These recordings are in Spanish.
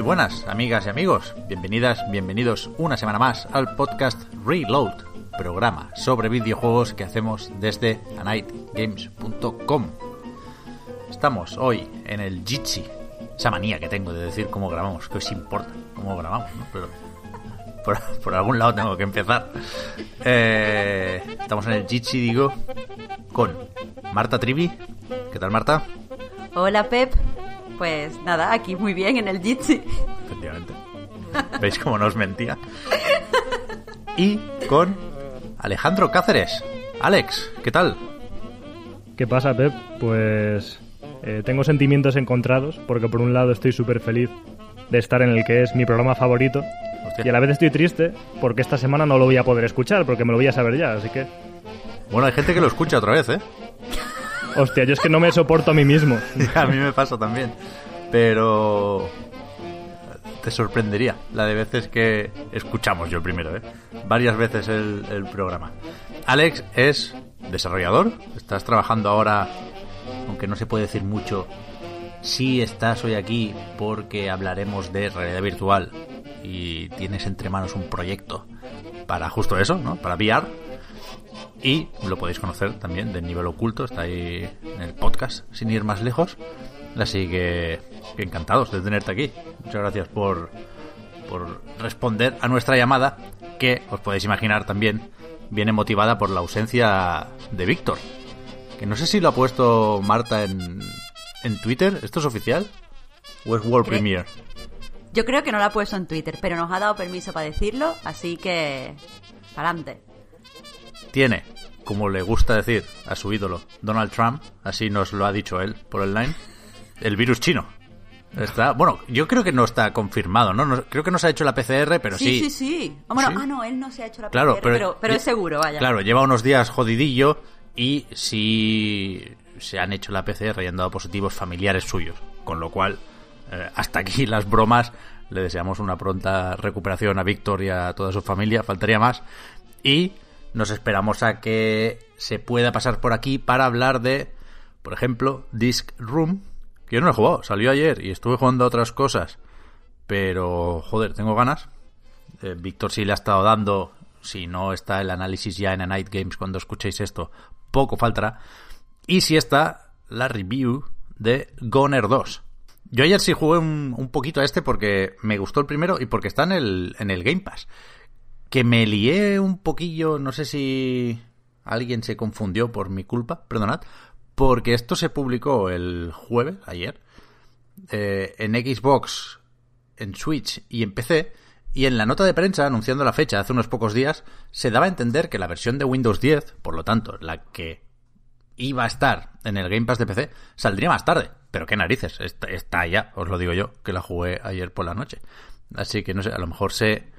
Muy buenas, amigas y amigos. Bienvenidas, bienvenidos una semana más al podcast Reload, programa sobre videojuegos que hacemos desde anightgames.com. Estamos hoy en el Jitsi. Esa manía que tengo de decir cómo grabamos, que os importa cómo grabamos, ¿no? Pero por, algún lado tengo que empezar. Eh, estamos en el Jitsi, digo, con Marta Trivi. ¿Qué tal, Marta? Hola Pep, pues nada, aquí muy bien en el Jitsi. Efectivamente. ¿Veis cómo no os mentía? Y con Alejandro Cáceres. Alex, ¿qué tal? ¿Qué pasa, Pep? Pues eh, tengo sentimientos encontrados, porque por un lado estoy súper feliz de estar en el que es mi programa favorito, Hostia. y a la vez estoy triste porque esta semana no lo voy a poder escuchar, porque me lo voy a saber ya, así que... Bueno, hay gente que lo escucha otra vez, ¿eh? Hostia, yo es que no me soporto a mí mismo. A mí me pasa también. Pero te sorprendería la de veces que escuchamos yo primero, ¿eh? Varias veces el, el programa. Alex es desarrollador. Estás trabajando ahora, aunque no se puede decir mucho. Sí estás hoy aquí porque hablaremos de realidad virtual y tienes entre manos un proyecto para justo eso, ¿no? Para VR. Y lo podéis conocer también del nivel oculto, está ahí en el podcast, sin ir más lejos. Así que, que encantados de tenerte aquí. Muchas gracias por, por responder a nuestra llamada, que os podéis imaginar también viene motivada por la ausencia de Víctor. Que no sé si lo ha puesto Marta en, en Twitter. ¿Esto es oficial? ¿O es World Cre- Premiere? Yo creo que no lo ha puesto en Twitter, pero nos ha dado permiso para decirlo, así que... para adelante. Tiene, como le gusta decir a su ídolo, Donald Trump, así nos lo ha dicho él por el line, el virus chino. Está, bueno, yo creo que no está confirmado, ¿no? No- creo que no se ha hecho la PCR, pero sí, sí, sí. Ah, bueno, ¿Sí? ah, no, él no se ha hecho la Claro, PCR, pero, pero, pero es seguro, vaya. Claro, lleva unos días jodidillo y si se han hecho la PCR y han dado positivos familiares suyos. Con lo cual, eh, hasta aquí las bromas. Le deseamos una pronta recuperación a Víctor y a toda su familia, faltaría más. Y nos esperamos a que se pueda pasar por aquí para hablar de, por ejemplo, Disc Room, que yo no he jugado, salió ayer y estuve jugando a otras cosas. Pero, joder, tengo ganas. Eh, Víctor sí le ha estado dando, si no está el análisis ya en A Night Games cuando escuchéis esto, poco faltará. Y si está la review de Goner 2. Yo ayer sí jugué un, un poquito a este porque me gustó el primero y porque está en el, en el Game Pass. Que me lié un poquillo, no sé si alguien se confundió por mi culpa, perdonad, porque esto se publicó el jueves, ayer, eh, en Xbox, en Switch y en PC, y en la nota de prensa anunciando la fecha hace unos pocos días, se daba a entender que la versión de Windows 10, por lo tanto, la que iba a estar en el Game Pass de PC, saldría más tarde. Pero qué narices, está, ya, os lo digo yo, que la jugué ayer por la noche. Así que no sé, a lo mejor se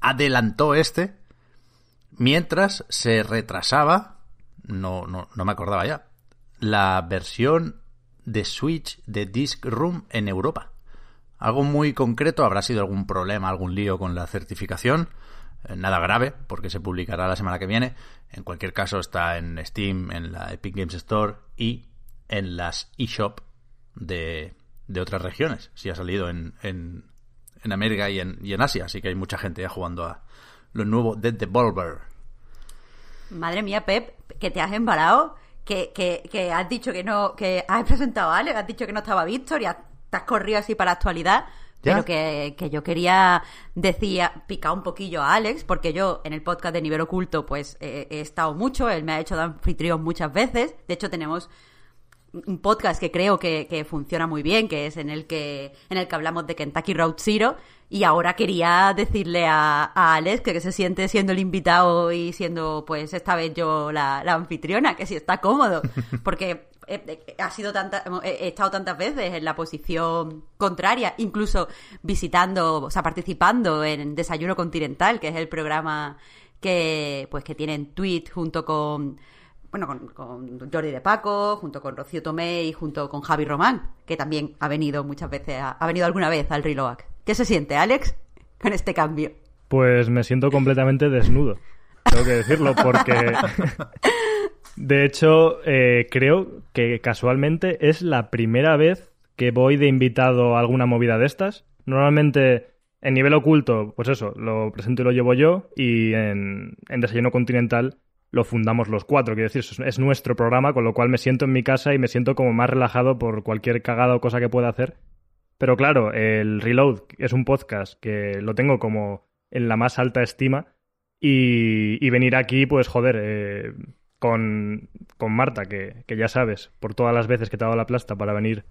adelantó este mientras se retrasaba, no, no, no me acordaba ya, la versión de Switch de Disc Room en Europa. Algo muy concreto, habrá sido algún problema, algún lío con la certificación. Eh, Nada grave, porque se publicará la semana que viene. En cualquier caso, está en Steam, en la Epic Games Store y en las eShop de, de otras regiones. Si ha salido en, en América y en, y en Asia, así que hay mucha gente ya jugando a lo nuevo de Devolver. Madre mía, Pep, que te has embalado, que, que, que has dicho que no, que has presentado a Alex, has dicho que no estaba Víctor y has- te has corrido así para la actualidad. ¿Ya? Pero que, que yo quería decir, picar un poquillo a Alex, porque yo en el podcast de Nivel Oculto pues eh, he estado mucho, él me ha hecho de anfitrión muchas veces. De hecho, tenemos un podcast que creo que, que funciona muy bien, que es en el que, en el que hablamos de Kentucky Road Zero, Y ahora quería decirle a, a Alex que, que se siente siendo el invitado y siendo, pues, esta vez yo la, la anfitriona, que si está cómodo. Porque he, he- ha sido tanta, he he estado tantas veces en la posición contraria, incluso visitando, o sea, participando en Desayuno Continental, que es el programa que, pues, que tiene en Tweet junto con, bueno, con, con Jordi de Paco, junto con Rocío Tomé y junto con Javi Román, que también ha venido muchas veces, ha venido alguna vez al Reloac. ¿Qué se siente, Alex, con este cambio? Pues me siento completamente desnudo. Tengo que decirlo porque... De hecho, eh, creo que casualmente es la primera vez que voy de invitado a alguna movida de estas. Normalmente en nivel oculto, pues eso, lo presento y lo llevo yo y en Desayuno Continental lo fundamos los cuatro. Quiero decir, es, es nuestro programa, con lo cual me siento en mi casa y me siento como más relajado por cualquier cagada o cosa que pueda hacer. Pero claro, el Reload es un podcast que lo tengo como en la más alta estima y, y venir aquí, pues joder, eh, con, con Marta, que, que ya sabes, por todas las veces que te ha dado la plasta para venir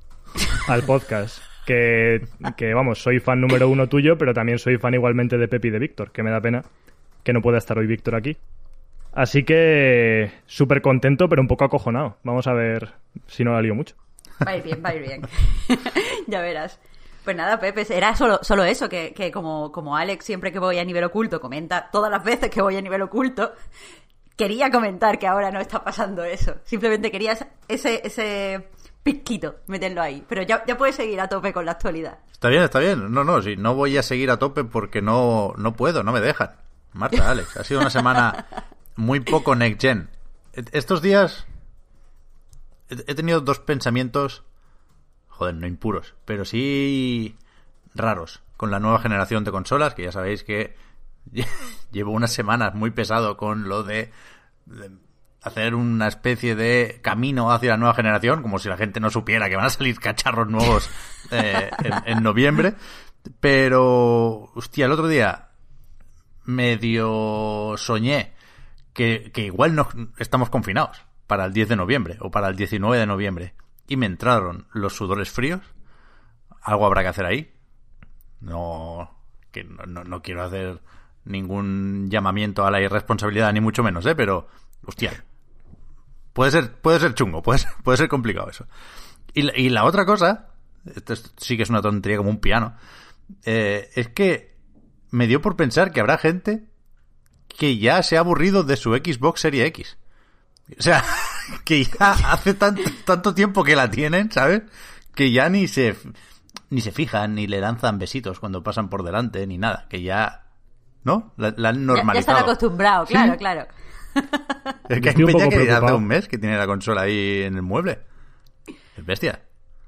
al podcast, que, que vamos, soy fan número uno tuyo, pero también soy fan igualmente de Pepi y de Víctor, que me da pena que no pueda estar hoy Víctor aquí. Así que súper contento, pero un poco acojonado. Vamos a ver si no la lío mucho. Va a ir bien, va a ir bien. ya verás. Pues nada, Pepe, era solo, solo eso, que, que como, como Alex siempre que voy a nivel oculto comenta todas las veces que voy a nivel oculto, quería comentar que ahora no está pasando eso. Simplemente quería ese, ese pizquito, meterlo ahí. Pero ya, ya puedes seguir a tope con la actualidad. Está bien, está bien. No, no, sí, no voy a seguir a tope porque no, no puedo, no me dejan. Marta, Alex, ha sido una semana muy poco next gen. E- Estos días he he tenido dos pensamientos, joder, no impuros, pero sí raros con la nueva generación de consolas, que ya sabéis que llevo unas semanas muy pesado con lo de, de hacer una especie de camino hacia la nueva generación, como si la gente no supiera que van a salir cacharros nuevos eh, en, en noviembre. Pero, hostia, el otro día medio soñé que, igual no estamos confinados para el 10 de noviembre o para el 19 de noviembre. Y me entraron los sudores fríos. Algo habrá que hacer ahí. No, que no, no, no quiero hacer ningún llamamiento a la irresponsabilidad, ni mucho menos, ¿eh? Pero, hostia, puede ser, puede ser chungo, puede ser, puede ser complicado eso. Y, la- y la otra cosa, esto es- sí que es una tontería como un piano, eh, es que me dio por pensar que habrá gente que ya se ha aburrido de su Xbox Serie X. O sea, que ya hace tanto, tanto tiempo que la tienen, ¿sabes? Que ya ni se, ni se fijan, ni le lanzan besitos cuando pasan por delante, ni nada. Que ya, ¿no? La, la han Ya, ya normalizado. están acostumbrados, Sí. claro, claro. Es que hay un peña que hace preocupado. un mes que tiene la consola ahí en el mueble. Es bestia.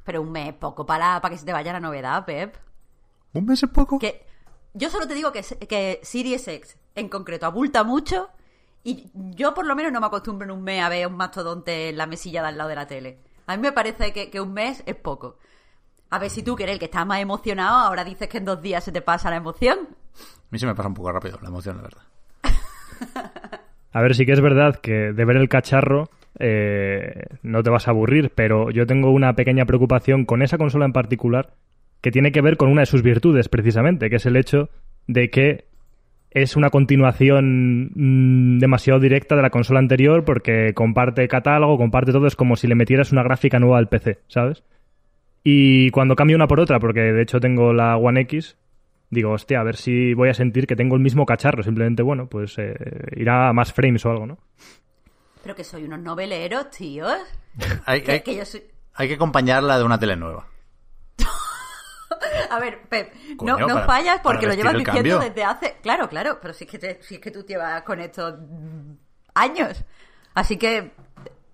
Pero un mes poco para, para que se te vaya la novedad, Pep. ¿Un mes es poco? Que yo solo te digo que, que Series X en concreto abulta mucho y yo por lo menos no me acostumbro en un mes a ver un mastodonte en la mesilla de al lado de la tele. A mí me parece que, que un mes es poco. A ver si tú, que eres el que está más emocionado, ahora dices que en dos días se te pasa la emoción. A mí se me pasa un poco rápido la emoción, la verdad. A ver, sí que es verdad que de ver el cacharro eh, no te vas a aburrir, pero yo tengo una pequeña preocupación con esa consola en particular que tiene que ver con una de sus virtudes, precisamente, que es el hecho de que es una continuación mm, demasiado directa de la consola anterior porque comparte catálogo, comparte todo, es como si le metieras una gráfica nueva al PC, ¿sabes? Y cuando cambio una por otra, porque de hecho tengo la One X, digo, hostia, a ver si voy a sentir que tengo el mismo cacharro. Simplemente, bueno, pues eh, irá a más frames o algo, ¿no? Pero que soy unos noveleros, tíos. Hay, Que, hay- que yo soy... hay que acompañarla de una tele nueva. A ver, Pep, Coño, no, no para- fallas porque lo llevas diciendo desde hace... Claro, claro, pero si es, que te- si es que tú llevas con esto años. Así que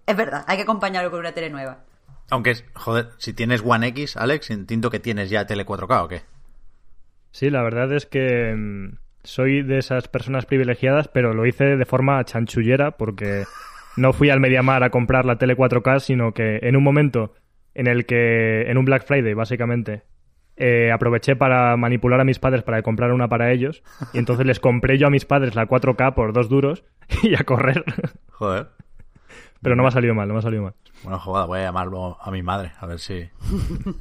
es verdad, hay que acompañarlo con una tele nueva. Aunque, es- joder, si tienes One X, Alex, entiendo que tienes ya tele 4K o qué. Sí, la verdad es que mm, soy de esas personas privilegiadas, pero lo hice de forma chanchullera porque no fui al Mediamar a comprar la tele 4K, sino que en un momento en el que, en un Black Friday, básicamente, eh, aproveché para manipular a mis padres para que compraran una para ellos, y entonces les compré yo a mis padres la 4K por dos duros y a correr. Joder. Pero no me ha salido mal, no me ha salido mal. Bueno, jugada, voy a llamarlo a mi madre, a ver si,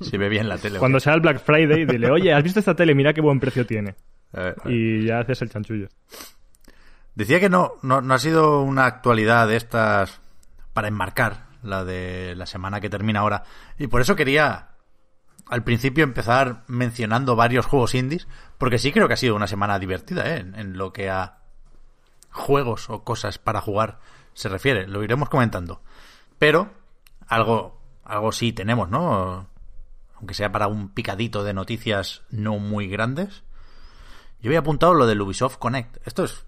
si ve bien la tele. Cuando sea el Black Friday, dile, oye, ¿has visto esta tele? Mira qué buen precio tiene. Eh, Y ya haces el chanchullo. Decía que no, no, no ha sido una actualidad de estas para enmarcar la de la semana que termina ahora. Y por eso quería al principio empezar mencionando varios juegos indies, porque sí creo que ha sido una semana divertida ¿eh? en, lo que a juegos o cosas para jugar se refiere. Lo iremos comentando. Pero algo, algo sí tenemos, ¿no? Aunque sea para un picadito de noticias no muy grandes. Yo había apuntado lo del Ubisoft Connect. Esto es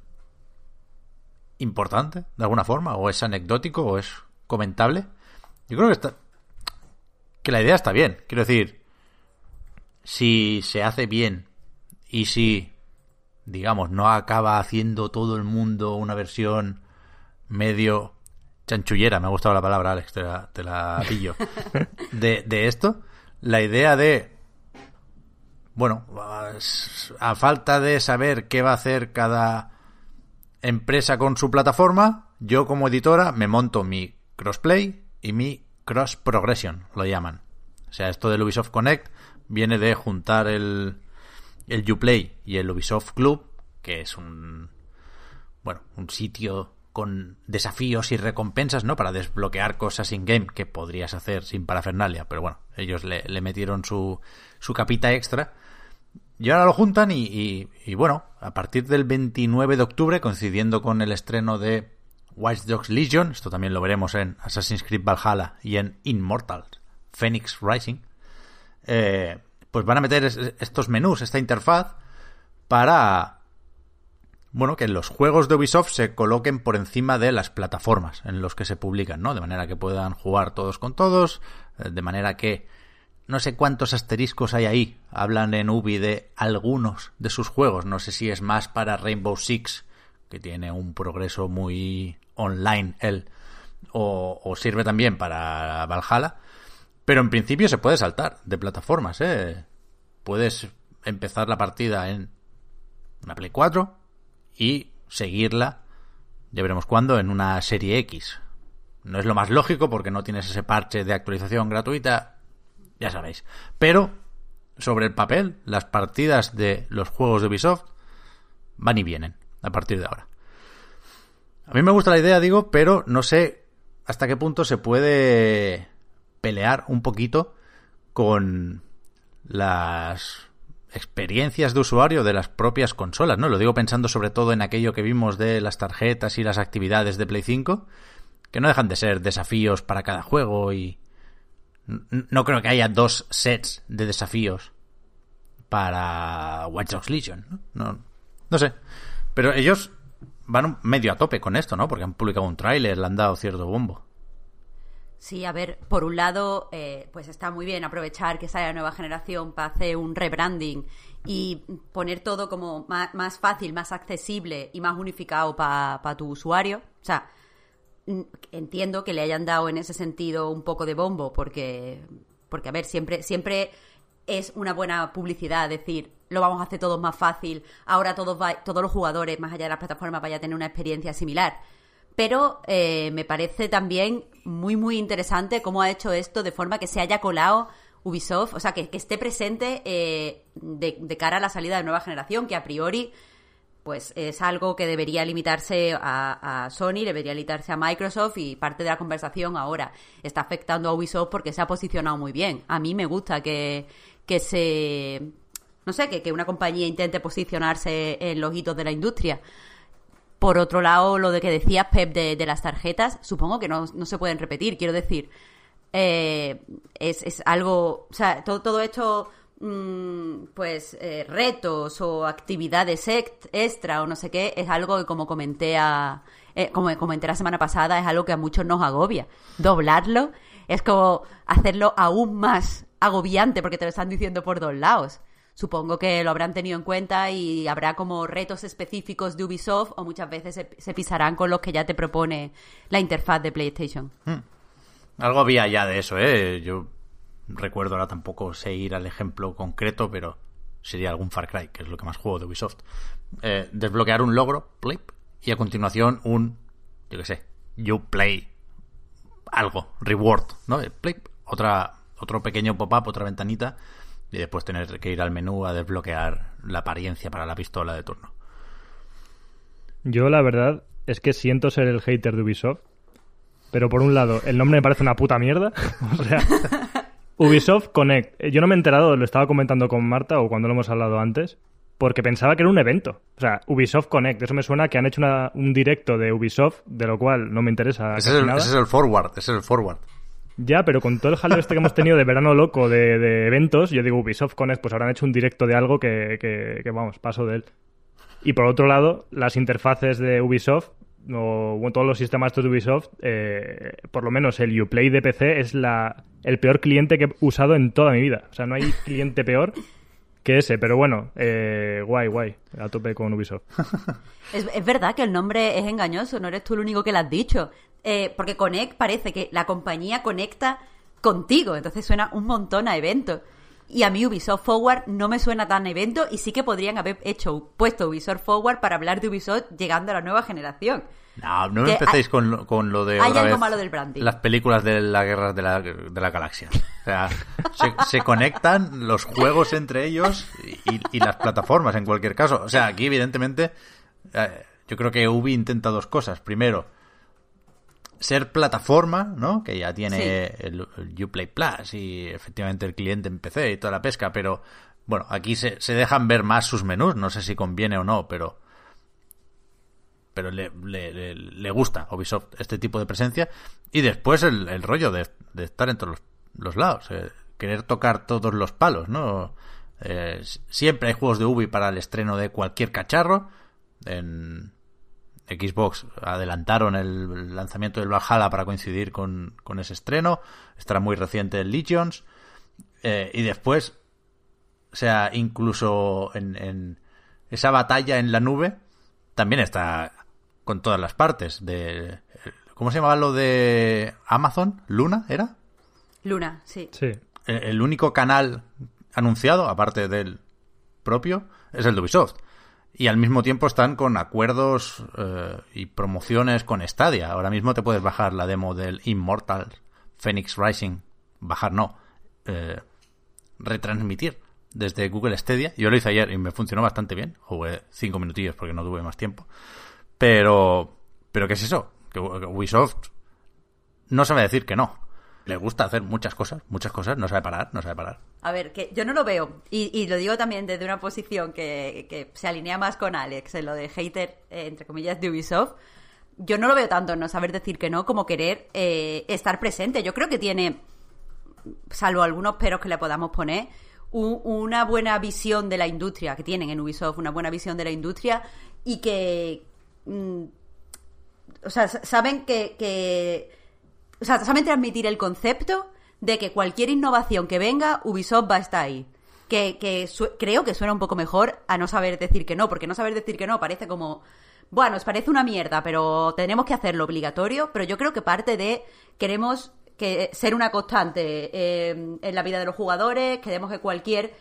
importante, de alguna forma, o es anecdótico, o es comentable. Yo creo que está. que la idea está bien. Quiero decir, si se hace bien y si, digamos, no acaba haciendo todo el mundo una versión medio chanchullera, me ha gustado la palabra, Alex, te la, te la pillo, de, de esto, la idea de, bueno, a falta de saber qué va a hacer cada empresa con su plataforma, yo como editora me monto mi crossplay y mi cross progression, lo llaman. O sea, esto del Ubisoft Connect viene de juntar el, el Uplay y el Ubisoft Club, que es un, bueno, un sitio con desafíos y recompensas, ¿no? Para desbloquear cosas in-game que podrías hacer sin parafernalia. Pero bueno, ellos le, metieron su, su capita extra. Y ahora lo juntan y, y, y, bueno, a partir del 29 de octubre, coincidiendo con el estreno de Watch Dogs Legion, esto también lo veremos en Assassin's Creed Valhalla y en Immortal Phoenix Rising, eh, pues van a meter estos menús, esta interfaz, para bueno, que los juegos de Ubisoft se coloquen por encima de las plataformas en los que se publican, ¿no? De manera que puedan jugar todos con todos, eh, de manera que no sé cuántos asteriscos hay ahí. Hablan en Ubi de algunos de sus juegos. No sé si es más para Rainbow Six, que tiene un progreso muy online él, o, o sirve también para Valhalla. Pero en principio se puede saltar de plataformas, ¿eh? Puedes empezar la partida en una Play 4 y seguirla, ya veremos cuándo, en una serie X. No es lo más lógico porque no tienes ese parche de actualización gratuita, ya sabéis. Pero, sobre el papel, las partidas de los juegos de Ubisoft van y vienen a partir de ahora. A mí me gusta la idea, digo, pero no sé hasta qué punto se puede pelear un poquito con las experiencias de usuario de las propias consolas, ¿no? Lo digo pensando sobre todo en aquello que vimos de las tarjetas y las actividades de Play 5, que no dejan de ser desafíos para cada juego y no creo que haya dos sets de desafíos para Watch Dogs Legion, ¿no? No, no sé. Pero ellos van medio a tope con esto, ¿no? Porque han publicado un tráiler, le han dado cierto bombo. Sí, a ver, por un lado, eh, pues está muy bien aprovechar que sale la nueva generación para hacer un rebranding y poner todo como más, fácil, más accesible y más unificado para pa tu usuario. O sea, entiendo que le hayan dado en ese sentido un poco de bombo, porque, porque a ver, siempre, siempre es una buena publicidad decir, lo vamos a hacer todo más fácil, ahora todos, va, todos los jugadores, más allá de las plataformas, vayan a tener una experiencia similar. Pero eh, me parece también muy, muy interesante cómo ha hecho esto de forma que se haya colado Ubisoft, o sea, que, esté presente eh, de, de, cara a la salida de nueva generación, que a priori pues es algo que debería limitarse a, a, Sony, debería limitarse a Microsoft y parte de la conversación ahora está afectando a Ubisoft porque se ha posicionado muy bien. A mí me gusta que, que se... no sé, que, que una compañía intente posicionarse en los hitos de la industria. Por otro lado, lo de que decías, Pep, de, de las tarjetas, supongo que no, no, se pueden repetir. Quiero decir, eh, es, es, algo. O sea, todo, todo esto, mmm, pues, eh, retos o actividades extra o no sé qué, es algo que, como comenté, a, eh, como comenté la semana pasada, es algo que a muchos nos agobia. Doblarlo es como hacerlo aún más agobiante porque te lo están diciendo por dos lados supongo que lo habrán tenido en cuenta y habrá como retos específicos de Ubisoft o muchas veces se, pisarán con los que ya te propone la interfaz de PlayStation. Hmm. Algo había ya de eso, ¿eh? Yo recuerdo ahora tampoco sé ir al ejemplo concreto, pero sería algún Far Cry, que es lo que más juego de Ubisoft. Eh, desbloquear un logro, plip, y a continuación un, yo qué sé, You Play algo, reward, ¿no? Otra, otro pequeño pop-up, otra ventanita, y después tener que ir al menú a desbloquear la apariencia para la pistola de turno. Yo la verdad es que siento ser el hater de Ubisoft, pero por un lado, el nombre me parece una puta mierda. o sea, Ubisoft Connect. Yo no me he enterado, lo estaba comentando con Marta o cuando lo hemos hablado antes, porque pensaba que era un evento. O sea, Ubisoft Connect. Eso me suena que han hecho un directo de Ubisoft, de lo cual no me interesa. Ese, es el, ese es el forward, ese es el forward. Ya, pero con todo el jaleo este que hemos tenido de verano loco de, eventos, yo digo Ubisoft Connect, pues habrán hecho un directo de algo que, que, vamos, paso de él. Y por otro lado, las interfaces de Ubisoft, o todos los sistemas de Ubisoft, eh, por lo menos el Uplay de PC es la, el peor cliente que he usado en toda mi vida. O sea, no hay cliente peor que ese, pero bueno, eh, guay, guay, a tope con Ubisoft. Es, es, verdad que el nombre es engañoso, no eres tú el único que lo has dicho. Eh, porque Connect parece que la compañía conecta contigo, entonces suena un montón a eventos. Y a mí Ubisoft Forward no me suena tan evento y sí que podrían haber hecho, puesto Ubisoft Forward para hablar de Ubisoft llegando a la nueva generación. No, no empecéis con, lo, con lo de. Hay algo malo del branding. Las películas de la guerra de la, de la galaxia. O sea, se, conectan los juegos entre ellos y, las plataformas en cualquier caso. O sea, aquí evidentemente. Eh, yo creo que Ubi intenta dos cosas. Primero, ser plataforma, ¿no? Que ya tiene el, Uplay Plus y efectivamente el cliente en PC y toda la pesca, pero bueno, aquí se, se dejan ver más sus menús, no sé si conviene o no, pero pero le, le, le, gusta Ubisoft este tipo de presencia y después el, el rollo de, de, estar en todos los, lados, eh, querer tocar todos los palos, ¿no? Eh, siempre hay juegos de Ubi para el estreno de cualquier cacharro. En, Xbox adelantaron el lanzamiento del Valhalla para coincidir con, ese estreno. Estará muy reciente el Legions. Eh, y después, o sea, incluso en, esa batalla en la nube, también está con todas las partes. de ¿Cómo se llamaba lo de Amazon? ¿Luna era? Luna, sí. Sí. el único canal anunciado, aparte del propio, es el de Ubisoft y al mismo tiempo están con acuerdos eh, y promociones con Stadia. Ahora mismo te puedes bajar la demo del Immortal Phoenix Rising. Bajar no. Eh, retransmitir desde Google Stadia. Yo lo hice ayer y me funcionó bastante bien. Jugué cinco minutillos porque no tuve más tiempo. Pero, pero ¿qué es eso? Que Ubisoft no sabe decir que no le gusta hacer muchas cosas, muchas cosas, no sabe parar, no sabe parar. A ver, que yo no lo veo, y, lo digo también desde una posición que, se alinea más con Alex, en lo de hater, eh, entre comillas, de Ubisoft. Yo no lo veo tanto en no saber decir que no como querer eh, estar presente. Yo creo que tiene, salvo algunos peros que le podamos poner, una buena visión de la industria, que tienen en Ubisoft una buena visión de la industria y que... Mm, o sea, saben que o sea, solamente transmitir el concepto de que cualquier innovación que venga, Ubisoft va a estar ahí. Que, que creo que suena un poco mejor a no saber decir que no, porque no saber decir que no parece como, bueno, os parece una mierda, pero tenemos que hacerlo obligatorio, pero yo creo que parte de queremos que ser una constante eh, en la vida de los jugadores, queremos que cualquier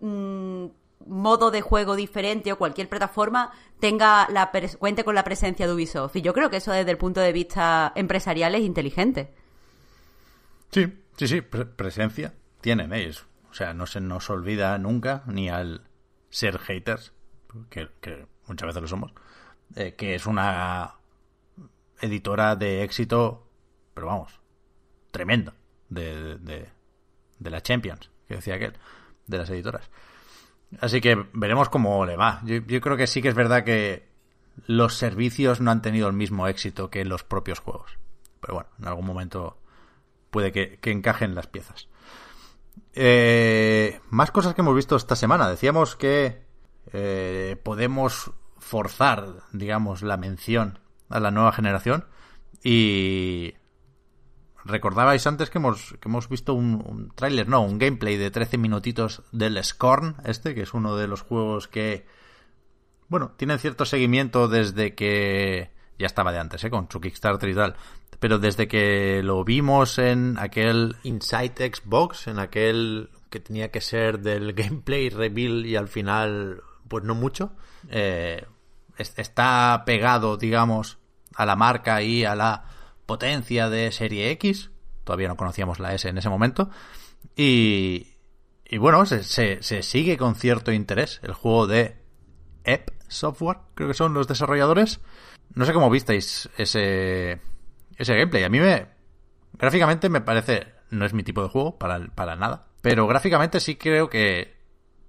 mm, modo de juego diferente o cualquier plataforma tenga la cuente con la presencia de Ubisoft. Y yo creo que eso desde el punto de vista empresarial es inteligente. Sí, sí, sí, presencia tienen ellos. O sea, no se nos olvida nunca, ni al ser haters, que, muchas veces lo somos, eh, que es una editora de éxito, pero vamos, tremendo, de, de, de Champions, que decía aquel, de las editoras. Así que veremos cómo le va. Yo, creo que sí que es verdad que los servicios no han tenido el mismo éxito que los propios juegos. Pero bueno, en algún momento puede que, encajen las piezas. Eh, más cosas que hemos visto esta semana. Decíamos que eh, podemos forzar, digamos, la mención a la nueva generación. Y recordabais antes que hemos, que hemos visto un, un tráiler, no, un gameplay de 13 minutitos del Scorn, este, que es uno de los juegos que, bueno, tienen cierto seguimiento desde que, ya estaba de antes, ¿eh? con su Kickstarter y tal, pero desde que lo vimos en aquel Inside Xbox, en aquel que tenía que ser del gameplay reveal y al final, pues no mucho, eh, está pegado, digamos, a la marca y a la potencia de serie X. Todavía no conocíamos la S en ese momento. Y, bueno, se, se, sigue con cierto interés el juego de Ep Software, creo que son los desarrolladores. No sé cómo visteis ese, ese gameplay. A mí me. Gráficamente me parece. No es mi tipo de juego, para, para nada. Pero gráficamente sí creo que,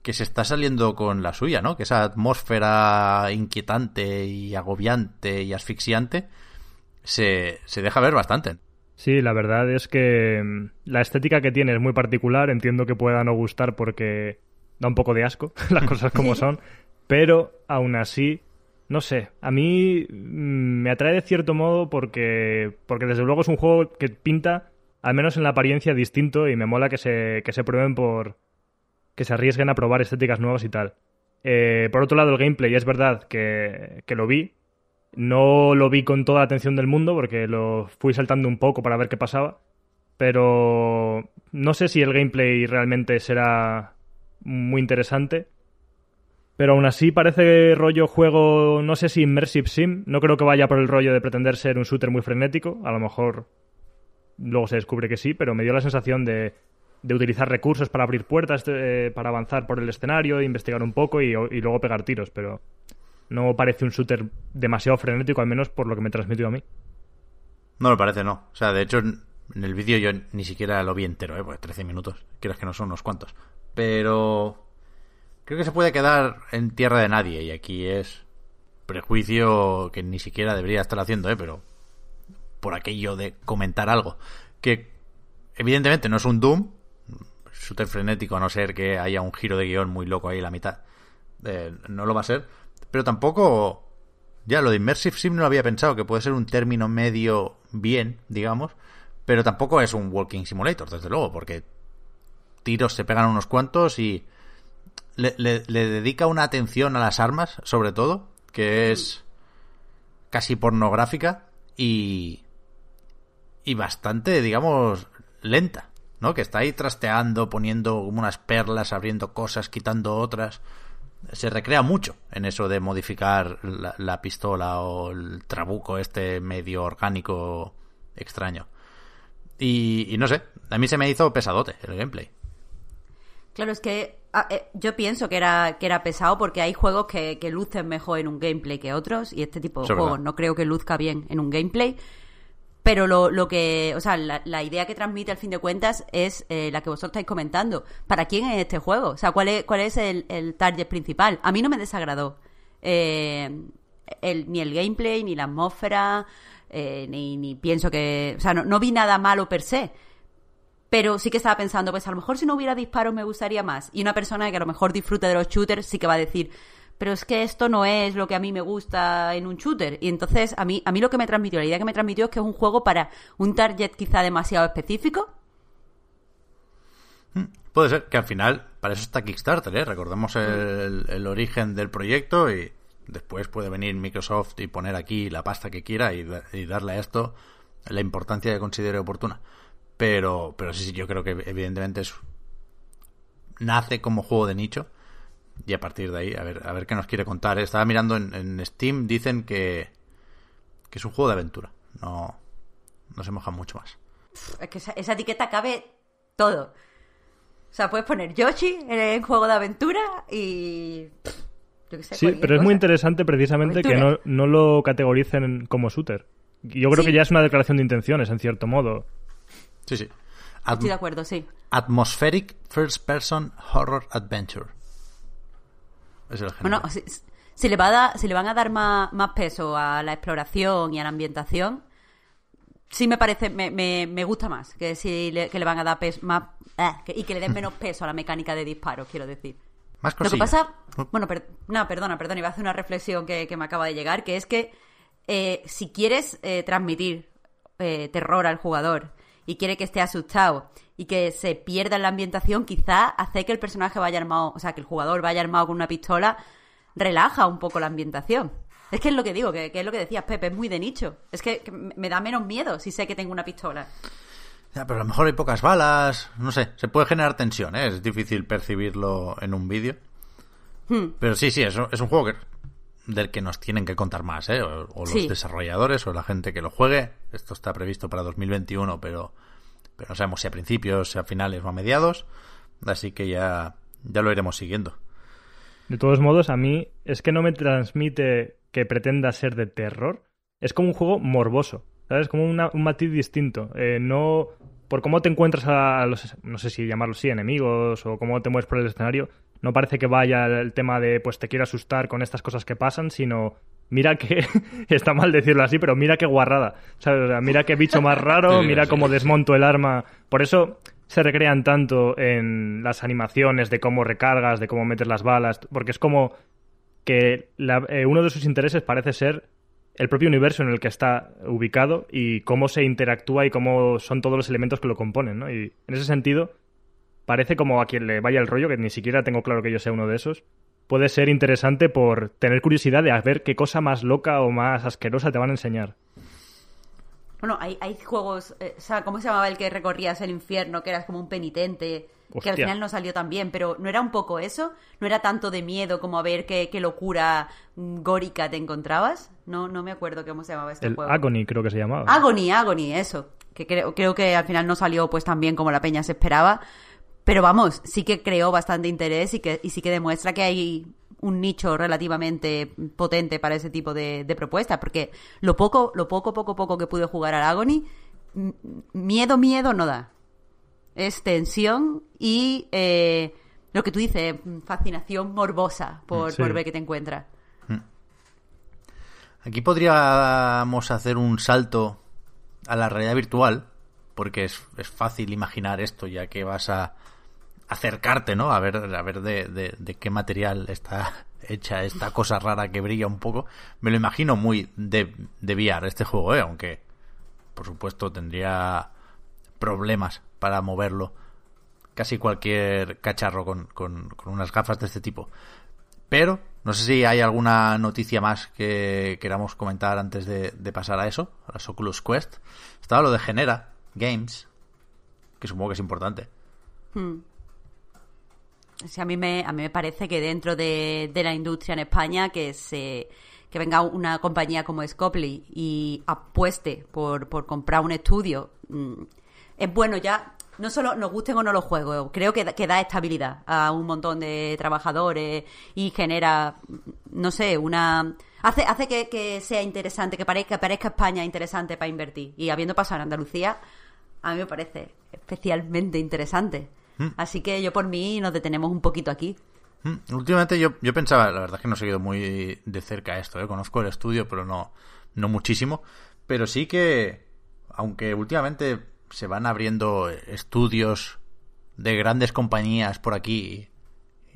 que se está saliendo con la suya, ¿no? Que esa atmósfera inquietante y agobiante y asfixiante se, se deja ver bastante. Sí, la verdad es que mm, la estética que tiene es muy particular. Entiendo que pueda no gustar porque da un poco de asco las cosas como son. Pero aún así, no sé, a mí mm, me atrae de cierto modo porque, porque desde luego es un juego que pinta, al menos en la apariencia, distinto y me mola que se, que se prueben por... que se arriesguen a probar estéticas nuevas y tal. Eh, por otro lado, el gameplay es verdad que, que lo vi. No lo vi con toda la atención del mundo porque lo fui saltando un poco para ver qué pasaba. Pero no sé si el gameplay realmente será muy interesante. Pero aún así parece rollo juego, no sé si Immersive Sim. No creo que vaya por el rollo de pretender ser un shooter muy frenético. A lo mejor luego se descubre que sí, pero me dio la sensación de, de utilizar recursos para abrir puertas, eh, para avanzar por el escenario, investigar un poco y, y, luego pegar tiros. Pero no parece un shooter demasiado frenético, al menos por lo que me transmitió a mí. No me parece, no. O sea, de hecho, en el vídeo yo ni siquiera lo vi entero, ¿eh? Porque 13 minutos. Quieras que no son unos cuantos. Pero creo que se puede quedar en tierra de nadie y aquí es prejuicio que ni siquiera debería estar haciendo, ¿eh? pero por aquello de comentar algo que evidentemente no es un Doom, shooter frenético a no ser que haya un giro de guion muy loco ahí en la mitad, eh, no lo va a ser, pero tampoco ya lo de Immersive Sim no lo había pensado, que puede ser un término medio bien, digamos, pero tampoco es un Walking Simulator, desde luego, porque tiros se pegan unos cuantos y le, le, le, dedica una atención a las armas, sobre todo, que es casi pornográfica y, y bastante, digamos, lenta, ¿no? Que está ahí trasteando, poniendo como unas perlas, abriendo cosas, quitando otras. Se recrea mucho en eso de modificar la, la pistola o el trabuco este medio orgánico extraño. Y, y no sé, a mí se me hizo pesadote el gameplay. Claro, es que ah, eh, yo pienso que era, que era pesado porque hay juegos que, que, lucen mejor en un gameplay que otros y este tipo de juegos verdad. no creo que luzca bien en un gameplay. Pero lo, lo que, o sea, la, idea que transmite al fin de cuentas es eh, la que vosotros estáis comentando. ¿Para quién es este juego? O sea, ¿cuál es, cuál es el, target principal? A mí no me desagradó. Eh, ni el gameplay, ni la atmósfera, eh, ni, ni pienso que... O sea, no, no vi nada malo per se pero sí que estaba pensando, pues a lo mejor si no hubiera disparos me gustaría más. Y una persona que a lo mejor disfrute de los shooters sí que va a decir, pero es que esto no es lo que a mí me gusta en un shooter. Y entonces a mí, a mí lo que me transmitió, la idea que me transmitió es que es un juego para un target quizá demasiado específico. Puede ser que al final, para eso está Kickstarter, ¿eh? Recordemos el, el origen del proyecto y después puede venir Microsoft y poner aquí la pasta que quiera y, y darle a esto la importancia que considere oportuna. Pero, pero sí, sí, yo creo que evidentemente es, nace como juego de nicho. Y a partir de ahí, a ver, a ver qué nos quiere contar. Estaba mirando en, en Steam, dicen que, que es un juego de aventura. No, no se moja mucho más. Es que esa, esa etiqueta cabe todo. O sea, puedes poner Yoshi en juego de aventura y. Yo que sé, sí, pero cosa. es muy interesante precisamente aventura. que no, no, lo categoricen como shooter. Yo creo sí. que ya es una declaración de intenciones, en cierto modo. Sí, sí. Atm Estoy de acuerdo, sí. Atmospheric First Person Horror Adventure. Es el género. Bueno, si, si, le va a dar, si le van a dar más, más, peso a la exploración y a la ambientación, sí me parece, me, me, me gusta más que si le, que le van a dar peso más eh, que, y que le den menos peso a la mecánica de disparos, quiero decir. Más Lo que pasa, bueno, per, no, perdona, perdona, iba a hacer una reflexión que, que me acaba de llegar, que es que eh, si quieres eh, transmitir terror al jugador y quiere que esté asustado y que se pierda en la ambientación, quizá hace que el personaje vaya armado, o sea, que el jugador vaya armado con una pistola, relaja un poco la ambientación. Es que es lo que digo, que, que es lo que decías, Pepe, es muy de nicho. Es que, que, me da menos miedo si sé que tengo una pistola. Ya, pero a lo mejor hay pocas balas, no sé, se puede generar tensión, ¿eh? es difícil percibirlo en un vídeo. Hmm. Pero sí, sí, es, es un juego que del que nos tienen que contar más, ¿eh? O, o los Sí. desarrolladores o la gente que lo juegue. Esto está previsto para 2021, pero, pero no sabemos si a principios, si a finales o a mediados. Así que ya, ya lo iremos siguiendo. De todos modos, a mí es que no me transmite que pretenda ser de terror. Es como un juego morboso, ¿sabes? Como un matiz distinto. Eh, no por cómo te encuentras a los, no sé si llamarlos así, enemigos o cómo te mueves por el escenario, no parece que vaya el tema de pues te quiero asustar con estas cosas que pasan, sino mira que está mal decirlo así, pero mira qué guarrada. ¿sabes? O sea, mira qué bicho más raro, mira cómo desmonto el arma. Por eso se recrean tanto en las animaciones de cómo recargas, de cómo metes las balas, porque es como que la- eh, uno de sus intereses parece ser el propio universo en el que está ubicado y cómo se interactúa y cómo son todos los elementos que lo componen, ¿no? Y en ese sentido, parece como a quien le vaya el rollo, que ni siquiera tengo claro que yo sea uno de esos, puede ser interesante por tener curiosidad de a ver qué cosa más loca o más asquerosa te van a enseñar. Bueno, hay, hay juegos, eh, o sea, ¿cómo se llamaba el que recorrías el infierno, que eras como un penitente, que al final no salió tan bien, pero ¿no era un poco eso? ¿No era tanto de miedo como a ver qué, qué locura mm, górica te encontrabas? No, no me acuerdo cómo se llamaba este El juego. Agony creo que se llamaba. Agony, Agony, eso. Que creo, creo que al final no salió pues tan bien como la peña se esperaba. Pero vamos, sí que creó bastante interés y, que, y sí que demuestra que hay un nicho relativamente potente para ese tipo de, de propuestas. Porque lo poco, lo poco, poco, poco que pude jugar al Agony, miedo, miedo no da. Es tensión y eh, lo que tú dices, fascinación morbosa por, Sí. por ver qué te encuentras. Aquí podríamos hacer un salto a la realidad virtual, porque es, es fácil imaginar esto, ya que vas a acercarte, ¿no? A ver, a ver de, de- qué material está hecha esta cosa rara que brilla un poco. Me lo imagino muy de, de VR este juego, ¿eh? Aunque, por supuesto, tendría problemas para moverlo. Casi cualquier cacharro con, con- unas gafas de este tipo. Pero no sé si hay alguna noticia más que queramos comentar antes de, pasar a eso, a las Oculus Quest. Estaba lo de Genera Games, que supongo que es importante. O sea, a mí me, a mí me parece que dentro de, de la industria en España que se que venga una compañía como Scopely y apueste por, por comprar un estudio mm, es bueno ya no solo nos gusten o no los juegos creo que, que da estabilidad a un montón de trabajadores y genera mm, no sé una hace hace que, que sea interesante que parezca, parezca España interesante para invertir. Y habiendo pasado en Andalucía a mí me parece especialmente interesante así que yo por mí nos detenemos un poquito aquí Mm, Últimamente yo, yo pensaba, la verdad es que no he seguido muy de cerca esto, ¿eh? conozco el estudio, pero no, no muchísimo. Pero sí que, aunque últimamente se van abriendo estudios de grandes compañías por aquí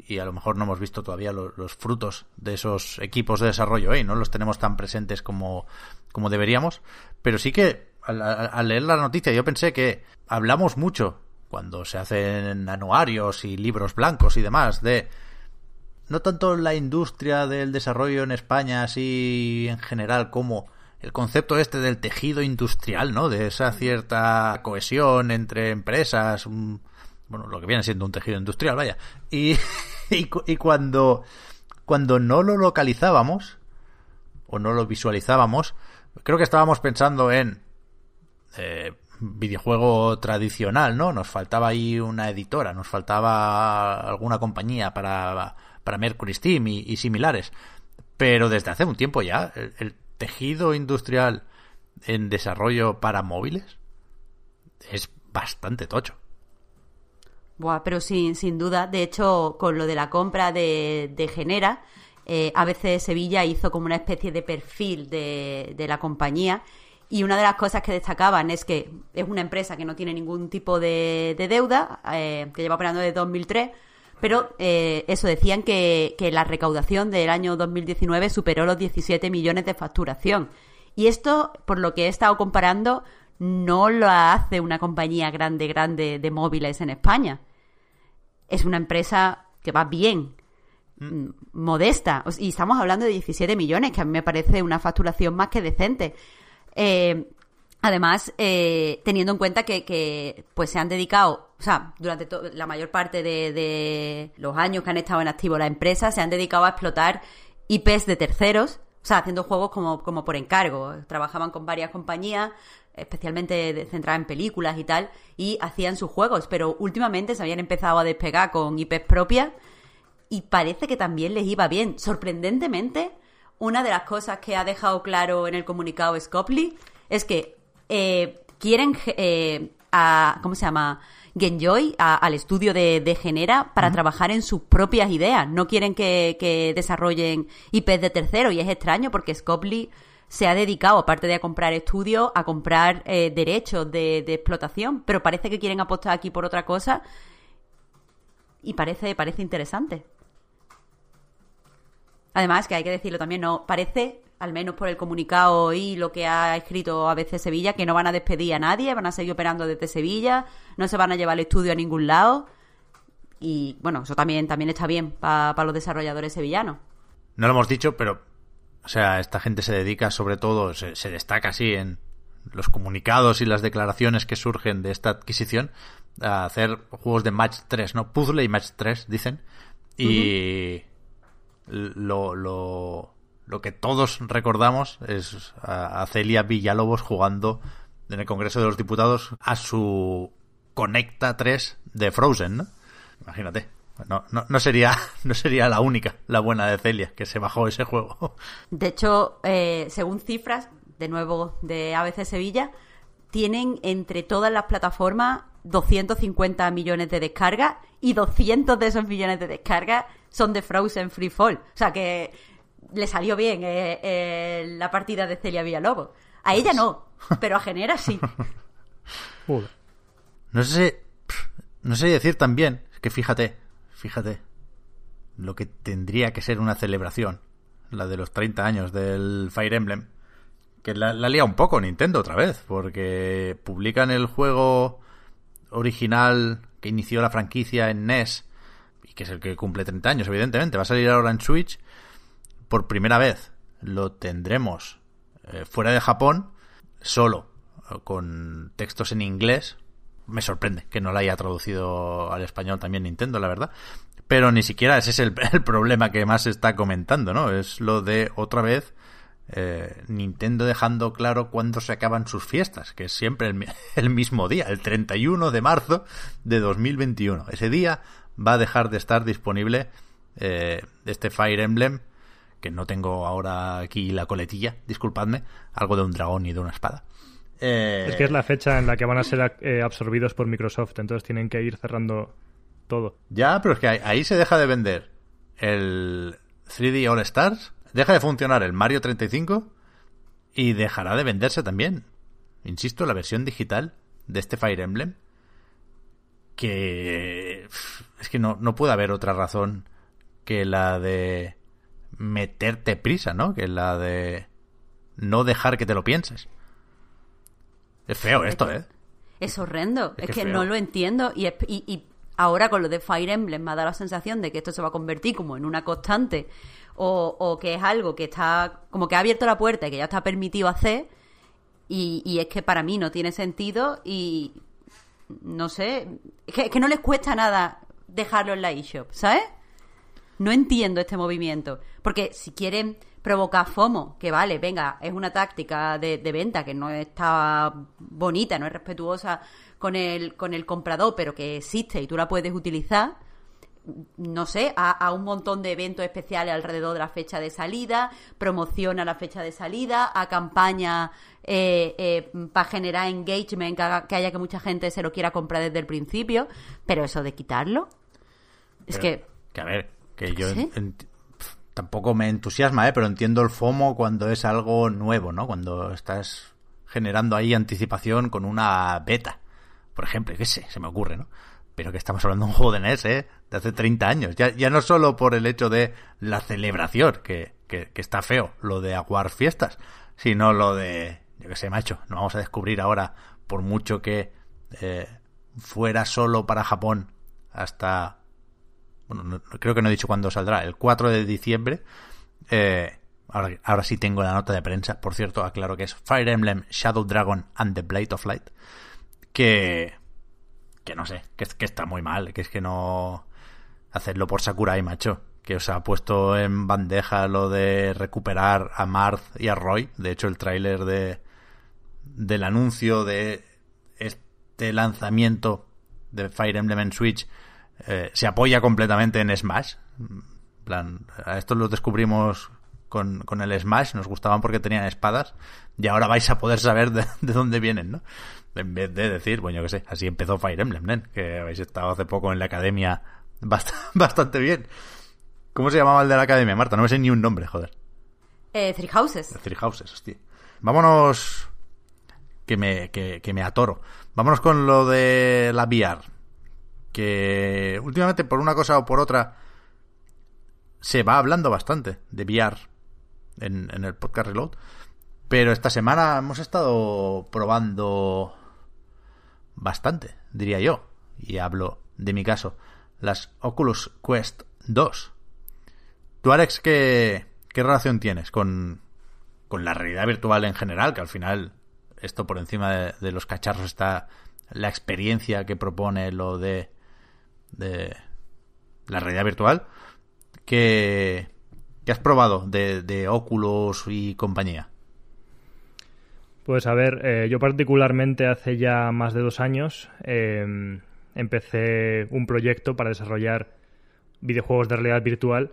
y a lo mejor no hemos visto todavía lo- los frutos de esos equipos de desarrollo, ¿eh? y no los tenemos tan presentes como, como deberíamos, pero sí que al- al leer la noticia yo pensé que hablamos mucho cuando se hacen anuarios y libros blancos y demás de no tanto la industria del desarrollo en España así en general como el concepto este del tejido industrial, ¿no? De esa cierta cohesión entre empresas, bueno, lo que viene siendo un tejido industrial, vaya. Y, y cuando, cuando no lo localizábamos, o no lo visualizábamos, creo que estábamos pensando en eh, videojuego tradicional, ¿no? Nos faltaba ahí una editora, nos faltaba alguna compañía para, para Mercury Steam y, similares. Pero desde hace un tiempo ya, el, el tejido industrial en desarrollo para móviles es bastante tocho. Buah, pero sin, sin duda. De hecho, con lo de la compra de, de Genera, eh, ABC Sevilla hizo como una especie de perfil de, de la compañía. Y una de las cosas que destacaban es que es una empresa que no tiene ningún tipo de, de deuda, eh, que lleva operando desde 2003. Pero eh, eso, decían que, que la recaudación del año 2019 superó los 17 millones de facturación. Y esto, por lo que he estado comparando, no lo hace una compañía grande, grande de móviles en España es una empresa que va bien, mm, modesta. Y estamos hablando de 17 millones, que a mí me parece una facturación más que decente. Eh, además, eh, teniendo en cuenta que, pues se han dedicado, o sea, durante la mayor parte de, de los años que han estado en activo la empresa, se han dedicado a explotar IPs de terceros, o sea, haciendo juegos como, como por encargo. Trabajaban con varias compañías, especialmente centradas en películas y tal, y hacían sus juegos, pero últimamente se habían empezado a despegar con IPs propias y parece que también les iba bien. Sorprendentemente, una de las cosas que ha dejado claro en el comunicado Scopely es que eh, quieren eh, a, ¿cómo se llama? Genjoy al estudio de, Genera para trabajar en sus propias ideas. No quieren que, desarrollen IPs de tercero y es extraño porque Scopely se ha dedicado, aparte de a comprar estudios, a comprar eh, derechos de, de, explotación, pero parece que quieren apostar aquí por otra cosa y parece, parece interesante. Además, que hay que decirlo también, no parece al menos por el comunicado y lo que ha escrito a veces Sevilla, que no van a despedir a nadie, van a seguir operando desde Sevilla, no se van a llevar el estudio a ningún lado. Y bueno, eso también, también está bien para los desarrolladores sevillanos. No lo hemos dicho, pero, o sea, esta gente se dedica sobre todo, se, destaca así en los comunicados y las declaraciones que surgen de esta adquisición a hacer juegos de Match 3, ¿no? Puzzle y Match 3, dicen. Y lo, lo, lo que todos recordamos es a Celia Villalobos jugando en el Congreso de los Diputados a su Conecta 3 de Frozen, ¿no? Imagínate. No, no, sería, no sería la única, la buena de Celia, que se bajó ese juego. De hecho, eh, según cifras, de nuevo, de ABC Sevilla, tienen entre todas las plataformas 250 millones de descargas y 200 de esos millones de descargas son de Frozen Free Fall. O sea que le salió bien eh, eh, la partida de Celia Villalobos. A ella no, pero a Genera sí. No sé, no sé decir también, es que fíjate, fíjate, lo que tendría que ser una celebración, la de los 30 años del Fire Emblem, que la, la lía un poco Nintendo otra vez, porque publican el juego original que inició la franquicia en NES, que es el que cumple 30 años, evidentemente, va a salir ahora en Switch, por primera vez lo tendremos eh, fuera de Japón, solo eh, con textos en inglés. Me sorprende que no la haya traducido al español también Nintendo, la verdad. Pero ni siquiera ese es el, problema que más se está comentando, ¿no? Es lo de otra vez eh, Nintendo dejando claro cuándo se acaban sus fiestas, que es siempre el, el, mismo día, el 31 de marzo de 2021. Ese día va a dejar de estar disponible este Fire Emblem que no tengo ahora aquí la coletilla, disculpadme, algo de un dragón y de una espada. Eh, es que es la fecha en la que van a ser eh, absorbidos por Microsoft, entonces tienen que ir cerrando todo. Ya, pero es que ahí se deja de vender el 3D All Stars, deja de funcionar el Mario 35 y dejará de venderse también, insisto, la versión digital de este Fire Emblem. Que es que no, no puede haber otra razón que la de meterte prisa, ¿no? Que es la de no dejar que te lo pienses. Es feo esto, ¿eh? Es horrendo. Es, que, no lo entiendo. Y, y, ahora con lo de Fire Emblem me ha dado la sensación de que esto se va a convertir como en una constante o, o que es algo que está como que ha abierto la puerta y que ya está permitido hacer. Y, y es que para mí no tiene sentido y no sé, que, que no les cuesta nada dejarlo en la eShop, ¿sabes? No entiendo este movimiento. Porque si quieren provocar FOMO, que vale, venga, es una táctica de, venta que no está bonita, no es respetuosa con el, con el comprador, pero que existe y tú la puedes utilizar, no sé, a, un montón de eventos especiales alrededor de la fecha de salida, promociona la fecha de salida, a campaña eh, eh, para generar engagement, que, haya que mucha gente se lo quiera comprar desde el principio, pero eso de quitarlo, es que... Que a ver, que yo tampoco me entusiasma, ¿eh? pero entiendo el FOMO cuando es algo nuevo, ¿no? Cuando estás generando ahí anticipación con una beta, por ejemplo, qué sé, se me ocurre, ¿no? Pero que estamos hablando de un juego de NES, ¿eh? De hace 30 años. Ya, ya no solo por el hecho de la celebración, que, que, está feo, lo de aguar fiestas, sino lo de, yo qué sé, macho, no vamos a descubrir ahora, por mucho que eh, fuera solo para Japón hasta bueno, creo que no he dicho cuándo saldrá, el 4 de diciembre. Eh, ahora, ahora sí tengo la nota de prensa, por cierto, aclaro que es Fire Emblem Shadow Dragon and the Blade of Light. Que, que no sé, que, que está muy mal, que es que no hacerlo por Sakurai, macho. que os ha puesto en bandeja lo de recuperar a Marth y a Roy. De hecho, el tráiler de del anuncio de este lanzamiento de Fire Emblem en Switch eh, se apoya completamente en Smash. Plan, a estos los descubrimos con, con, el Smash, nos gustaban porque tenían espadas, y ahora vais a poder saber de, de dónde vienen, ¿no? En vez de decir, bueno, yo qué sé, así empezó Fire Emblem, ¿no? que habéis estado hace poco en la academia bast bastante bien. ¿Cómo se llamaba el de la academia, Marta? No me sé ni un nombre, joder. Eh, Three Houses. Three Houses, hostia. Vámonos, que me, que, me atoro. Vámonos con lo de la VR. Que últimamente, por una cosa o por otra, se va hablando bastante de VR en, en el podcast Reload. Pero esta semana hemos estado probando bastante, diría yo. Y hablo de mi caso, las Oculus Quest 2. Tú, Alex, ¿qué, qué relación tienes con, con la realidad virtual en general? Que al final, esto por encima de, los cacharros está la experiencia que propone lo de, de la realidad virtual. ¿Qué, qué has probado de, de Oculus y compañía? Pues a ver, eh, yo particularmente hace ya más de dos años eh, empecé un proyecto para desarrollar videojuegos de realidad virtual,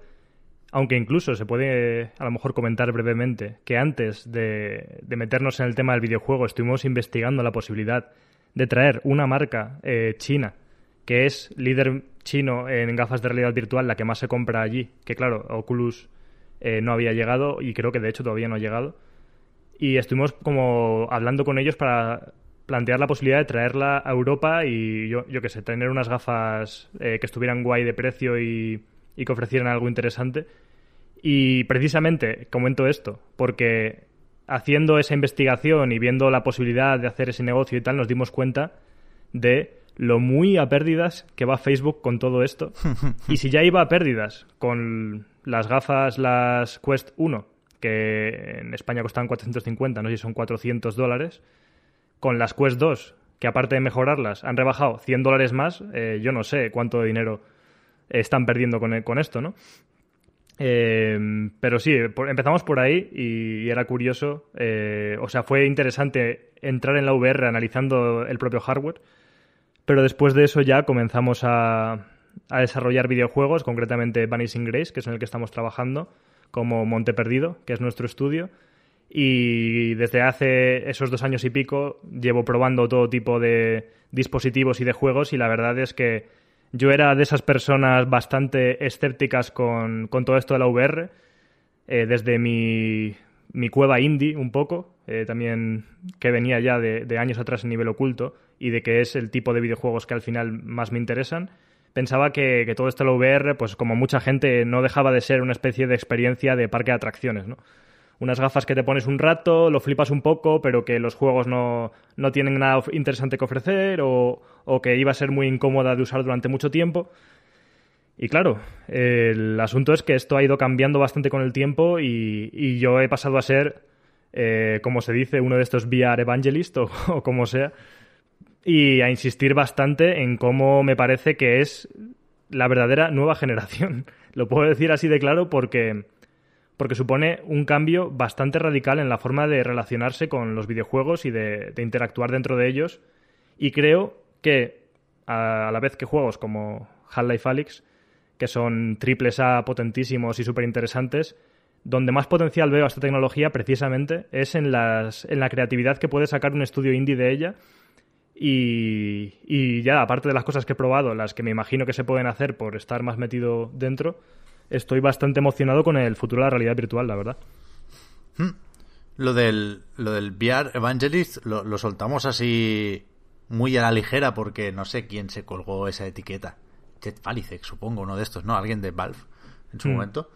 aunque incluso se puede a lo mejor comentar brevemente que antes de, meternos en el tema del videojuego estuvimos investigando la posibilidad de traer una marca eh, china que es líder chino en gafas de realidad virtual, la que más se compra allí, que claro, Oculus eh, no había llegado y creo que de hecho todavía no ha llegado. Y estuvimos como hablando con ellos para plantear la posibilidad de traerla a Europa y yo, yo qué sé, tener unas gafas eh, que estuvieran guay de precio y, y, que ofrecieran algo interesante. Y precisamente comento esto, porque haciendo esa investigación y viendo la posibilidad de hacer ese negocio y tal, nos dimos cuenta de lo muy a pérdidas que va Facebook con todo esto. y si ya iba a pérdidas con las gafas, las Quest 1, que en España costaban 450, no sé si son 400 dólares, con las Quest 2, que aparte de mejorarlas, han rebajado 100 dólares más, eh, yo no sé cuánto dinero están perdiendo con, con esto, ¿no? Eh, pero sí, empezamos por ahí y, y era curioso, eh, o sea, fue interesante entrar en la VR analizando el propio hardware, pero después de eso ya comenzamos a, a desarrollar videojuegos, concretamente Vanishing Grace, que es en el que estamos trabajando, como Monte Perdido, que es nuestro estudio. Y desde hace esos dos años y pico llevo probando todo tipo de dispositivos y de juegos y la verdad es que yo era de esas personas bastante escépticas con, con todo esto de la VR, eh, desde mi, mi, cueva indie un poco, eh, también que venía ya de, de años atrás en nivel oculto y de que es el tipo de videojuegos que al final más me interesan pensaba que, que, todo esto de la VR, pues como mucha gente, no dejaba de ser una especie de experiencia de parque de atracciones, ¿no? Unas gafas que te pones un rato, lo flipas un poco, pero que los juegos no, no tienen nada interesante que ofrecer o, que iba a ser muy incómoda de usar durante mucho tiempo. Y claro, el asunto es que esto ha ido cambiando bastante con el tiempo y, yo he pasado a ser, eh, como se dice, uno de estos VR evangelist o, como sea, y a insistir bastante en cómo me parece que es la verdadera nueva generación. Lo puedo decir así de claro porque, porque supone un cambio bastante radical en la forma de relacionarse con los videojuegos y de interactuar dentro de ellos. Y creo que a, la vez que juegos como Half-Life Alyx, que son triples A potentísimos y súper interesantes, donde más potencial veo a esta tecnología precisamente es en, las, en la creatividad que puede sacar un estudio indie de ella y, y, ya, aparte de las cosas que he probado, las que me imagino que se pueden hacer por estar más metido dentro, estoy bastante emocionado con el futuro de la realidad virtual, la verdad. Hmm. Lo del, lo del VR Evangelist lo, lo, soltamos así muy a la ligera porque no sé quién se colgó esa etiqueta. Jet Falicek, supongo, uno de estos, ¿no? Alguien de Valve en su hmm. momento.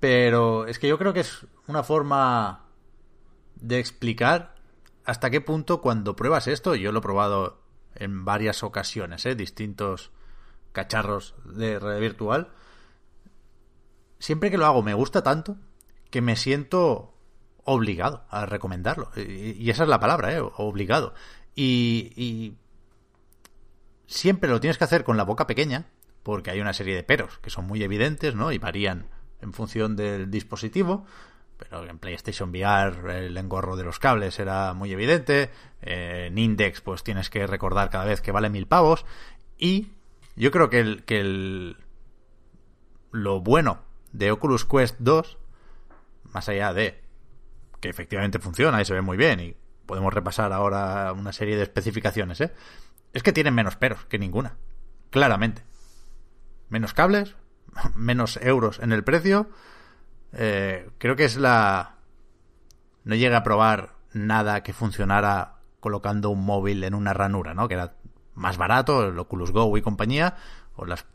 Pero es que yo creo que es una forma de explicar hasta qué punto cuando pruebas esto, yo lo he probado en varias ocasiones, ¿eh? distintos cacharros de red virtual, siempre que lo hago me gusta tanto que me siento obligado a recomendarlo. Y, esa es la palabra, ¿eh? obligado. Y, y siempre lo tienes que hacer con la boca pequeña, porque hay una serie de peros que son muy evidentes, ¿no? Y varían en función del dispositivo. Pero en PlayStation VR el engorro de los cables era muy evidente. en Index, pues tienes que recordar cada vez que vale mil pavos. Y yo creo que el, que el, lo bueno de Oculus Quest 2, más allá de que efectivamente funciona y se ve muy bien y podemos repasar ahora una serie de especificaciones, ¿eh? es que tienen menos peros que ninguna. Claramente. Menos cables, menos euros en el precio. Eh, creo que es la... No llega a probar nada que funcionara colocando un móvil en una ranura, ¿no? Que era más barato, el Oculus Go y compañía, o las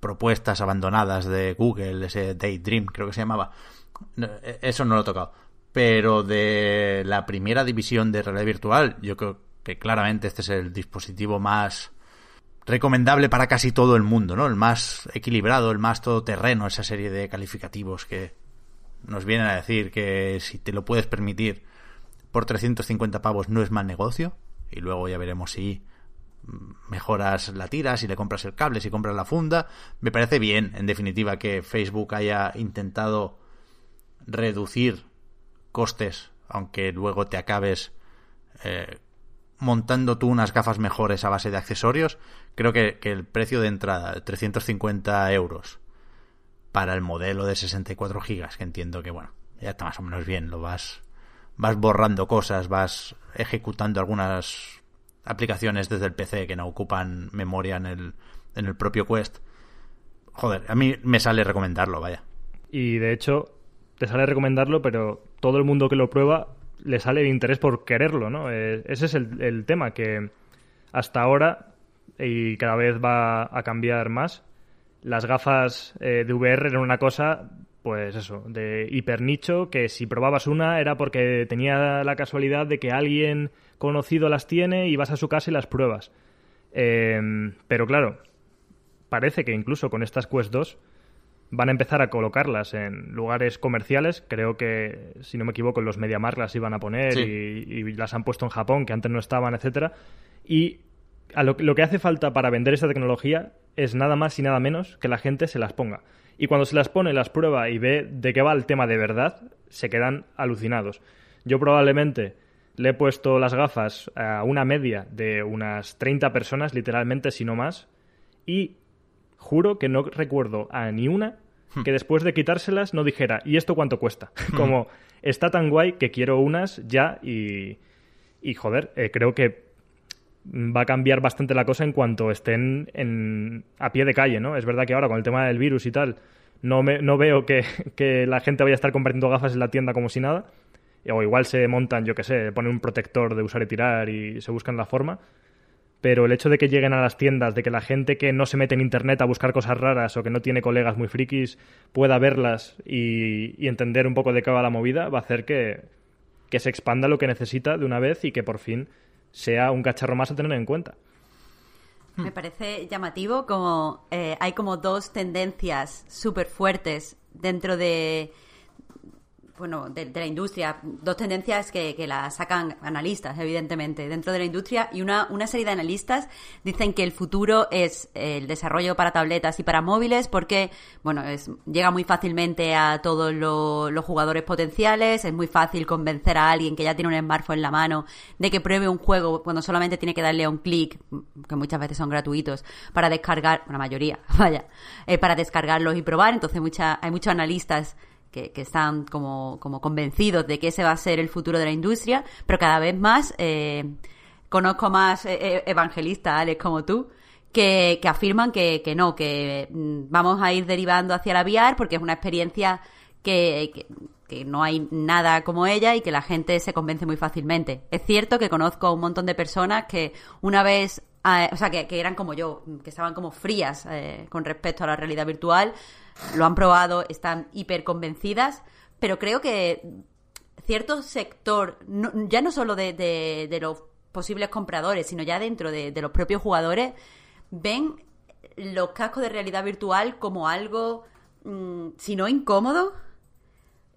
propuestas abandonadas de Google, ese Daydream, creo que se llamaba. E, eso no lo he tocado. Pero de la primera división de realidad virtual, yo creo que claramente este es el dispositivo más recomendable para casi todo el mundo, ¿no? El más equilibrado, el más todoterreno, esa serie de calificativos que nos vienen a decir que si te lo puedes permitir por 350 pavos no es mal negocio. Y luego ya veremos si mejoras la tira, si le compras el cable, si compras la funda. Me parece bien, en definitiva, que Facebook haya intentado reducir costes, aunque luego te acabes eh, montando tú unas gafas mejores a base de accesorios. Creo que, que el precio de entrada, 350 euros, para el modelo de 64 gigas, que entiendo que, bueno, ya está más o menos bien, lo vas, vas borrando cosas, vas ejecutando algunas aplicaciones desde el PC que no ocupan memoria en el, en el propio Quest. Joder, a mí me sale recomendarlo, vaya. Y de hecho, te sale recomendarlo, pero todo el mundo que lo prueba le sale el interés por quererlo, ¿no? Eh, ese es el, tema, que hasta ahora, y cada vez va a cambiar más, las gafas eh, de VR eran una cosa, pues eso, de hiper nicho, que si probabas una era porque tenía la casualidad de que alguien conocido las tiene y vas a su casa y las pruebas. Em, pero claro, parece que incluso con estas Quest 2 van a empezar a colocarlas en lugares comerciales. Creo que, si no me equivoco, los MediaMarkt las iban a poner y, las han puesto en Japón, que antes no estaban, etcétera. Y lo, lo, que hace falta para vender esta tecnología es nada más y nada menos que la gente se las ponga. Y cuando se las pone, las prueba y ve de qué va el tema de verdad, se quedan alucinados. Yo probablemente le he puesto las gafas a una media de unas 30 personas, literalmente, si no más, y juro que no recuerdo a ni una hmm. que después de quitárselas no dijera, ¿y esto cuánto cuesta? Hmm. Como, está tan guay que quiero unas ya y, y joder, eh, creo que va a cambiar bastante la cosa en cuanto estén en, a pie de calle, ¿no? Es verdad que ahora con el tema del virus y tal, no, me, no veo que, que la gente vaya a estar compartiendo gafas en la tienda como si nada, o igual se montan, yo que sé, ponen un protector de usar y tirar y se buscan la forma. Pero el hecho de que lleguen a las tiendas, de que la gente que no se mete en internet a buscar cosas raras o que no tiene colegas muy frikis pueda verlas y, entender un poco de qué va la movida, va a hacer que, que se expanda lo que necesita de una vez y que por fin sea un cacharro más a tener en cuenta. Me parece llamativo como eh, hay como dos tendencias súper fuertes dentro de, bueno, de, la industria, dos tendencias que, que las sacan analistas, evidentemente, dentro de la industria, y una, una serie de analistas dicen que el futuro es el desarrollo para tabletas y para móviles, porque, bueno, es, llega muy fácilmente a todos los jugadores potenciales, es muy fácil convencer a alguien que ya tiene un smartphone en la mano de que pruebe un juego cuando solamente tiene que darle a un clic, que muchas veces son gratuitos, para descargar, la mayoría, vaya, eh, para descargarlos y probar, entonces mucha, hay muchos analistas que, están como, como, convencidos de que ese va a ser el futuro de la industria, pero cada vez más eh, conozco más eh, eh, evangelistas, Alex, como tú, que, afirman que, no, que mm, vamos a ir derivando hacia la VR porque es una experiencia que, que, no hay nada como ella y que la gente se convence muy fácilmente. Es cierto que conozco un montón de personas que una vez, o sea, que, eran como yo, que estaban como frías con respecto a la realidad virtual, lo han probado, están hiper convencidas, pero creo que cierto sector, ya no solo de, los posibles compradores, sino ya dentro de, los propios jugadores, ven los cascos de realidad virtual como algo, mm, si no incómodo,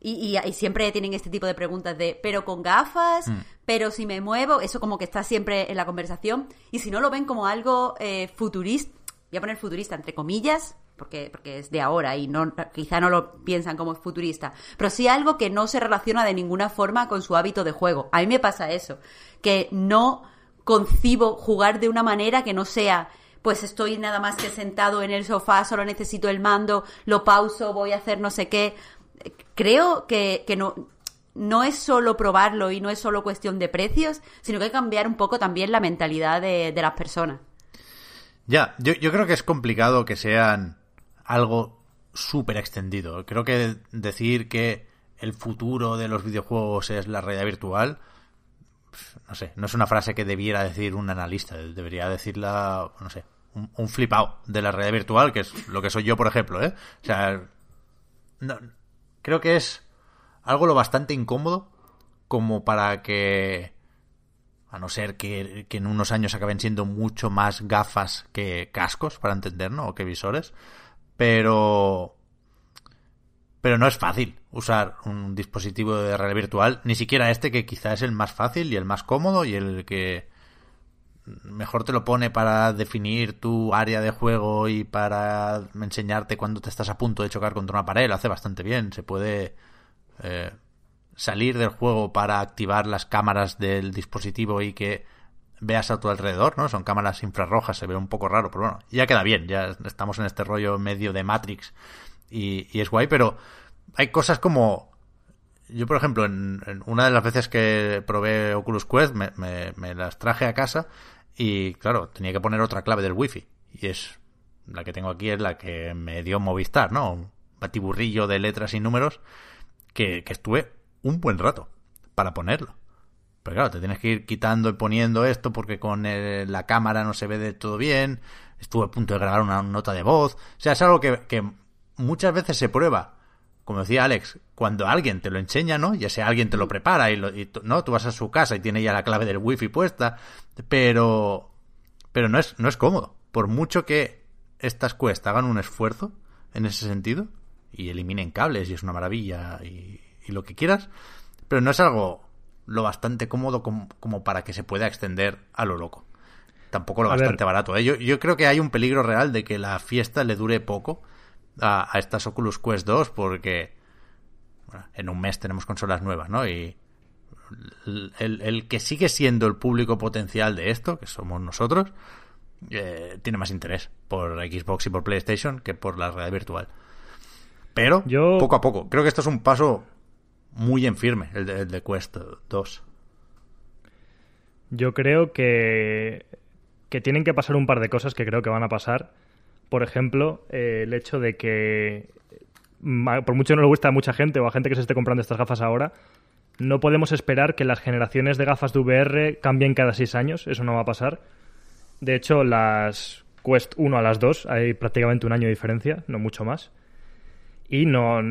y, siempre tienen este tipo de preguntas de, pero con gafas, mm. pero si me muevo, eso como que está siempre en la conversación. Y si no lo ven como algo eh, futurista, voy a poner futurista entre comillas, porque, porque es de ahora y no, quizá no lo piensan como futurista, pero sí algo que no se relaciona de ninguna forma con su hábito de juego. A mí me pasa eso, que no concibo jugar de una manera que no sea pues estoy nada más que sentado en el sofá, solo necesito el mando, lo pauso, voy a hacer no sé qué. Creo que, que no, no es solo probarlo y no es solo cuestión de precios, sino que hay que cambiar un poco también la mentalidad de, las personas. Ya, yo, yo creo que es complicado que sean algo súper extendido. Creo que decir que el futuro de los videojuegos es la realidad virtual, no sé, no es una frase que debiera decir un analista, debería decirla, no sé, un, un flipado de la realidad virtual, que es lo que soy yo, por ejemplo, ¿eh? O sea, no, creo que es algo lo bastante incómodo como para que a no ser que, que, en unos años acaben siendo mucho más gafas que cascos, para entender, ¿no? O que visores. Pero. Pero no es fácil usar un dispositivo de realidad virtual, ni siquiera este que quizá es el más fácil y el más cómodo y el que mejor te lo pone para definir tu área de juego y para enseñarte cuando te estás a punto de chocar contra una pared. Lo hace bastante bien. Se puede eh, salir del juego para activar las cámaras del dispositivo y que veas a tu alrededor, ¿no? Son cámaras infrarrojas, se ve un poco raro, pero bueno, ya queda bien, ya estamos en este rollo medio de Matrix y, es guay, pero hay cosas como... Yo, por ejemplo, en, una de las veces que probé Oculus Quest, me, me, me, las traje a casa y, claro, tenía que poner otra clave del wifi. Y es... La que tengo aquí es la que me dio Movistar, ¿no? Un batiburrillo de letras y números que, que estuve un buen rato para ponerlo. Pero claro, te tienes que ir quitando y poniendo esto porque con la cámara no se ve de todo bien. Estuve a punto de grabar una nota de voz. O sea, es algo que, muchas veces se prueba. Como decía Alex, cuando alguien te lo enseña, ¿no? Ya sea alguien te lo prepara y, lo, y no, tú vas a su casa y tiene ya la clave del wifi puesta, pero pero no es no es cómodo. Por mucho que estas quests hagan un esfuerzo en ese sentido y eliminen cables y es una maravilla y lo que quieras, pero no es algo lo bastante cómodo como, como, para que se pueda extender a lo loco. Tampoco lo a bastante ver. barato. ¿eh? Yo, yo, creo que hay un peligro real de que la fiesta le dure poco a, a estas Oculus Quest 2 porque bueno, en un mes tenemos consolas nuevas, ¿no? Y el, el, el, que sigue siendo el público potencial de esto, que somos nosotros, eh, tiene más interés por Xbox y por PlayStation que por la realidad virtual. Pero yo... poco a poco. Creo que esto es un paso muy en firme, el de, Quest 2. Yo creo que, que tienen que pasar un par de cosas que creo que van a pasar. Por ejemplo, eh, el hecho de que, por mucho que no le gusta a mucha gente o a gente que se esté comprando estas gafas ahora, no podemos esperar que las generaciones de gafas de VR cambien cada seis años. Eso no va a pasar. De hecho, las Quest 1 a las 2 hay prácticamente un año de diferencia, no mucho más. Y no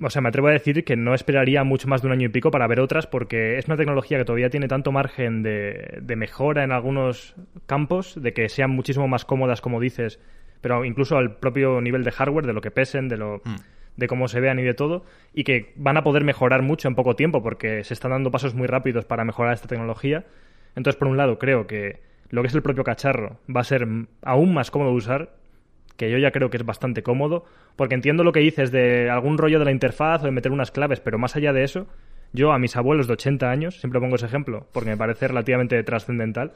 o sea, me atrevo a decir que no esperaría mucho más de un año y pico para ver otras porque es una tecnología que todavía tiene tanto margen de, de, mejora en algunos campos, de que sean muchísimo más cómodas, como dices, pero incluso al propio nivel de hardware, de lo que pesen, de lo... Mm. de cómo se vean y de todo, y que van a poder mejorar mucho en poco tiempo porque se están dando pasos muy rápidos para mejorar esta tecnología. Entonces, por un lado, creo que lo que es el propio cacharro va a ser aún más cómodo de usar, que yo ya creo que es bastante cómodo, porque entiendo lo que dices de algún rollo de la interfaz o de meter unas claves, pero más allá de eso, yo a mis abuelos de 80 años, siempre pongo ese ejemplo, porque me parece relativamente trascendental,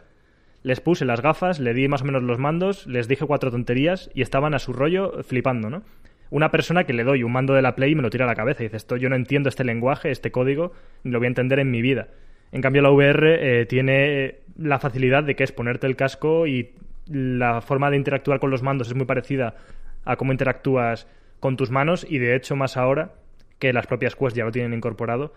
les puse las gafas, le di más o menos los mandos, les dije cuatro tonterías y estaban a su rollo flipando, ¿no? Una persona que le doy un mando de la Play y me lo tira a la cabeza y dice, esto yo no entiendo este lenguaje, este código, ni lo voy a entender en mi vida. En cambio la VR eh, tiene la facilidad de que es ponerte el casco y la forma de interactuar con los mandos es muy parecida a cómo interactúas con tus manos y de hecho más ahora que las propias Quest ya lo tienen incorporado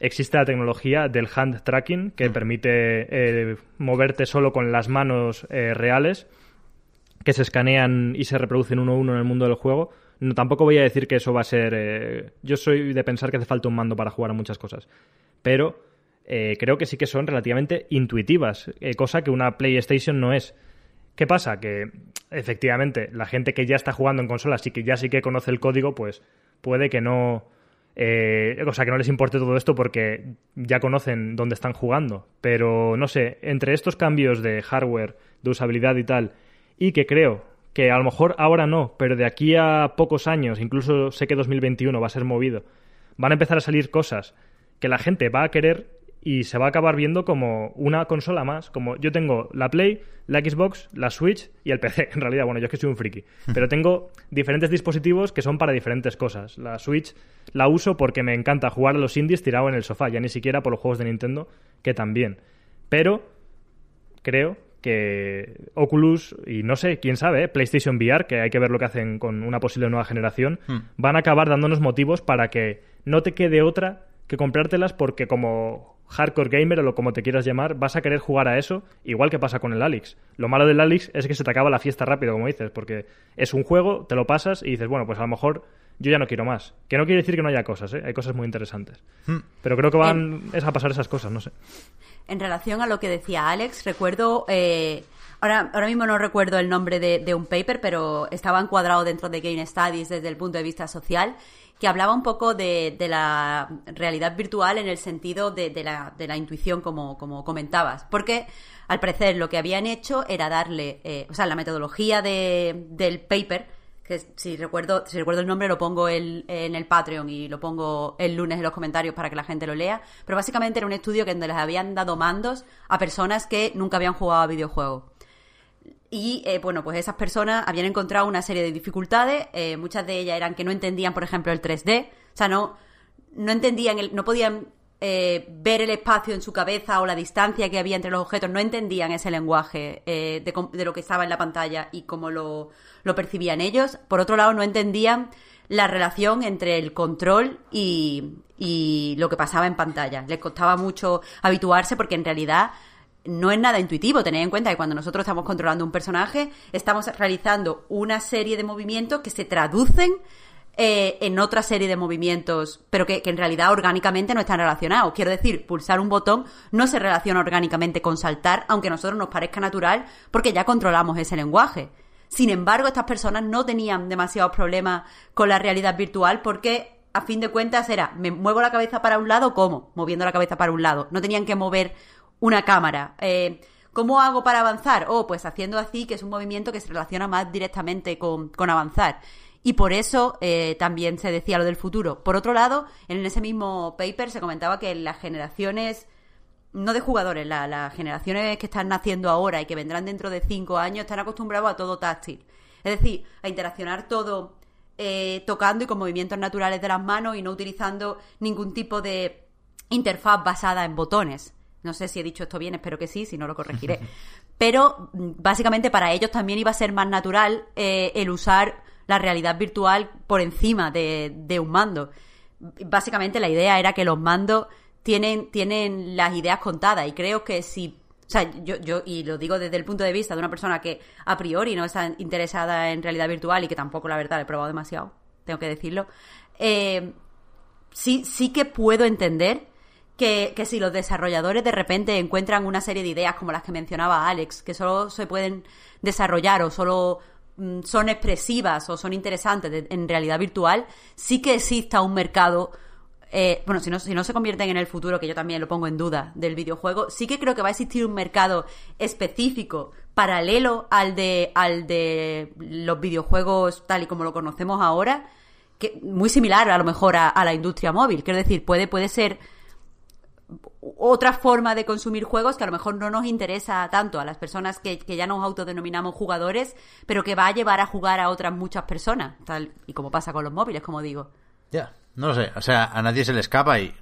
existe la tecnología del hand tracking que mm. permite eh, moverte solo con las manos eh, reales que se escanean y se reproducen uno a uno en el mundo del juego. No, tampoco voy a decir que eso va a ser... Eh, yo soy de pensar que hace falta un mando para jugar a muchas cosas. Pero creo que sí que son relativamente intuitivas, cosa que una PlayStation no es. ¿Qué pasa? Que efectivamente la gente que ya está jugando en consolas y que ya sí que conoce el código, pues puede que no... Eh, o sea, que no les importe todo esto porque ya conocen dónde están jugando. Pero no sé, entre estos cambios de hardware, de usabilidad y tal, y que creo que a lo mejor ahora no, pero de aquí a pocos años, incluso sé que 2021 va a ser movido, van a empezar a salir cosas que la gente va a querer y se va a acabar viendo como una consola más. Como yo tengo la Play, la Xbox, la Switch y el PC. En realidad, bueno, yo es que soy un friki. Pero tengo diferentes dispositivos que son para diferentes cosas. La Switch la uso porque me encanta jugar a los indies tirado en el sofá, ya ni siquiera por los juegos de Nintendo, que también. Pero creo que Oculus y no sé, quién sabe, ¿eh? PlayStation VR, que hay que ver lo que hacen con una posible nueva generación, van a acabar dándonos motivos para que no te quede otra que comprártelas porque como hardcore gamer o lo como te quieras llamar, vas a querer jugar a eso, igual que pasa con el Alex. Lo malo del Alex es que se te acaba la fiesta rápido, como dices, porque es un juego, te lo pasas y dices, bueno, pues a lo mejor yo ya no quiero más. Que no quiere decir que no haya cosas, ¿eh? hay cosas muy interesantes. Pero creo que van es a pasar esas cosas, no sé. En relación a lo que decía Alex, recuerdo, eh, ahora, ahora mismo no recuerdo el nombre de, de un paper, pero estaba encuadrado dentro de Game Studies desde el punto de vista social que hablaba un poco de, de, la realidad virtual en el sentido de, de, la, de la, intuición, como, comentabas. Porque, al parecer, lo que habían hecho era darle, eh, o sea, la metodología del paper, que si recuerdo, si recuerdo el nombre lo pongo en el Patreon y lo pongo el lunes en los comentarios para que la gente lo lea, pero básicamente era un estudio que donde les habían dado mandos a personas que nunca habían jugado a videojuegos. Y eh, bueno, pues esas personas habían encontrado una serie de dificultades. Eh, muchas de ellas eran que no entendían, por ejemplo, el 3D. O sea, no, no entendían, el, no podían eh, ver el espacio en su cabeza o la distancia que había entre los objetos. No entendían ese lenguaje eh, de, de, lo que estaba en la pantalla y cómo lo, lo percibían ellos. Por otro lado, no entendían la relación entre el control y, y lo que pasaba en pantalla. Les costaba mucho habituarse porque en realidad no es nada intuitivo. Tened en cuenta que cuando nosotros estamos controlando un personaje, estamos realizando una serie de movimientos que se traducen eh, en otra serie de movimientos, pero que, que, en realidad orgánicamente no están relacionados. Quiero decir, pulsar un botón no se relaciona orgánicamente con saltar, aunque a nosotros nos parezca natural, porque ya controlamos ese lenguaje. Sin embargo, estas personas no tenían demasiados problemas con la realidad virtual porque a fin de cuentas era, me muevo la cabeza para un lado, ¿cómo? Moviendo la cabeza para un lado. No tenían que mover una cámara. Eh, ¿Cómo hago para avanzar? Oh, pues haciendo así, que es un movimiento que se relaciona más directamente con, con avanzar. Y por eso eh, también se decía lo del futuro. Por otro lado, en ese mismo paper se comentaba que las generaciones, no de jugadores, la, las generaciones que están naciendo ahora y que vendrán dentro de cinco años, están acostumbrados a todo táctil. Es decir, a interaccionar todo eh, tocando y con movimientos naturales de las manos y no utilizando ningún tipo de interfaz basada en botones. No sé si he dicho esto bien, espero que sí, si no lo corregiré. Pero básicamente para ellos también iba a ser más natural eh, el usar la realidad virtual por encima de, de, un mando. Básicamente la idea era que los mandos tienen, tienen las ideas contadas y creo que si... O sea, yo, yo, y lo digo desde el punto de vista de una persona que a priori no está interesada en realidad virtual y que tampoco, la verdad, he probado demasiado, tengo que decirlo, eh, sí, sí que puedo entender que, que, si los desarrolladores de repente encuentran una serie de ideas como las que mencionaba Alex, que solo se pueden desarrollar o solo mm, son expresivas o son interesantes en realidad virtual, sí que exista un mercado. Eh, bueno, si no, si no se convierten en el futuro, que yo también lo pongo en duda, del videojuego, sí que creo que va a existir un mercado específico, paralelo al de, al de los videojuegos tal y como lo conocemos ahora, que muy similar a lo mejor a, a la industria móvil. Quiero decir, puede, puede ser otra forma de consumir juegos que a lo mejor no nos interesa tanto a las personas que, ya nos autodenominamos jugadores, pero que va a llevar a jugar a otras muchas personas, y como pasa con los móviles, como digo. Ya, no lo sé, o sea, a nadie se le escapa y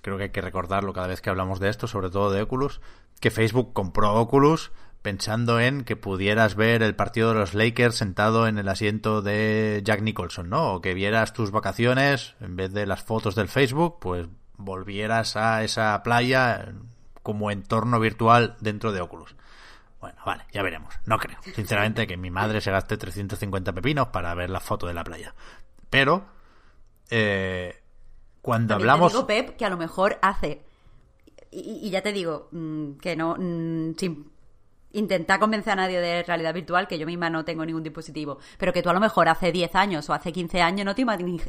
creo que hay que recordarlo cada vez que hablamos de esto, sobre todo de Oculus, que Facebook compró Oculus pensando en que pudieras ver el partido de los Lakers sentado en el asiento de Jack Nicholson, ¿no? O que vieras tus vacaciones en vez de las fotos del Facebook, pues volvieras a esa playa como entorno virtual dentro de Oculus. Bueno, vale, ya veremos. No creo, sinceramente, que mi madre se gaste 350 pepinos para ver la foto de la playa. Pero, eh, cuando También hablamos... Te digo, Pep, que a lo mejor hace... Y, y ya te digo, mmm, que no... Mmm, sin intentar convencer a nadie de realidad virtual, que yo misma no tengo ningún dispositivo, pero que tú a lo mejor hace 10 años o hace 15 años no te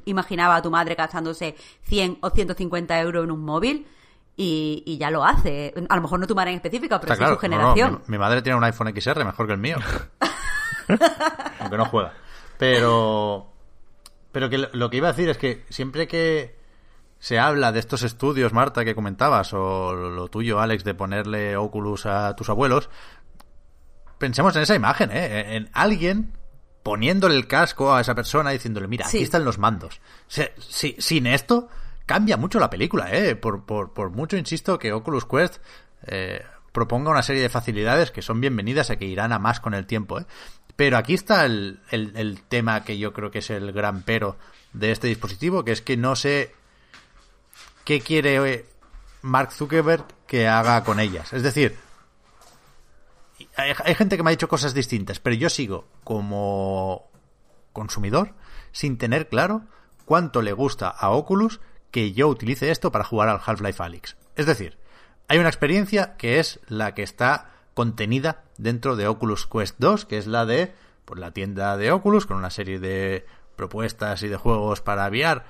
imaginaba a tu madre gastándose 100 o 150 euros en un móvil. Y, y, ya lo hace. A lo mejor no tu madre en específico, pero Está sí claro, su generación. No, no. Mi, mi, madre tiene un iPhone XR mejor que el mío. aunque no juega. Pero, pero que lo que iba a decir es que siempre que se habla de estos estudios, Marta, que comentabas, o lo tuyo, Alex, de ponerle Oculus a tus abuelos, pensemos en esa imagen, ¿eh? En alguien poniéndole el casco a esa persona diciéndole, mira, aquí están los mandos. sin esto, cambia mucho la película, ¿eh? Por, por, por mucho, insisto, que Oculus Quest eh, proponga una serie de facilidades que son bienvenidas y que irán a más con el tiempo, ¿eh? Pero aquí está el, el, tema que yo creo que es el gran pero de este dispositivo, que es que no sé qué quiere eh, Mark Zuckerberg que haga con ellas. Es decir, hay, hay, gente que me ha dicho cosas distintas, pero yo sigo como consumidor sin tener claro cuánto le gusta a Oculus que yo utilice esto para jugar al Half-Life Alyx. Es decir, hay una experiencia que es la que está contenida dentro de Oculus Quest 2, que es la de pues, la tienda de Oculus, con una serie de propuestas y de juegos para VR.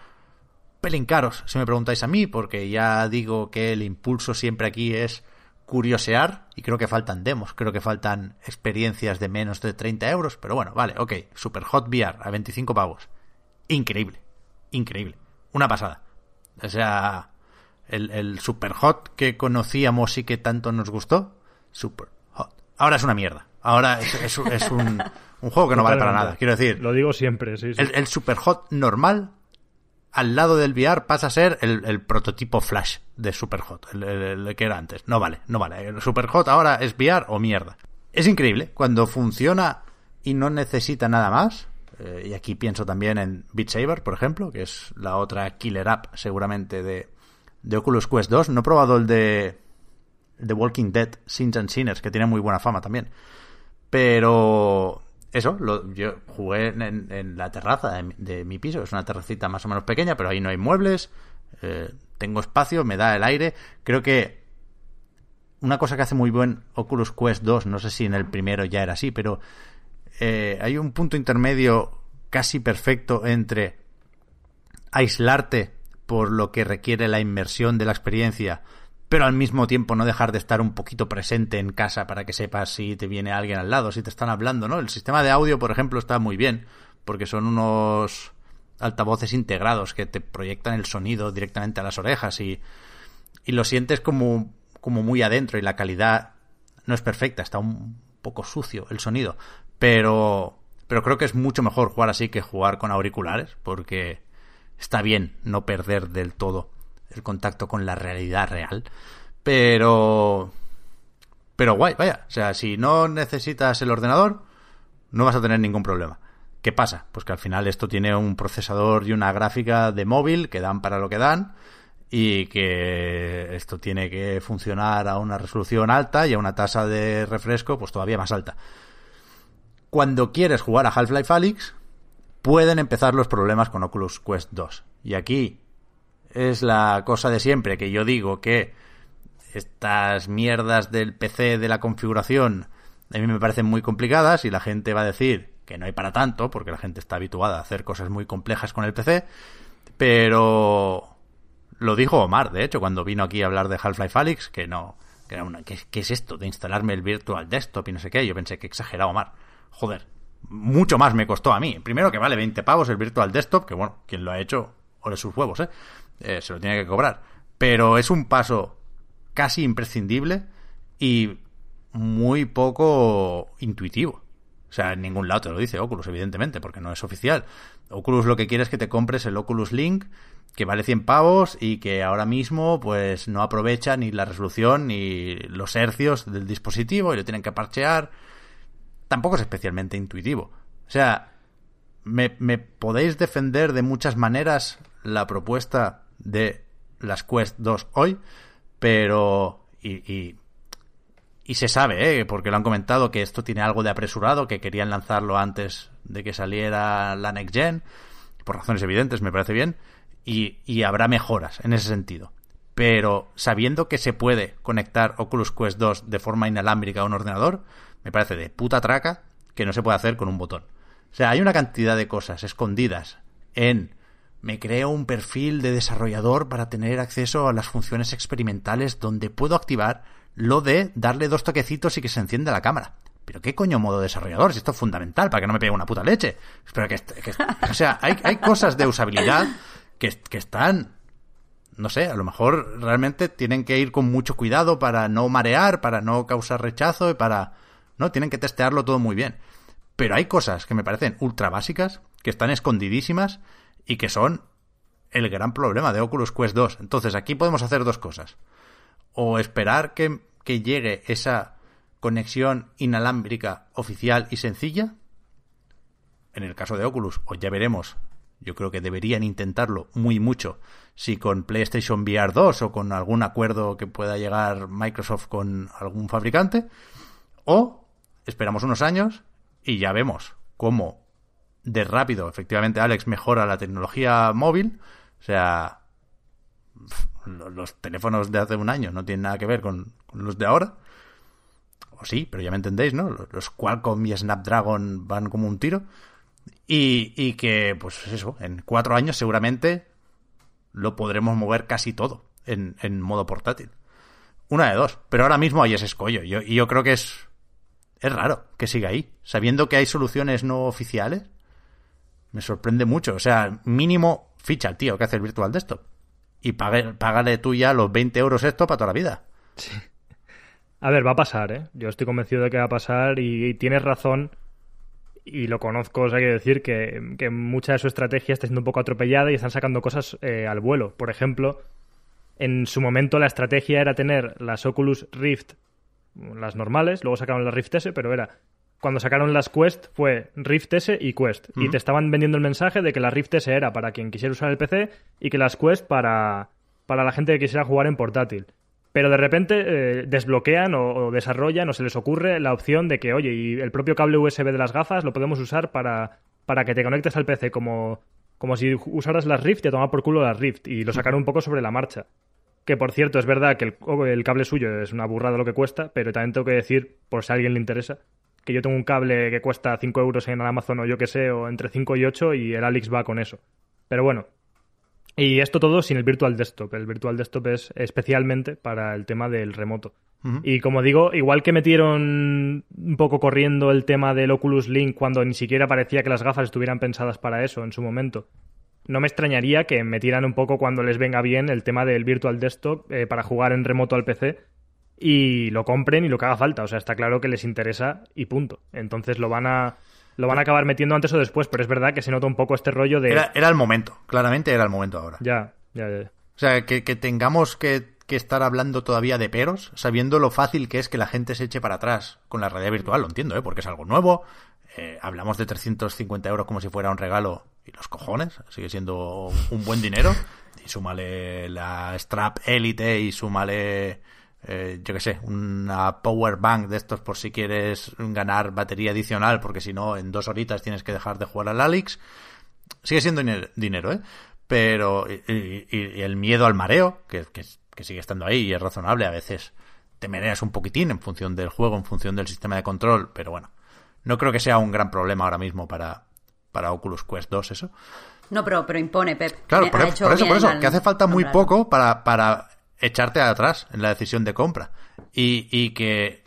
Pelín caros, si me preguntáis a mí, porque ya digo que el impulso siempre aquí es curiosear, y creo que faltan demos, creo que faltan experiencias de menos de 30 euros, pero bueno, vale, ok, Super Hot VR a 25 pavos. Increíble, increíble, una pasada. O sea, el, el Super Hot que conocíamos y que tanto nos gustó, Super Hot. Ahora es una mierda. Ahora es, un, juego que no vale para nada. Quiero decir. Lo digo siempre, sí. El, el, Super Hot normal, al lado del VR, pasa a ser el, prototipo Flash de Super Hot, el, que era antes. No vale, no vale. El Super Hot ahora es VR o mierda. Es increíble. Cuando funciona y no necesita nada más. Eh, y aquí pienso también en Beat Saber, por ejemplo, que es la otra killer app seguramente de, de Oculus Quest 2. No he probado el de The Walking Dead, Sins and Sinners, que tiene muy buena fama también. Pero eso, lo, yo jugué en, la terraza de, mi piso. Es una terracita más o menos pequeña, pero ahí no hay muebles. Eh, tengo espacio, me da el aire. Creo que una cosa que hace muy buen Oculus Quest 2, no sé si en el primero ya era así, pero eh, hay un punto intermedio casi perfecto entre aislarte por lo que requiere la inmersión de la experiencia, pero al mismo tiempo no dejar de estar un poquito presente en casa para que sepas si te viene alguien al lado, si te están hablando, ¿no? El sistema de audio, por ejemplo, está muy bien, porque son unos altavoces integrados que te proyectan el sonido directamente a las orejas y, y lo sientes como, como muy adentro y la calidad no es perfecta, está un poco sucio el sonido, pero, pero creo que es mucho mejor jugar así que jugar con auriculares, porque está bien no perder del todo el contacto con la realidad real. Pero... Pero guay, vaya. O sea, si no necesitas el ordenador, no vas a tener ningún problema. ¿Qué pasa? Pues que al final esto tiene un procesador y una gráfica de móvil que dan para lo que dan y que esto tiene que funcionar a una resolución alta y a una tasa de refresco pues todavía más alta. Cuando quieres jugar a Half-Life Alyx, pueden empezar los problemas con Oculus Quest 2. Y aquí es la cosa de siempre, que yo digo que estas mierdas del PC de la configuración a mí me parecen muy complicadas y la gente va a decir que no hay para tanto, porque la gente está habituada a hacer cosas muy complejas con el PC, pero lo dijo Omar, de hecho, cuando vino aquí a hablar de Half-Life Alyx, que no, que era una, ¿qué, ¿qué, es esto de instalarme el Virtual Desktop y no sé qué? Yo pensé que exagerado Omar. Joder, mucho más me costó a mí. Primero que vale 20 pavos el Virtual Desktop, que bueno, quien lo ha hecho, ole sus huevos, ¿eh? ¿Eh? Se lo tiene que cobrar. Pero es un paso casi imprescindible y muy poco intuitivo. O sea, en ningún lado te lo dice Oculus, evidentemente, porque no es oficial. Oculus lo que quiere es que te compres el Oculus Link, que vale 100 pavos y que ahora mismo pues no aprovecha ni la resolución ni los hercios del dispositivo y lo tienen que parchear tampoco es especialmente intuitivo. O sea, me, podéis defender de muchas maneras la propuesta de las Quest 2 hoy, pero... Y, y, se sabe, ¿eh? porque lo han comentado, que esto tiene algo de apresurado, que querían lanzarlo antes de que saliera la Next Gen, por razones evidentes, me parece bien, y, y habrá mejoras en ese sentido. Pero sabiendo que se puede conectar Oculus Quest 2 de forma inalámbrica a un ordenador, me parece de puta traca que no se puede hacer con un botón. O sea, hay una cantidad de cosas escondidas en me creo un perfil de desarrollador para tener acceso a las funciones experimentales donde puedo activar lo de darle dos toquecitos y que se encienda la cámara. pero ¿qué coño modo desarrollador? Si esto es fundamental para que no me pegue una puta leche. Pero que, o sea, hay, hay cosas de usabilidad que, que están no sé, a lo mejor realmente tienen que ir con mucho cuidado para no marear, para no causar rechazo y para... No, tienen que testearlo todo muy bien. Pero hay cosas que me parecen ultra básicas, que están escondidísimas y que son el gran problema de Oculus Quest 2. Entonces aquí podemos hacer dos cosas. O esperar que, que llegue esa conexión inalámbrica oficial y sencilla. En el caso de Oculus, o ya veremos yo creo que deberían intentarlo muy mucho si con PlayStation VR 2 o con algún acuerdo que pueda llegar Microsoft con algún fabricante. O esperamos unos años y ya vemos cómo de rápido, efectivamente, Alex mejora la tecnología móvil. O sea, los teléfonos de hace un año no tienen nada que ver con, los de ahora. O sí, pero ya me entendéis, ¿no? Los Qualcomm y Snapdragon van como un tiro. Y, y que, pues eso, en cuatro años seguramente lo podremos mover casi todo en, en modo portátil. Una de dos. Pero ahora mismo hay ese escollo. Yo, y yo creo que es, es raro que siga ahí. Sabiendo que hay soluciones no oficiales, me sorprende mucho. O sea, mínimo ficha al tío que hace el Virtual Desktop. Y pague, págale tú ya los 20 euros esto para toda la vida. Sí. A ver, va a pasar, ¿eh? Yo estoy convencido de que va a pasar y, y tienes razón y lo conozco, o sea, quiero decir que, que, mucha de su estrategia está siendo un poco atropellada y están sacando cosas eh, al vuelo. Por ejemplo, en su momento la estrategia era tener las Oculus Rift, las normales, luego sacaron las Rift S, pero era cuando sacaron las Quest fue Rift S y Quest. Y te estaban vendiendo el mensaje de que la Rift S era para quien quisiera usar el PC y que las Quest para, para la gente que quisiera jugar en portátil pero de repente eh, desbloquean o, o, desarrollan o se les ocurre la opción de que, oye, y el propio cable USB de las gafas lo podemos usar para, para que te conectes al PC como, como si usaras las Rift y a tomar por culo las Rift y lo sacaron un poco sobre la marcha. Que por cierto, es verdad que el, el cable suyo es una burrada lo que cuesta, pero también tengo que decir, por si a alguien le interesa, que yo tengo un cable que cuesta 5 euros en Amazon o yo que sé, o entre 5 y 8 y el Alex va con eso. Pero bueno, y esto todo sin el Virtual Desktop. El Virtual Desktop es especialmente para el tema del remoto. Uh -huh. Y como digo, igual que metieron un poco corriendo el tema del Oculus Link cuando ni siquiera parecía que las gafas estuvieran pensadas para eso en su momento, no me extrañaría que metieran un poco cuando les venga bien el tema del Virtual Desktop eh, para jugar en remoto al PC y lo compren y lo que haga falta. O sea, está claro que les interesa y punto. Entonces lo van a lo van a acabar metiendo antes o después, pero es verdad que se nota un poco este rollo de... Era, era el momento, claramente era el momento ahora. Ya, ya, ya. O sea, que, que tengamos que, que, estar hablando todavía de peros, sabiendo lo fácil que es que la gente se eche para atrás con la realidad virtual, lo entiendo, ¿eh? porque es algo nuevo. Eh, hablamos de 350 euros como si fuera un regalo y los cojones, sigue siendo un buen dinero. Y súmale la Strap Elite y súmale eh, yo que sé, una power bank de estos por si quieres ganar batería adicional, porque si no, en dos horitas tienes que dejar de jugar al Alex. Sigue siendo dinero, ¿eh? Pero, y, y, y el miedo al mareo, que, que, que, sigue estando ahí y es razonable, a veces te mereas un poquitín en función del juego, en función del sistema de control, pero bueno, no creo que sea un gran problema ahora mismo para, para Oculus Quest 2 eso. No, pero, pero impone, Pep. Claro, por, por, eso, por eso, que hace falta muy poco para, para echarte atrás en la decisión de compra. Y, y, que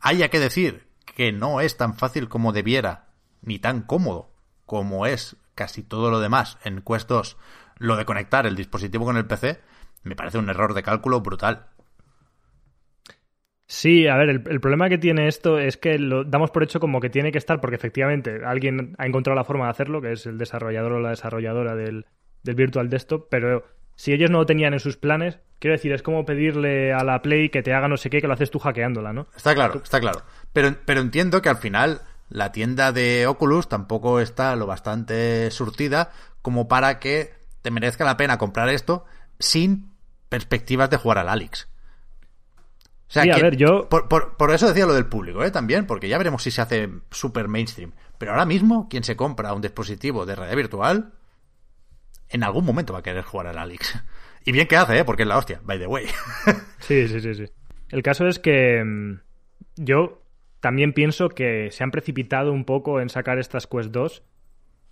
haya que decir que no es tan fácil como debiera, ni tan cómodo como es casi todo lo demás en Quest 2, lo de conectar el dispositivo con el PC, me parece un error de cálculo brutal. Sí, a ver, el, problema que tiene esto es que lo damos por hecho como que tiene que estar, porque efectivamente alguien ha encontrado la forma de hacerlo, que es el desarrollador o la desarrolladora del, del Virtual Desktop, pero si ellos no lo tenían en sus planes, quiero decir, es como pedirle a la Play que te haga no sé qué, que lo haces tú hackeándola, ¿no? Está claro, está claro. Pero, pero entiendo que al final la tienda de Oculus tampoco está lo bastante surtida como para que te merezca la pena comprar esto sin perspectivas de jugar al Alex. O sea, sí, que, a ver, yo... Por, por, por, eso decía lo del público, ¿eh? También, porque ya veremos si se hace super mainstream. Pero ahora mismo, quien se compra un dispositivo de realidad virtual, en algún momento va a querer jugar al Alex. Y bien que hace, ¿eh? Porque es la hostia, by the way. sí, sí, sí, sí. El caso es que mm, yo también pienso que se han precipitado un poco en sacar estas Quest 2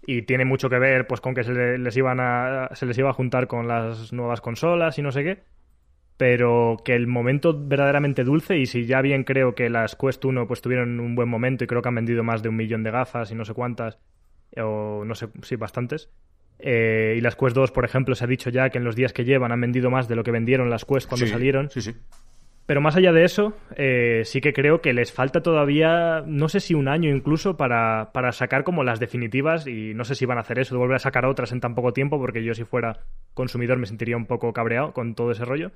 y tiene mucho que ver pues con que se les iban a se les iba a juntar con las nuevas consolas y no sé qué. pero que el momento verdaderamente dulce, y si ya bien creo que las Quest 1 pues tuvieron un buen momento y creo que han vendido más de un millón de gafas y no sé cuántas, o no sé, sí, bastantes. Eh, y las Quest 2, por ejemplo, se ha dicho ya que en los días que llevan han vendido más de lo que vendieron las Quest cuando Sí, salieron. Sí, sí. Pero más allá de eso, eh, sí que creo que les falta todavía, no sé si un año incluso, para, para sacar como las definitivas y no sé si van a hacer eso, de volver a sacar otras en tan poco tiempo, porque yo si fuera consumidor me sentiría un poco cabreado con todo ese rollo.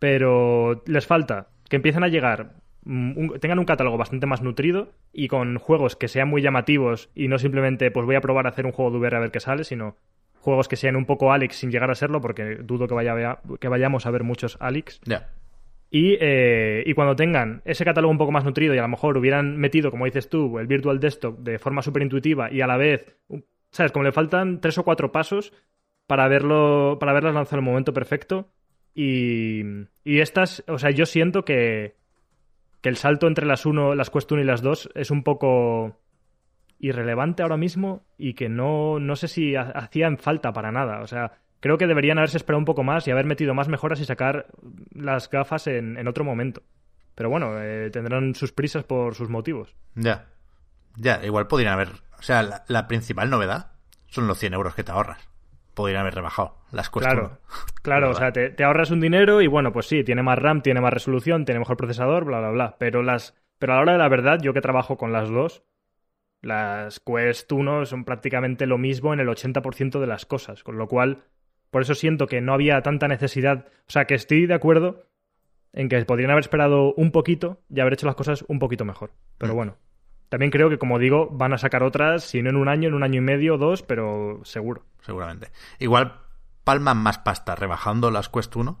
Pero les falta que empiecen a llegar, un- tengan un catálogo bastante más nutrido y con juegos que sean muy llamativos y no simplemente pues voy a probar a hacer un juego de VR a ver qué sale, sino juegos que sean un poco Alex sin llegar a serlo, porque dudo que, vaya, que vayamos a ver muchos Alex. Y, eh, y cuando tengan ese catálogo un poco más nutrido y a lo mejor hubieran metido, como dices tú, el Virtual Desktop de forma súper intuitiva y a la vez, ¿sabes? Como le faltan tres o cuatro pasos para verlo, para verlas lanzado en el momento perfecto. Y, y estas, o sea, yo siento que, que el salto entre las uno, las Quest 1 y las 2 es un poco irrelevante ahora mismo y que no, no sé si ha- hacían falta para nada. O sea, creo que deberían haberse esperado un poco más y haber metido más mejoras y sacar las gafas en, en otro momento. Pero bueno, eh, tendrán sus prisas por sus motivos. Ya. Ya, igual podrían haber. O sea, la, la principal novedad son los 100 euros que te ahorras. Podrían haber rebajado las Quest Claro, 1. claro, o sea, te, te ahorras un dinero y bueno, pues sí, tiene más RAM, tiene más resolución, tiene mejor procesador, bla, bla, bla. Pero las, pero a la hora de la verdad, yo que trabajo con las dos, las Quest 1 son prácticamente lo mismo en el 80% de las cosas, con lo cual, por eso siento que no había tanta necesidad, o sea, que estoy de acuerdo en que podrían haber esperado un poquito y haber hecho las cosas un poquito mejor. Pero Mm. bueno, también creo que, como digo, van a sacar otras, si no en un año, en un año y medio dos, pero seguro. seguramente. Igual palman más pasta rebajando las Quest 1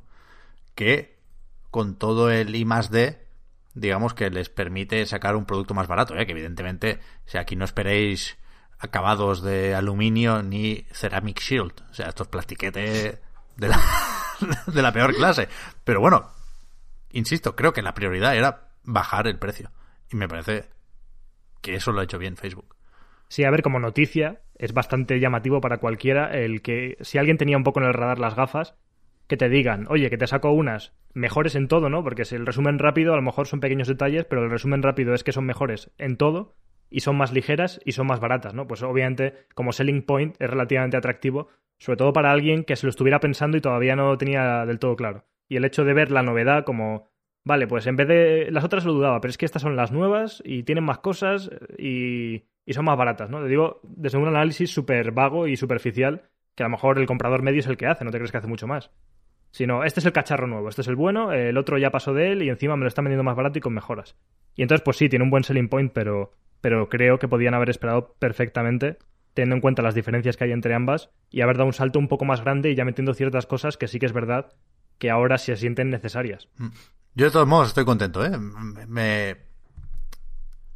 que con todo el I más D, digamos que les permite sacar un producto más barato, ¿eh? que evidentemente, sea, aquí no esperéis acabados de aluminio ni ceramic shield, o sea, estos plastiquetes de la, de la peor clase. Pero bueno, insisto, creo que la prioridad era bajar el precio. Y me parece que eso lo ha hecho bien Facebook. Sí, a ver, como noticia, es bastante llamativo para cualquiera el que si alguien tenía un poco en el radar las gafas, que te digan, oye, que te saco unas mejores en todo, ¿no? Porque si el resumen rápido a lo mejor son pequeños detalles, pero el resumen rápido es que son mejores en todo y son más ligeras y son más baratas, ¿no? Pues obviamente como selling point es relativamente atractivo, sobre todo para alguien que se lo estuviera pensando y todavía no tenía del todo claro. Y el hecho de ver la novedad como, vale, pues en vez de las otras lo dudaba, pero es que estas son las nuevas y tienen más cosas y, y son más baratas, ¿no? Te digo desde un análisis súper vago y superficial que a lo mejor el comprador medio es el que hace, no te crees que hace mucho más. Sino, este es el cacharro nuevo, este es el bueno, el otro ya pasó de él y encima me lo están vendiendo más barato y con mejoras. Y entonces, pues sí, tiene un buen selling point, pero, pero creo que podían haber esperado perfectamente, teniendo en cuenta las diferencias que hay entre ambas, y haber dado un salto un poco más grande y ya metiendo ciertas cosas que sí que es verdad que ahora se sienten necesarias. Yo de todos modos estoy contento, ¿eh? Me-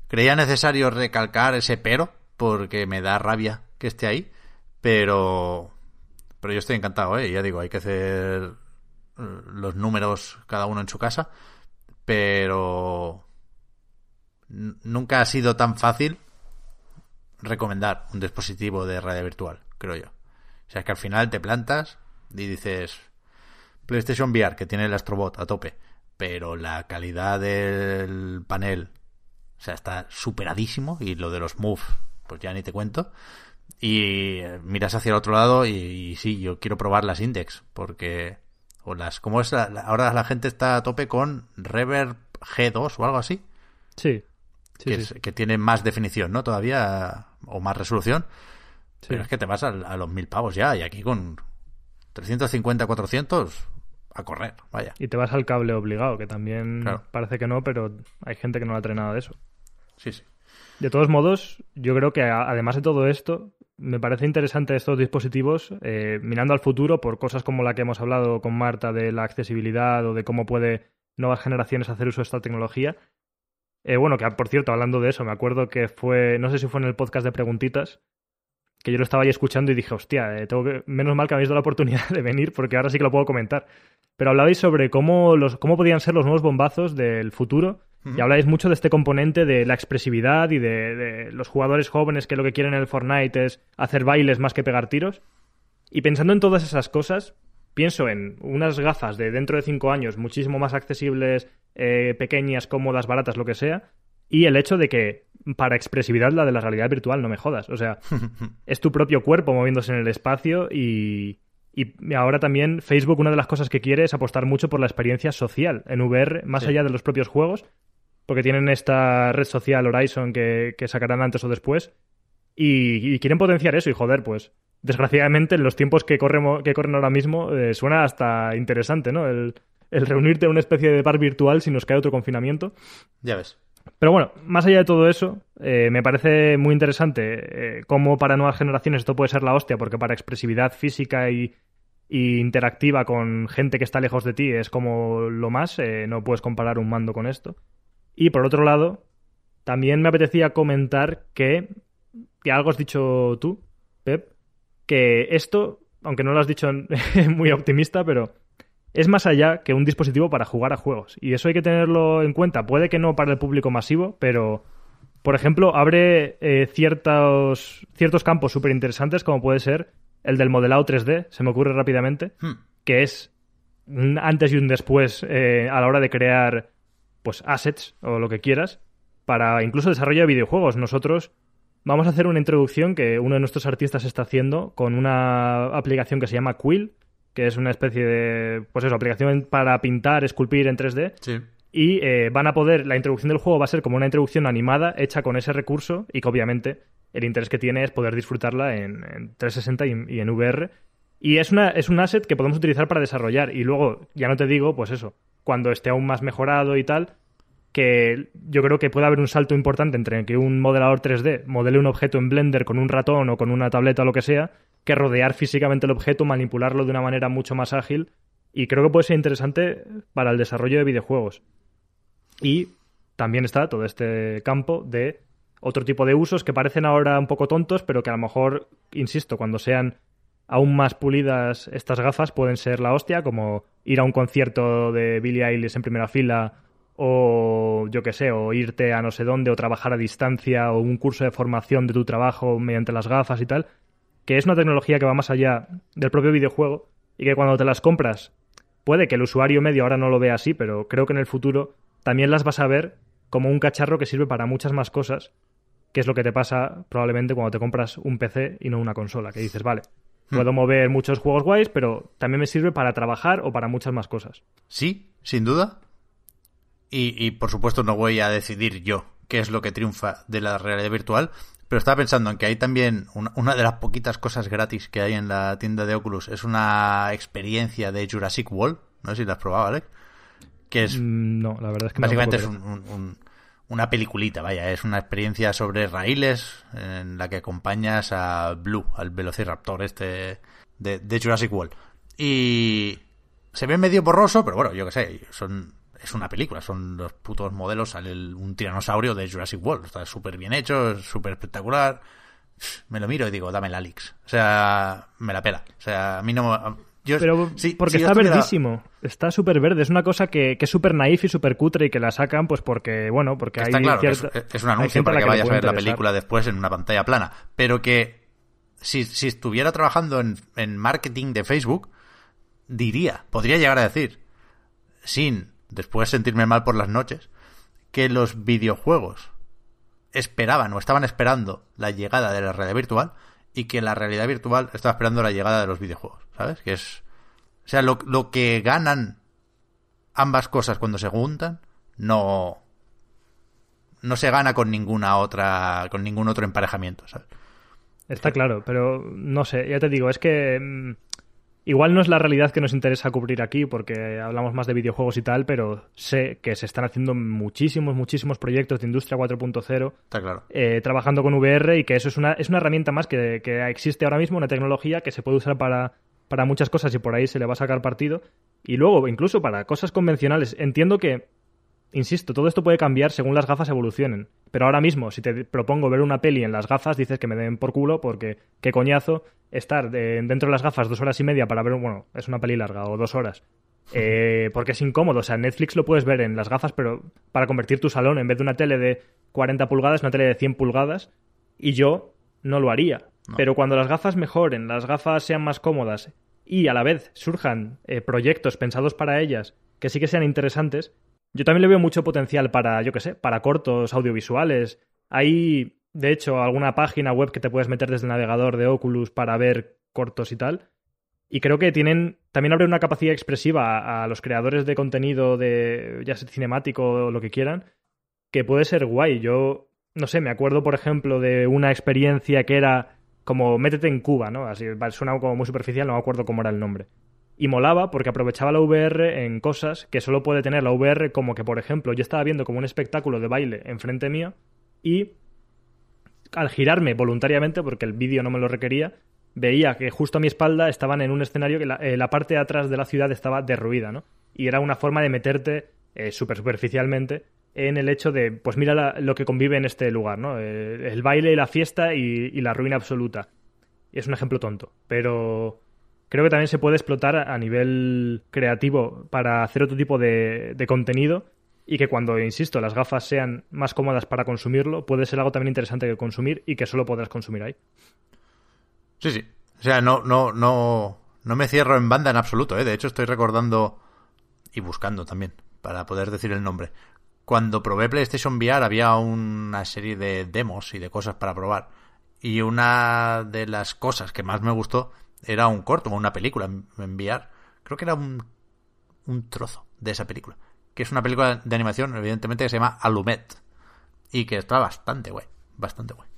creía necesario recalcar ese pero porque me da rabia que esté ahí, pero pero yo estoy encantado, ¿eh? Ya digo, hay que hacer eh, los números cada uno en su casa, pero nunca ha sido tan fácil recomendar un dispositivo de radio virtual, creo yo. O sea, es que al final te plantas y dices PlayStation VR, que tiene el Astrobot a tope, pero la calidad del panel, o sea, está superadísimo y lo de los Move, pues ya ni te cuento. Y eh, miras hacia el otro lado y, y sí, yo quiero probar las Index, porque o las ¿cómo es? La- ahora la gente está a tope con Reverb G2 o algo así, Sí. Sí, que, sí, es- que tiene más definición, ¿no? Todavía o más resolución. sí. Pero es que te vas a, a los mil pavos ya, y aquí con 350, 400, a correr, vaya. Y te vas al cable obligado, que también Claro. parece que no, pero hay gente que no le trae nada de eso. Sí, sí. De todos modos, yo creo que además de todo esto, me parece interesante estos dispositivos, eh, mirando al futuro por cosas como la que hemos hablado con Marta de la accesibilidad o de cómo puede nuevas generaciones hacer uso de esta tecnología. Eh, bueno, que por cierto, hablando de eso, me acuerdo que fue, no sé si fue en el podcast de preguntitas, que yo lo estaba ahí escuchando y dije, hostia, eh, tengo que, menos mal que habéis dado la oportunidad de venir porque ahora sí que lo puedo comentar. Pero hablabais sobre cómo, los, cómo podían ser los nuevos bombazos del futuro y habláis mucho de este componente de la expresividad y de, de los jugadores jóvenes que lo que quieren en el Fortnite es hacer bailes más que pegar tiros. Y pensando en todas esas cosas, pienso en unas gafas de dentro de cinco años muchísimo más accesibles, eh, pequeñas, cómodas, baratas, lo que sea, y el hecho de que para expresividad la de la realidad virtual, no me jodas. O sea, es tu propio cuerpo moviéndose en el espacio y, y ahora también Facebook una de las cosas que quiere es apostar mucho por la experiencia social en VR, más allá de los propios juegos, porque tienen esta red social Horizon que, que sacarán antes o después y, y quieren potenciar eso y joder, pues desgraciadamente en los tiempos que, corremos, que corren ahora mismo eh, suena hasta interesante, ¿no? El, el reunirte en una especie de bar virtual si nos cae otro confinamiento. Ya ves. Pero bueno, más allá de todo eso, eh, me parece muy interesante eh, cómo para nuevas generaciones esto puede ser la hostia, porque para expresividad física y, y interactiva con gente que está lejos de ti es como lo más, eh, no puedes comparar un mando con esto. Y por otro lado, también me apetecía comentar que, que algo has dicho tú, Pep, que esto, aunque no lo has dicho muy optimista, pero es más allá que un dispositivo para jugar a juegos. Y eso hay que tenerlo en cuenta. Puede que no para el público masivo, pero, por ejemplo, abre eh, ciertos, ciertos campos súper interesantes, como puede ser el del modelado 3D, se me ocurre rápidamente, Hmm. que es un antes y un después eh, a la hora de crear pues assets o lo que quieras para incluso desarrollo de videojuegos. Nosotros vamos a hacer una introducción que uno de nuestros artistas está haciendo con una aplicación que se llama Quill, que es una especie de pues eso, aplicación para pintar, esculpir en 3D Sí. y eh, van a poder, la introducción del juego va a ser como una introducción animada hecha con ese recurso y que obviamente el interés que tiene es poder disfrutarla en, en 360 y, y en VR. Y es, una, es un asset que podemos utilizar para desarrollar. Y luego, ya no te digo, pues eso, cuando esté aún más mejorado y tal, que yo creo que puede haber un salto importante entre que un modelador 3D modele un objeto en Blender con un ratón o con una tableta o lo que sea, que rodear físicamente el objeto, manipularlo de una manera mucho más ágil. Y creo que puede ser interesante para el desarrollo de videojuegos. Y también está todo este campo de otro tipo de usos que parecen ahora un poco tontos, pero que a lo mejor, insisto, cuando sean aún más pulidas estas gafas pueden ser la hostia, como ir a un concierto de Billie Eilish en primera fila o yo qué sé, o irte a no sé dónde o trabajar a distancia o un curso de formación de tu trabajo mediante las gafas y tal, que es una tecnología que va más allá del propio videojuego y que cuando te las compras puede que el usuario medio ahora no lo vea así, pero creo que en el futuro también las vas a ver como un cacharro que sirve para muchas más cosas, que es lo que te pasa probablemente cuando te compras un PC y no una consola, que dices, vale, puedo mover muchos juegos guays, pero también me sirve para trabajar o para muchas más cosas. Sí, sin duda. Y, y, por supuesto no voy a decidir yo qué es lo que triunfa de la realidad virtual, pero estaba pensando en que hay también una, una, de las poquitas cosas gratis que hay en la tienda de Oculus, es una experiencia de Jurassic World, no sé si la has probado, Alex, que es... Mm, No, la verdad es que Básicamente es un, un, un, una peliculita, vaya, es una experiencia sobre raíles en la que acompañas a Blue, al velociraptor este de, de Jurassic World. Y se ve medio borroso, pero bueno, yo qué sé, son es una película, son los putos modelos, sale el, un tiranosaurio de Jurassic World, está súper bien hecho, súper espectacular. Me lo miro y digo, dame el Alix. O sea, me la pela. O sea, a mí no... Yo, pero sí, porque está estuviera... verdísimo, está súper verde, es una cosa que, que es súper naif y súper cutre y que la sacan pues porque, bueno, porque está hay claro, cierta... es, es, un anuncio para que, que vayas a ver la película después en una pantalla plana, pero que si, si estuviera trabajando en, en marketing de Facebook, diría, podría llegar a decir, sin después sentirme mal por las noches, que los videojuegos esperaban o estaban esperando la llegada de la realidad virtual y que la realidad virtual estaba esperando la llegada de los videojuegos, ¿sabes? Que es... O sea, lo, lo que ganan ambas cosas cuando se juntan, no... No se gana con ninguna otra... con ningún otro emparejamiento, ¿sabes? Está claro, pero no sé, ya te digo, es que... Igual no es la realidad que nos interesa cubrir aquí porque hablamos más de videojuegos y tal, pero sé que se están haciendo muchísimos, muchísimos proyectos de industria 4.0 claro. eh, trabajando con VR y que eso es una, es una herramienta más que, que, existe ahora mismo, una tecnología que se puede usar para, para muchas cosas y por ahí se le va a sacar partido. Y luego, incluso para cosas convencionales, entiendo que, insisto, todo esto puede cambiar según las gafas evolucionen. Pero ahora mismo, si te propongo ver una peli en las gafas, dices que me den por culo porque qué coñazo estar de, dentro de las gafas dos horas y media para ver, bueno, es una peli larga o dos horas. Eh, porque es incómodo, o sea, Netflix lo puedes ver en las gafas, pero para convertir tu salón en vez de una tele de 40 pulgadas, una tele de 100 pulgadas, y yo no lo haría. No. Pero cuando las gafas mejoren, las gafas sean más cómodas y a la vez surjan eh, proyectos pensados para ellas que sí que sean interesantes, yo también le veo mucho potencial para, yo qué sé, para cortos audiovisuales. Hay, de hecho, alguna página web que te puedes meter desde el navegador de Oculus para ver cortos y tal. Y creo que tienen, también abre una capacidad expresiva a, los creadores de contenido, de ya sea cinemático o lo que quieran, que puede ser guay. Yo, no sé, me acuerdo, por ejemplo, de una experiencia que era como métete en Cuba, ¿no? Así suena como muy superficial, no me acuerdo cómo era el nombre. Y molaba porque aprovechaba la VR en cosas que solo puede tener la VR, como que, por ejemplo, yo estaba viendo como un espectáculo de baile enfrente mío y al girarme voluntariamente, porque el vídeo no me lo requería, veía que justo a mi espalda estaban en un escenario que la, eh, parte de atrás de la ciudad estaba derruida, ¿no? Y era una forma de meterte eh, súper superficialmente en el hecho de, pues mira lo que convive en este lugar, ¿no? Eh, el baile y la fiesta y, la ruina absoluta. Es un ejemplo tonto, pero creo que también se puede explotar a nivel creativo para hacer otro tipo de, de contenido y que cuando, insisto, las gafas sean más cómodas para consumirlo, puede ser algo también interesante que consumir y que solo podrás consumir ahí. Sí, sí. O sea, no, no, no, no me cierro en banda en absoluto, ¿eh? De hecho, estoy recordando y buscando también para poder decir el nombre cuando probé PlayStation VR había una serie de demos y de cosas para probar. Y una de las cosas que más me gustó era un corto, una película en VR. Creo que era un, un trozo de esa película. Que es una película de animación, evidentemente, que se llama Alumet. Y que está bastante guay. Bastante guay.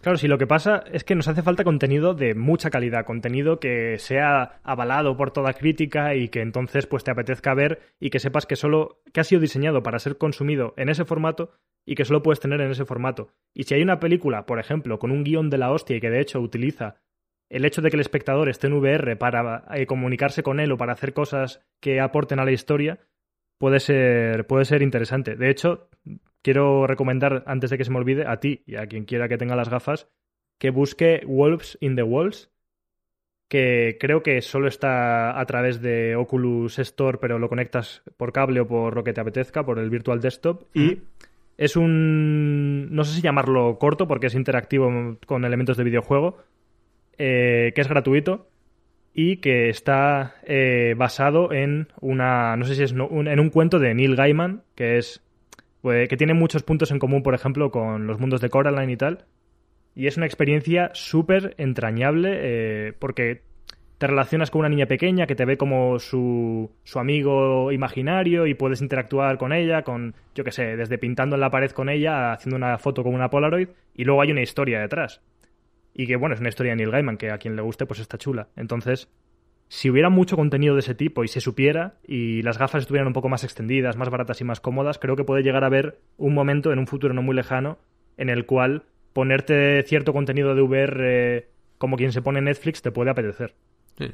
Claro, si lo que pasa es que nos hace falta contenido de mucha calidad, contenido que sea avalado por toda crítica y que entonces pues te apetezca ver y que sepas que solo que ha sido diseñado para ser consumido en ese formato y que solo puedes tener en ese formato. Y si hay una película, por ejemplo, con un guion de la hostia y que de hecho utiliza el hecho de que el espectador esté en VR para eh, comunicarse con él o para hacer cosas que aporten a la historia, puede ser, puede ser interesante. De hecho, quiero recomendar, antes de que se me olvide, a ti y a quien quiera que tenga las gafas, que busque Wolves in the Walls, que creo que solo está a través de Oculus Store, pero lo conectas por cable o por lo que te apetezca, por el Virtual Desktop, y es un... no sé si llamarlo corto, porque es interactivo con elementos de videojuego, eh, que es gratuito y que está eh, basado en una, no sé si es un, en un cuento de Neil Gaiman, que es pues, que tiene muchos puntos en común, por ejemplo, con los mundos de Coraline y tal. Y es una experiencia súper entrañable eh, porque te relacionas con una niña pequeña que te ve como su, su amigo imaginario y puedes interactuar con ella, con, yo qué sé, desde pintando en la pared con ella, haciendo una foto con una Polaroid, y luego hay una historia detrás. Y que, bueno, es una historia de Neil Gaiman, que a quien le guste, pues está chula. Entonces, si hubiera mucho contenido de ese tipo y se supiera y las gafas estuvieran un poco más extendidas, más baratas y más cómodas, creo que puede llegar a haber un momento en un futuro no muy lejano en el cual ponerte cierto contenido de VR eh, como quien se pone Netflix te puede apetecer. Sí.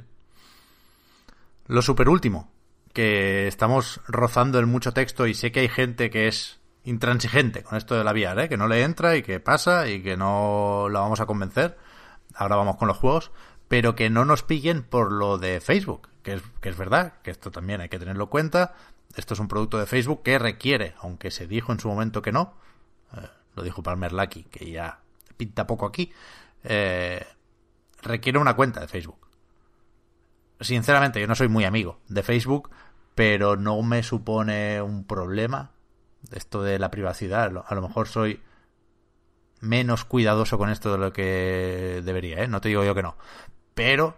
Lo super último, que estamos rozando en mucho texto y sé que hay gente que es intransigente con esto de la VR, ¿eh? que no le entra y que pasa y que no la vamos a convencer. Ahora vamos con los juegos pero que no nos pillen por lo de Facebook, que es, que es verdad, que esto también hay que tenerlo en cuenta. Esto es un producto de Facebook que requiere, aunque se dijo en su momento que no, eh, lo dijo Palmer Lucky, que ya pinta poco aquí, eh, requiere una cuenta de Facebook. Sinceramente, yo no soy muy amigo de Facebook, pero no me supone un problema esto de la privacidad. A lo mejor soy menos cuidadoso con esto de lo que debería, ¿eh? No te digo yo que no. Pero,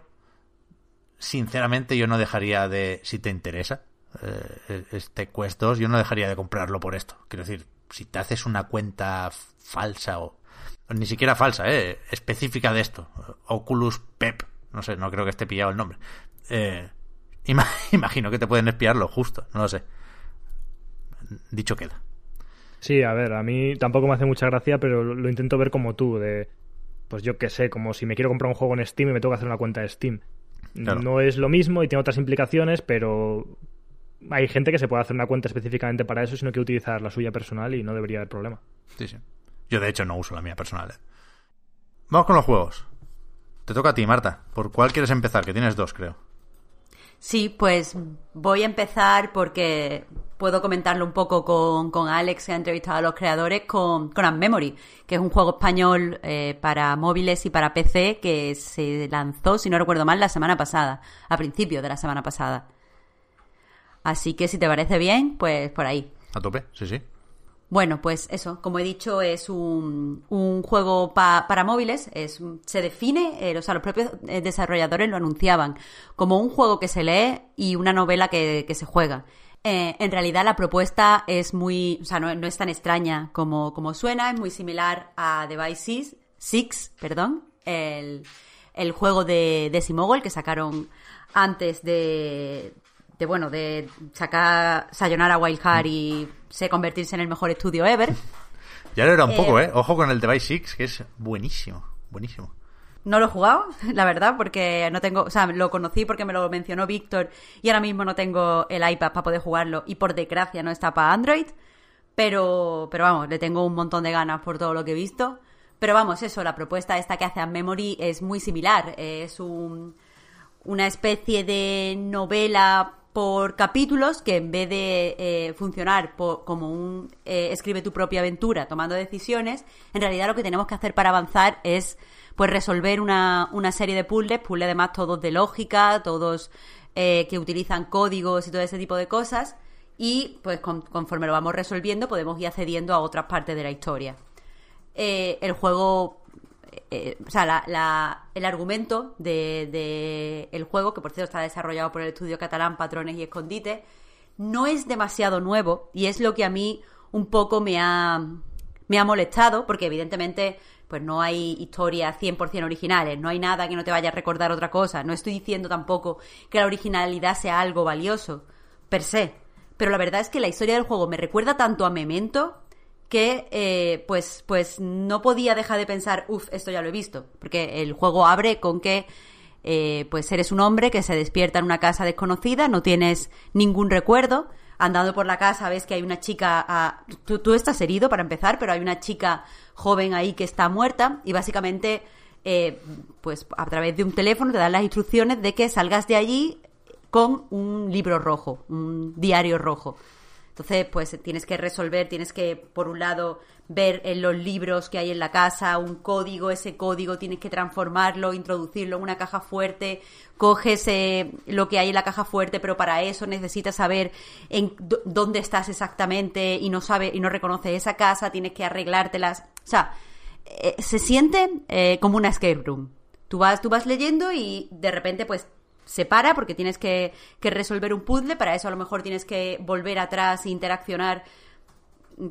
sinceramente, yo no dejaría de, si te interesa eh, este Quest 2, yo no dejaría de comprarlo por esto. Quiero decir, si te haces una cuenta falsa o, ni siquiera falsa, eh, específica de esto, Oculus Pep, no sé, no creo que esté pillado el nombre. Eh, imagino que te pueden espiarlo justo, no lo sé. Dicho queda. Sí, a ver, a mí tampoco me hace mucha gracia, pero lo intento ver como tú, de pues yo qué sé, como si me quiero comprar un juego en Steam y me tengo que hacer una cuenta de Steam. Claro. No es lo mismo y tiene otras implicaciones, pero hay gente que se puede hacer una cuenta específicamente para eso, sino que utilizar la suya personal y no debería haber problema. Sí, sí. Yo de hecho no uso la mía personal. ¿eh? Vamos con los juegos. Te toca a ti, Marta. ¿Por cuál quieres empezar? Que tienes dos, creo. Sí, pues voy a empezar porque puedo comentarlo un poco con, con Alex, que ha entrevistado a los creadores, con, con Memory, que es un juego español eh, para móviles y para PC que se lanzó, si no recuerdo mal, la semana pasada, a principios de la semana pasada. Así que si te parece bien, pues por ahí. A tope, sí, sí. Bueno, pues eso, como he dicho, es un, un juego para móviles. Es, se define, eh, o sea, los propios eh, desarrolladores lo anunciaban como un juego que se lee y una novela que, que se juega. Eh, en realidad la propuesta es muy, o sea, no, no es tan extraña como, como, suena, es muy similar a Devices Six, perdón, el, el juego de, de Simogol que sacaron antes de, de bueno, de sacar Sayonara Wild Heart y se convertirse en el mejor estudio ever. Ya lo era un poco, ¿eh? Ojo con el Device 6, que es buenísimo, buenísimo. No lo he jugado, la verdad, porque no tengo, o sea, lo conocí porque me lo mencionó Víctor y ahora mismo no tengo el iPad para poder jugarlo y por desgracia no está para Android, pero, pero vamos, le tengo un montón de ganas por todo lo que he visto. Pero vamos, eso, la propuesta esta que hace a Memory es muy similar, es un, una especie de novela por capítulos que en vez de eh, funcionar como un eh, escribe tu propia aventura tomando decisiones, en realidad lo que tenemos que hacer para avanzar es pues resolver una, una serie de puzzles, puzzles además todos de lógica, todos eh, que utilizan códigos y todo ese tipo de cosas y pues conforme lo vamos resolviendo podemos ir accediendo a otras partes de la historia. el juego eh, o sea, la, el argumento del de, el juego, que por cierto está desarrollado por el estudio catalán Patrones y Escondite, no es demasiado nuevo y es lo que a mí un poco me ha, me ha molestado, porque evidentemente pues no hay historias 100% originales, no hay nada que no te vaya a recordar otra cosa, no estoy diciendo tampoco que la originalidad sea algo valioso, per se, pero la verdad es que la historia del juego me recuerda tanto a Memento que eh, pues, pues no podía dejar de pensar, uff, esto ya lo he visto, porque el juego abre con que eh, pues eres un hombre que se despierta en una casa desconocida, no tienes ningún recuerdo, andando por la casa ves que hay una chica, tú, tú, estás herido para empezar, pero hay una chica joven ahí que está muerta y básicamente eh, pues a través de un teléfono te dan las instrucciones de que salgas de allí con un libro rojo, un diario rojo. Entonces, pues tienes que resolver, tienes que, por un lado, ver en los libros que hay en la casa un código, ese código tienes que transformarlo, introducirlo en una caja fuerte, coges eh, lo que hay en la caja fuerte, pero para eso necesitas saber en dónde estás exactamente y no sabe y no reconoces esa casa, tienes que arreglártelas. O sea, eh, se siente eh, como una escape room. Tú vas, tú vas leyendo y de repente, pues se para porque tienes que, resolver un puzzle, para eso a lo mejor tienes que volver atrás e interaccionar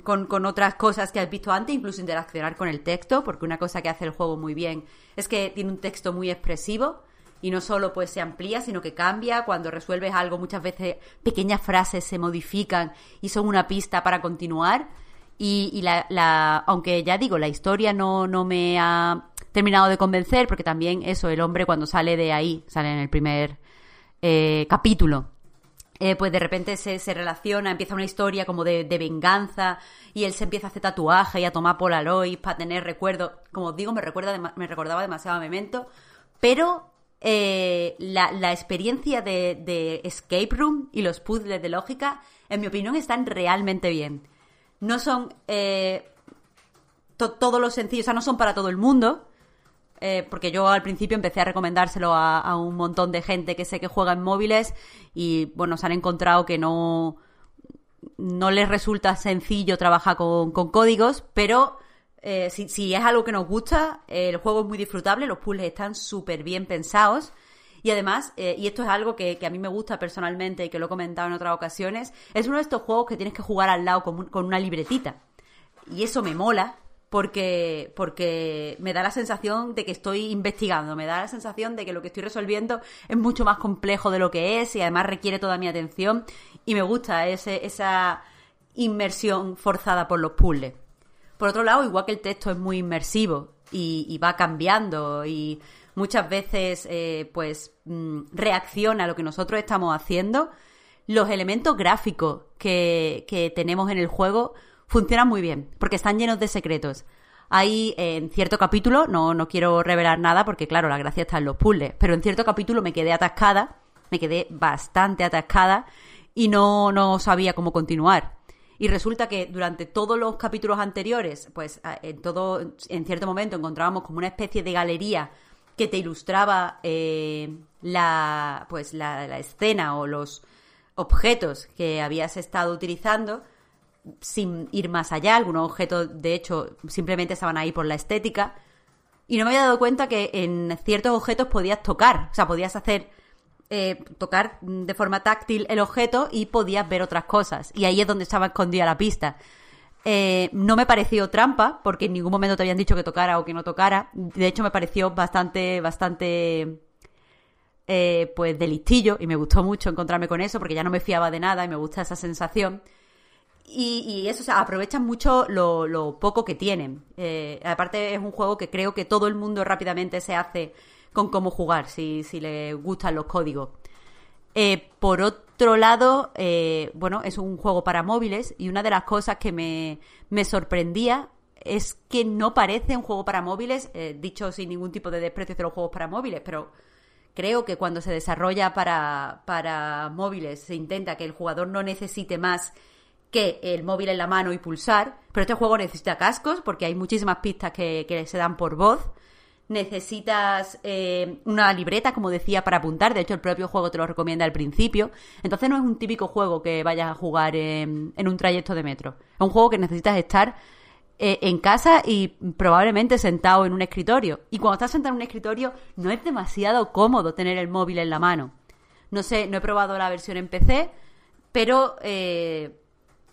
con, con, otras cosas que has visto antes, incluso interaccionar con el texto, porque una cosa que hace el juego muy bien es que tiene un texto muy expresivo y no solo pues se amplía, sino que cambia. Cuando resuelves algo, muchas veces pequeñas frases se modifican y son una pista para continuar. Y, y la, la, aunque ya digo, la historia no, no me ha terminado de convencer, porque también eso, el hombre cuando sale de ahí, sale en el primer eh, capítulo, eh, pues de repente se, se, relaciona, empieza una historia como de, de, venganza y él se empieza a hacer tatuaje y a tomar Polaroid para tener recuerdos. Como os digo, me, recuerda me recordaba demasiado a Memento, pero eh, la, la, experiencia de, de, escape room y los puzzles de lógica, en mi opinión, están realmente bien. No son eh, todos los sencillos, o sea, no son para todo el mundo, eh, porque yo al principio empecé a recomendárselo a, un montón de gente que sé que juega en móviles y bueno, se han encontrado que no, no les resulta sencillo trabajar con, códigos, pero eh, si, es algo que nos gusta, el juego es muy disfrutable, los puzzles están súper bien pensados. Y además, eh, y esto es algo que, a mí me gusta personalmente y que lo he comentado en otras ocasiones, es uno de estos juegos que tienes que jugar al lado con una libretita. Y eso me mola, porque, porque me da la sensación de que estoy investigando, me da la sensación de que lo que estoy resolviendo es mucho más complejo de lo que es y además requiere toda mi atención y me gusta ese, esa inmersión forzada por los puzzles. Por otro lado, igual que el texto es muy inmersivo y, va cambiando y muchas veces eh, pues mm, reacciona a lo que nosotros estamos haciendo, los elementos gráficos que, que tenemos en el juego funcionan muy bien, porque están llenos de secretos. Hay en cierto capítulo, no, no quiero revelar nada porque claro, la gracia está en los puzzles, pero en cierto capítulo me quedé atascada, me quedé bastante atascada y no, no sabía cómo continuar. Y resulta que durante todos los capítulos anteriores, pues en todo, en cierto momento encontrábamos como una especie de galería que te ilustraba eh, la, pues la, la escena o los objetos que habías estado utilizando sin ir más allá. Algunos objetos, de hecho, simplemente estaban ahí por la estética. Y no me había dado cuenta que en ciertos objetos podías tocar. O sea, podías hacer. Eh, tocar de forma táctil el objeto y podías ver otras cosas. Y ahí es donde estaba escondida la pista. Eh, no me pareció trampa, porque en ningún momento te habían dicho que tocara o que no tocara. De hecho, me pareció bastante, bastante. Eh, pues delistillo y me gustó mucho encontrarme con eso porque ya no me fiaba de nada y me gusta esa sensación. Y, eso, o sea, aprovechan mucho lo, poco que tienen. Eh, aparte es un juego que creo que todo el mundo rápidamente se hace con cómo jugar, si, si le gustan los códigos. Eh, por otro lado, eh, bueno, es un juego para móviles y una de las cosas que me, me sorprendía es que no parece un juego para móviles, dicho sin ningún tipo de desprecio de los juegos para móviles, pero creo que cuando se desarrolla para, para móviles se intenta que el jugador no necesite más que el móvil en la mano y pulsar, pero este juego necesita cascos porque hay muchísimas pistas que, se dan por voz. Necesitas eh, una libreta, como decía, para apuntar. De hecho, el propio juego te lo recomienda al principio. Entonces no es un típico juego que vayas a jugar en, un trayecto de metro. Es un juego que necesitas estar eh, en casa y probablemente sentado en un escritorio. Y cuando estás sentado en un escritorio no es demasiado cómodo tener el móvil en la mano. No sé, no he probado la versión en PC, pero... Eh,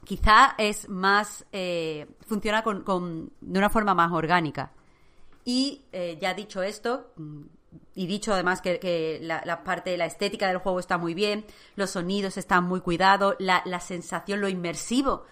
quizá es más, eh, funciona con, de una forma más orgánica. Y eh, ya dicho esto, mm, y dicho además que, la, parte de la estética del juego está muy bien, los sonidos están muy cuidados, la, sensación, lo inmersivo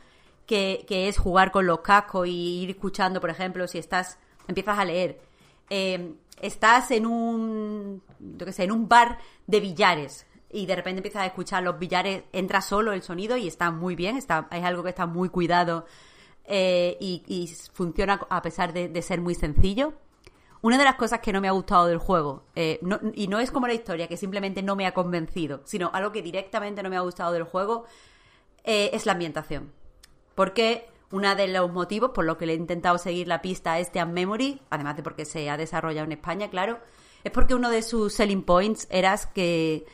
que, es jugar con los cascos y ir escuchando, por ejemplo, si estás, empiezas a leer, eh, estás en un, yo qué sé, en un bar de billares, y de repente empiezas a escuchar los billares, entra solo el sonido y está muy bien, está, es algo que está muy cuidado eh, y, funciona a pesar de, ser muy sencillo. Una de las cosas que no me ha gustado del juego, eh, y no es como la historia, que simplemente no me ha convencido, sino algo que directamente no me ha gustado del juego, eh, es la ambientación. Porque uno de los motivos por los que le he intentado seguir la pista a este Memory, además de porque se ha desarrollado en España, claro, es porque uno de sus selling points era que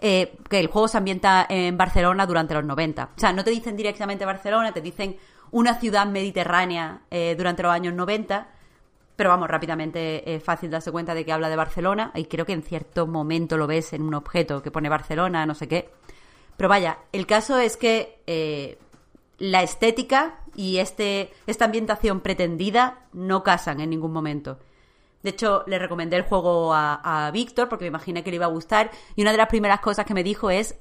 eh, que el juego se ambienta en Barcelona durante los 90. O sea, no te dicen directamente Barcelona, te dicen una ciudad mediterránea eh, durante los años 90. Pero vamos, rápidamente es fácil darse cuenta de que habla de Barcelona y creo que en cierto momento lo ves en un objeto que pone Barcelona, no sé qué. Pero vaya, el caso es que eh, la estética y este, esta ambientación pretendida no casan en ningún momento. De hecho, le recomendé el juego a, Víctor porque me imaginé que le iba a gustar. Y una de las primeras cosas que me dijo es: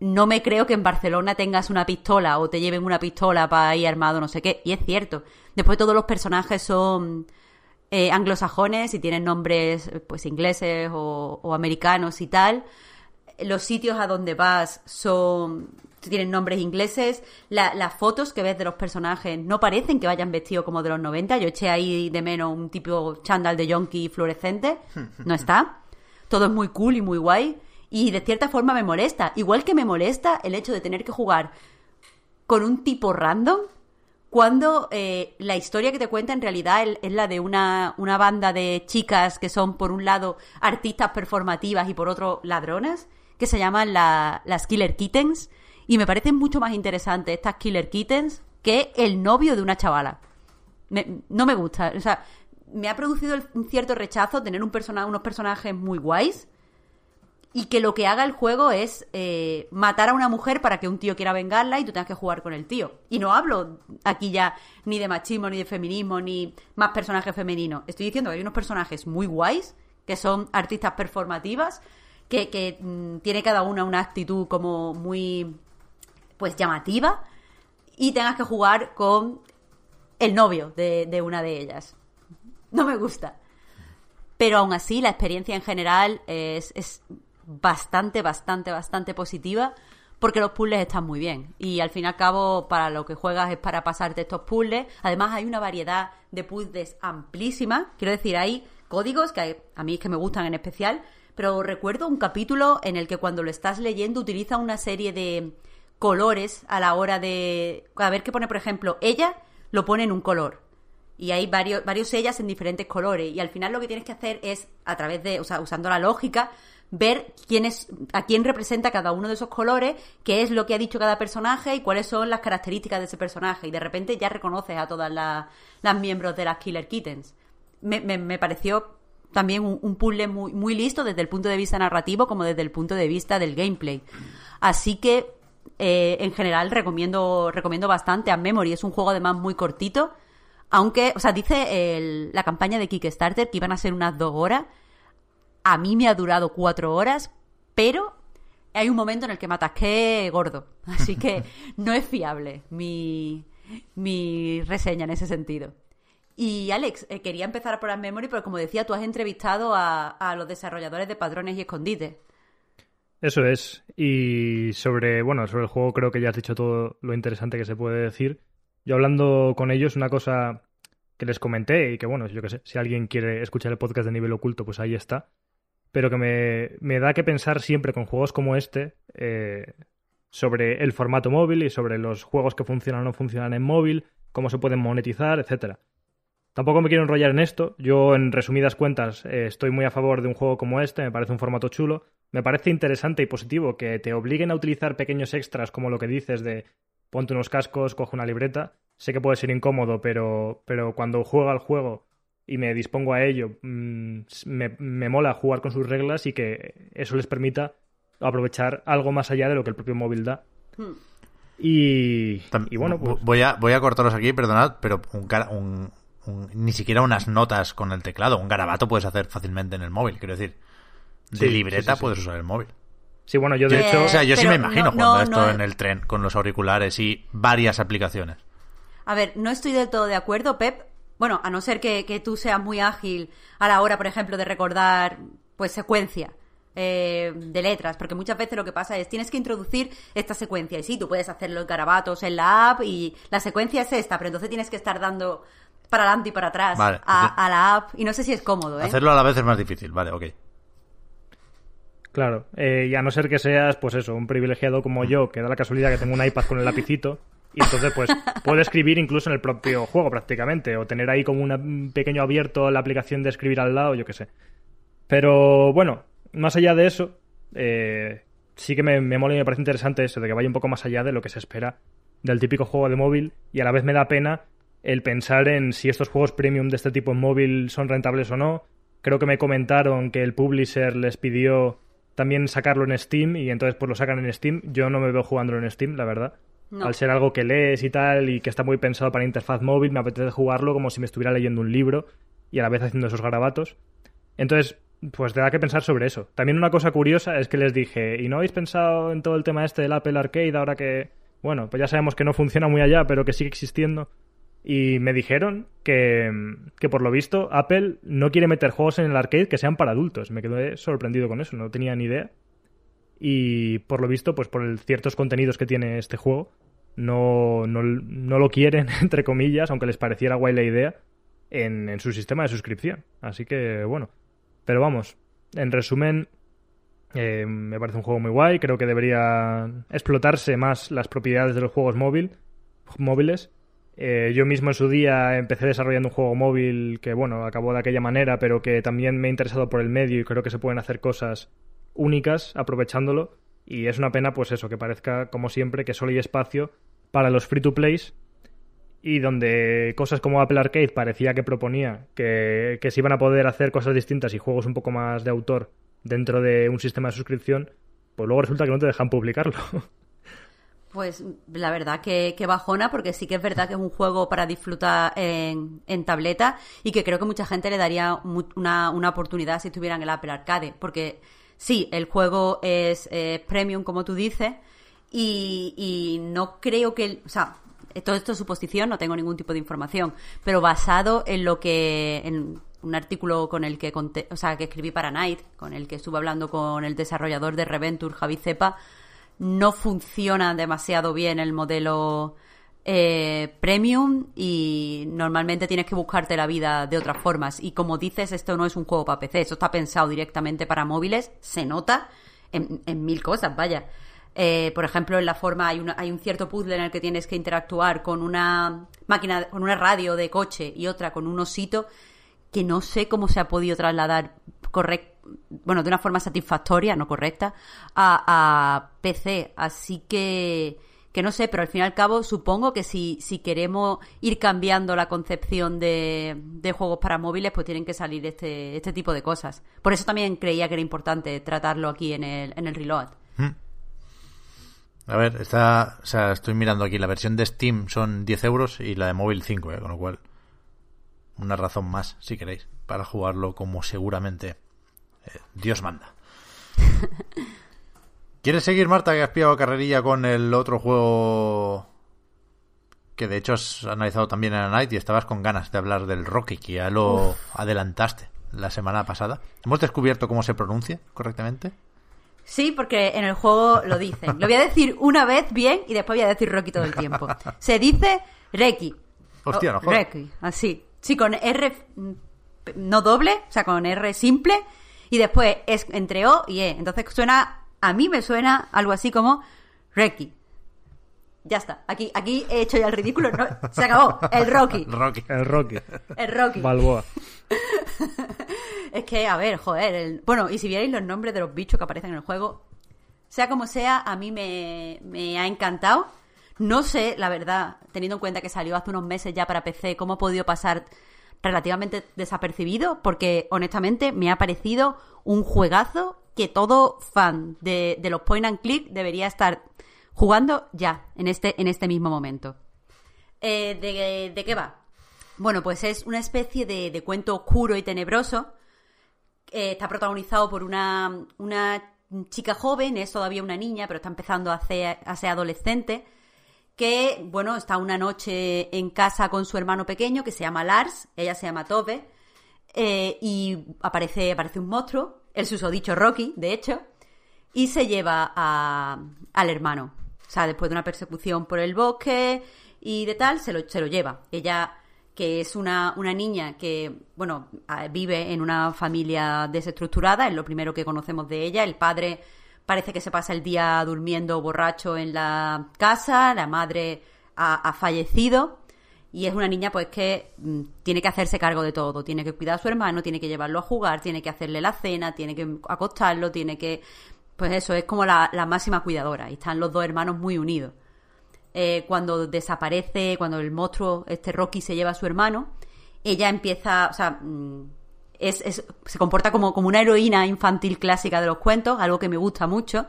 No me creo que en Barcelona tengas una pistola o te lleven una pistola para ir armado, no sé qué. Y es cierto. Después, todos los personajes son eh, anglosajones y tienen nombres pues ingleses o americanos y tal. Los sitios a donde vas son tienen nombres ingleses, las fotos que ves de los personajes no parecen que vayan vestidos como de los 90. Yo eché ahí de menos un tipo chándal de yonki fluorescente. No está. Todo es muy cool y muy guay. Y de cierta forma me molesta. Igual que me molesta el hecho de tener que jugar con un tipo random cuando eh, la historia que te cuenta en realidad es, la de una, una, banda de chicas que son por un lado artistas performativas y por otro ladronas, que se llaman las Killer Kittens, y me parecen mucho más interesantes estas Killer Kittens que el novio de una chavala. no me gusta. O sea, me ha producido un cierto rechazo tener un persona, unos personajes muy guays y que lo que haga el juego es eh, matar a una mujer para que un tío quiera vengarla y tú tengas que jugar con el tío. Y no hablo aquí ya ni de machismo, ni de feminismo, ni más personajes femeninos. Estoy diciendo que hay unos personajes muy guays, que son artistas performativas, que, que mm, tiene cada una una actitud como muy pues llamativa y tengas que jugar con el novio de, una de ellas. No me gusta. Pero aún así, la experiencia en general es, es bastante, bastante, bastante positiva porque los puzzles están muy bien. Y al fin y al cabo, para lo que juegas es para pasarte estos puzzles. Además, hay una variedad de puzzles amplísima. Quiero decir, hay códigos que a mí es que me gustan en especial. Pero recuerdo un capítulo en el que cuando lo estás leyendo utiliza una serie de colores a la hora de... A ver qué pone, por ejemplo, ella lo pone en un color. Y hay varios, varios ellas en diferentes colores. Y al final lo que tienes que hacer es, a través de, o sea, usando la lógica, ver quién es, a quién representa cada uno de esos colores, qué es lo que ha dicho cada personaje y cuáles son las características de ese personaje. Y de repente ya reconoces a todas las, las miembros de las Killer Kittens. Me, me, pareció también un, un, puzzle muy, muy listo desde el punto de vista narrativo como desde el punto de vista del gameplay. Así que, eh, en general, recomiendo, recomiendo bastante a Memory. Es un juego además muy cortito. Aunque, o sea, dice la campaña de Kickstarter que iban a ser unas dos horas. A mí me ha durado cuatro horas, pero hay un momento en el que me atasqué gordo. Así que no es fiable mi, mi reseña en ese sentido. Y Alex, eh, quería empezar por Memory, pero como decía, tú has entrevistado a, los desarrolladores de Padrones y Escondites. Eso es. Y sobre, bueno, sobre el juego creo que ya has dicho todo lo interesante que se puede decir. Yo hablando con ellos, una cosa que les comenté y que, bueno, yo que sé, si alguien quiere escuchar el podcast de nivel oculto, pues ahí está. Pero que me, me da que pensar siempre con juegos como este eh, sobre el formato móvil y sobre los juegos que funcionan o no funcionan en móvil, cómo se pueden monetizar, etcétera. Tampoco me quiero enrollar en esto. Yo, en resumidas cuentas, eh, estoy muy a favor de un juego como este. Me parece un formato chulo. Me parece interesante y positivo que te obliguen a utilizar pequeños extras como lo que dices de ponte unos cascos, coge una libreta. Sé que puede ser incómodo, pero, pero cuando juego al juego y me dispongo a ello, mmm, me, me mola jugar con sus reglas y que eso les permita aprovechar algo más allá de lo que el propio móvil da. Hmm. Y, y, bueno, pues... voy, a, voy a cortaros aquí, perdonad, pero un, un, un, ni siquiera unas notas con el teclado. Un garabato puedes hacer fácilmente en el móvil, quiero decir. De sí, libreta sí, sí, puedes usar el móvil. Sí, bueno, yo de Eh, hecho... O sea, yo sí me imagino no, jugando no, esto no. en el tren con los auriculares y varias aplicaciones. A ver, no estoy del todo de acuerdo, Pep. Bueno, a no ser que, que tú seas muy ágil a la hora, por ejemplo, de recordar, pues, secuencia eh, de letras, porque muchas veces lo que pasa es tienes que introducir esta secuencia y sí, tú puedes hacer los garabatos en la app y la secuencia es esta, pero entonces tienes que estar dando para adelante y para atrás Vale, a, a la app y no sé si es cómodo, ¿eh? Hacerlo a la vez es más difícil, vale, ok. Claro, eh, y a no ser que seas, pues eso, un privilegiado como yo, que da la casualidad que tengo un iPad con el lapicito, y entonces pues puedo escribir incluso en el propio juego prácticamente, o tener ahí como un pequeño abierto la aplicación de escribir al lado, yo qué sé. Pero bueno, más allá de eso, eh, sí que me, me mola y me parece interesante eso, de que vaya un poco más allá de lo que se espera del típico juego de móvil, y a la vez me da pena el pensar en si estos juegos premium de este tipo en móvil son rentables o no. Creo que me comentaron que el publisher les pidió también sacarlo en Steam y entonces pues lo sacan en Steam. Yo no me veo jugándolo en Steam, la verdad. No. Al ser algo que lees y tal y que está muy pensado para interfaz móvil, me apetece jugarlo como si me estuviera leyendo un libro y a la vez haciendo esos garabatos. Entonces, pues te da que pensar sobre eso. También una cosa curiosa es que les dije, ¿y no habéis pensado en todo el tema este del Apple Arcade ahora que, bueno, pues ya sabemos que no funciona muy allá, pero que sigue existiendo? Y me dijeron que, que por lo visto Apple no quiere meter juegos en el arcade que sean para adultos. Me quedé sorprendido con eso, no tenía ni idea. Y por lo visto, pues por ciertos contenidos que tiene este juego, no, no, no lo quieren, entre comillas, aunque les pareciera guay la idea, en, en su sistema de suscripción. Así que bueno. Pero vamos, en resumen, eh, me parece un juego muy guay. Creo que debería explotarse más las propiedades de los juegos móvil, móviles. Eh, yo mismo en su día empecé desarrollando un juego móvil que, bueno, acabó de aquella manera, pero que también me he interesado por el medio y creo que se pueden hacer cosas únicas aprovechándolo. Y es una pena, pues eso, que parezca, como siempre, que solo hay espacio para los free to plays y donde cosas como Apple Arcade parecía que proponía que, que se iban a poder hacer cosas distintas y juegos un poco más de autor dentro de un sistema de suscripción, pues luego resulta que no te dejan publicarlo. Pues la verdad que, que bajona, porque sí que es verdad que es un juego para disfrutar en, en tableta y que creo que mucha gente le daría una, una oportunidad si estuvieran en el Apple Arcade. Porque sí, el juego es premium, como tú dices, y, y no creo que. o sea, todo esto es suposición, no tengo ningún tipo de información, pero basado en lo que. en un artículo con el que conté, o sea, que escribí para Night, con el que estuve hablando con el desarrollador de Reventure, Javi Cepa, no funciona demasiado bien el modelo eh, premium y normalmente tienes que buscarte la vida de otras formas. Y como dices, esto no es un juego para PC, esto está pensado directamente para móviles, se nota en, en mil cosas, vaya. Eh, por ejemplo, en la forma hay, hay un cierto puzzle en el que tienes que interactuar con una máquina, con una radio de coche y otra con un osito que no sé cómo se ha podido trasladar correct, bueno, de una forma satisfactoria, no correcta, a, a PC. Así que que no sé, pero al fin y al cabo supongo que si, si queremos ir cambiando la concepción de, de juegos para móviles, pues tienen que salir este, este tipo de cosas. Por eso también creía que era importante tratarlo aquí en el, en el Reload. Hmm. A ver, está, o sea, estoy mirando aquí, la versión de Steam son 10 euros y la de móvil 5, ¿eh? con lo cual una razón más, si queréis, para jugarlo como seguramente eh, Dios manda. ¿Quieres seguir, Marta, que has pillado carrerilla con el otro juego que de hecho has analizado también en la Night y estabas con ganas de hablar del Rocky, que ya lo adelantaste la semana pasada? ¿Hemos descubierto cómo se pronuncia correctamente? Sí, porque en el juego lo dicen. Lo voy a decir una vez bien y después voy a decir Rocky todo el tiempo. Se dice Reki. Hostia, no jodas. Reki, así. Sí, con R no doble, o sea, con R simple y después es entre O y E. Entonces suena a mí me suena algo así como Reki. Ya está. Aquí, aquí he hecho ya el ridículo. No, se acabó. El Rocky. Rocky. El Rocky. El Rocky. Balboa. es que, a ver, joder. el- Bueno, y si vierais los nombres de los bichos que aparecen en el juego, sea como sea, a mí me, me ha encantado. No sé, la verdad, teniendo en cuenta que salió hace unos meses ya para PC, cómo ha podido pasar relativamente desapercibido, porque honestamente me ha parecido un juegazo que todo fan de, de los point and click debería estar jugando ya, en este, en este mismo momento. Eh, ¿de, qué va? Bueno, pues es una especie de, de cuento oscuro y tenebroso. Eh, está protagonizado por una, una chica joven, es todavía una niña, pero está empezando a ser, a ser adolescente, que, bueno, está una noche en casa con su hermano pequeño, que se llama Lars, ella se llama Tove, eh, y aparece, aparece un monstruo, el susodicho Rocky, de hecho, y se lleva al hermano. O sea, después de una persecución por el bosque y de tal, se lo, se lo lleva. Ella, que es una, una niña que, bueno, vive en una familia desestructurada, es lo primero que conocemos de ella. El padre parece que se pasa el día durmiendo borracho en la casa, la madre ha, fallecido. Y es una niña pues que mm, tiene que hacerse cargo de todo, tiene que cuidar a su hermano, tiene que llevarlo a jugar, tiene que hacerle la cena, tiene que acostarlo, tiene que... Pues eso, es como la, la máxima cuidadora. Y están los dos hermanos muy unidos. Eh, cuando desaparece, cuando el monstruo, este Rocky, se lleva a su hermano, ella empieza, o sea, mm, es, es- se comporta como, como una heroína infantil clásica de los cuentos, algo que me gusta mucho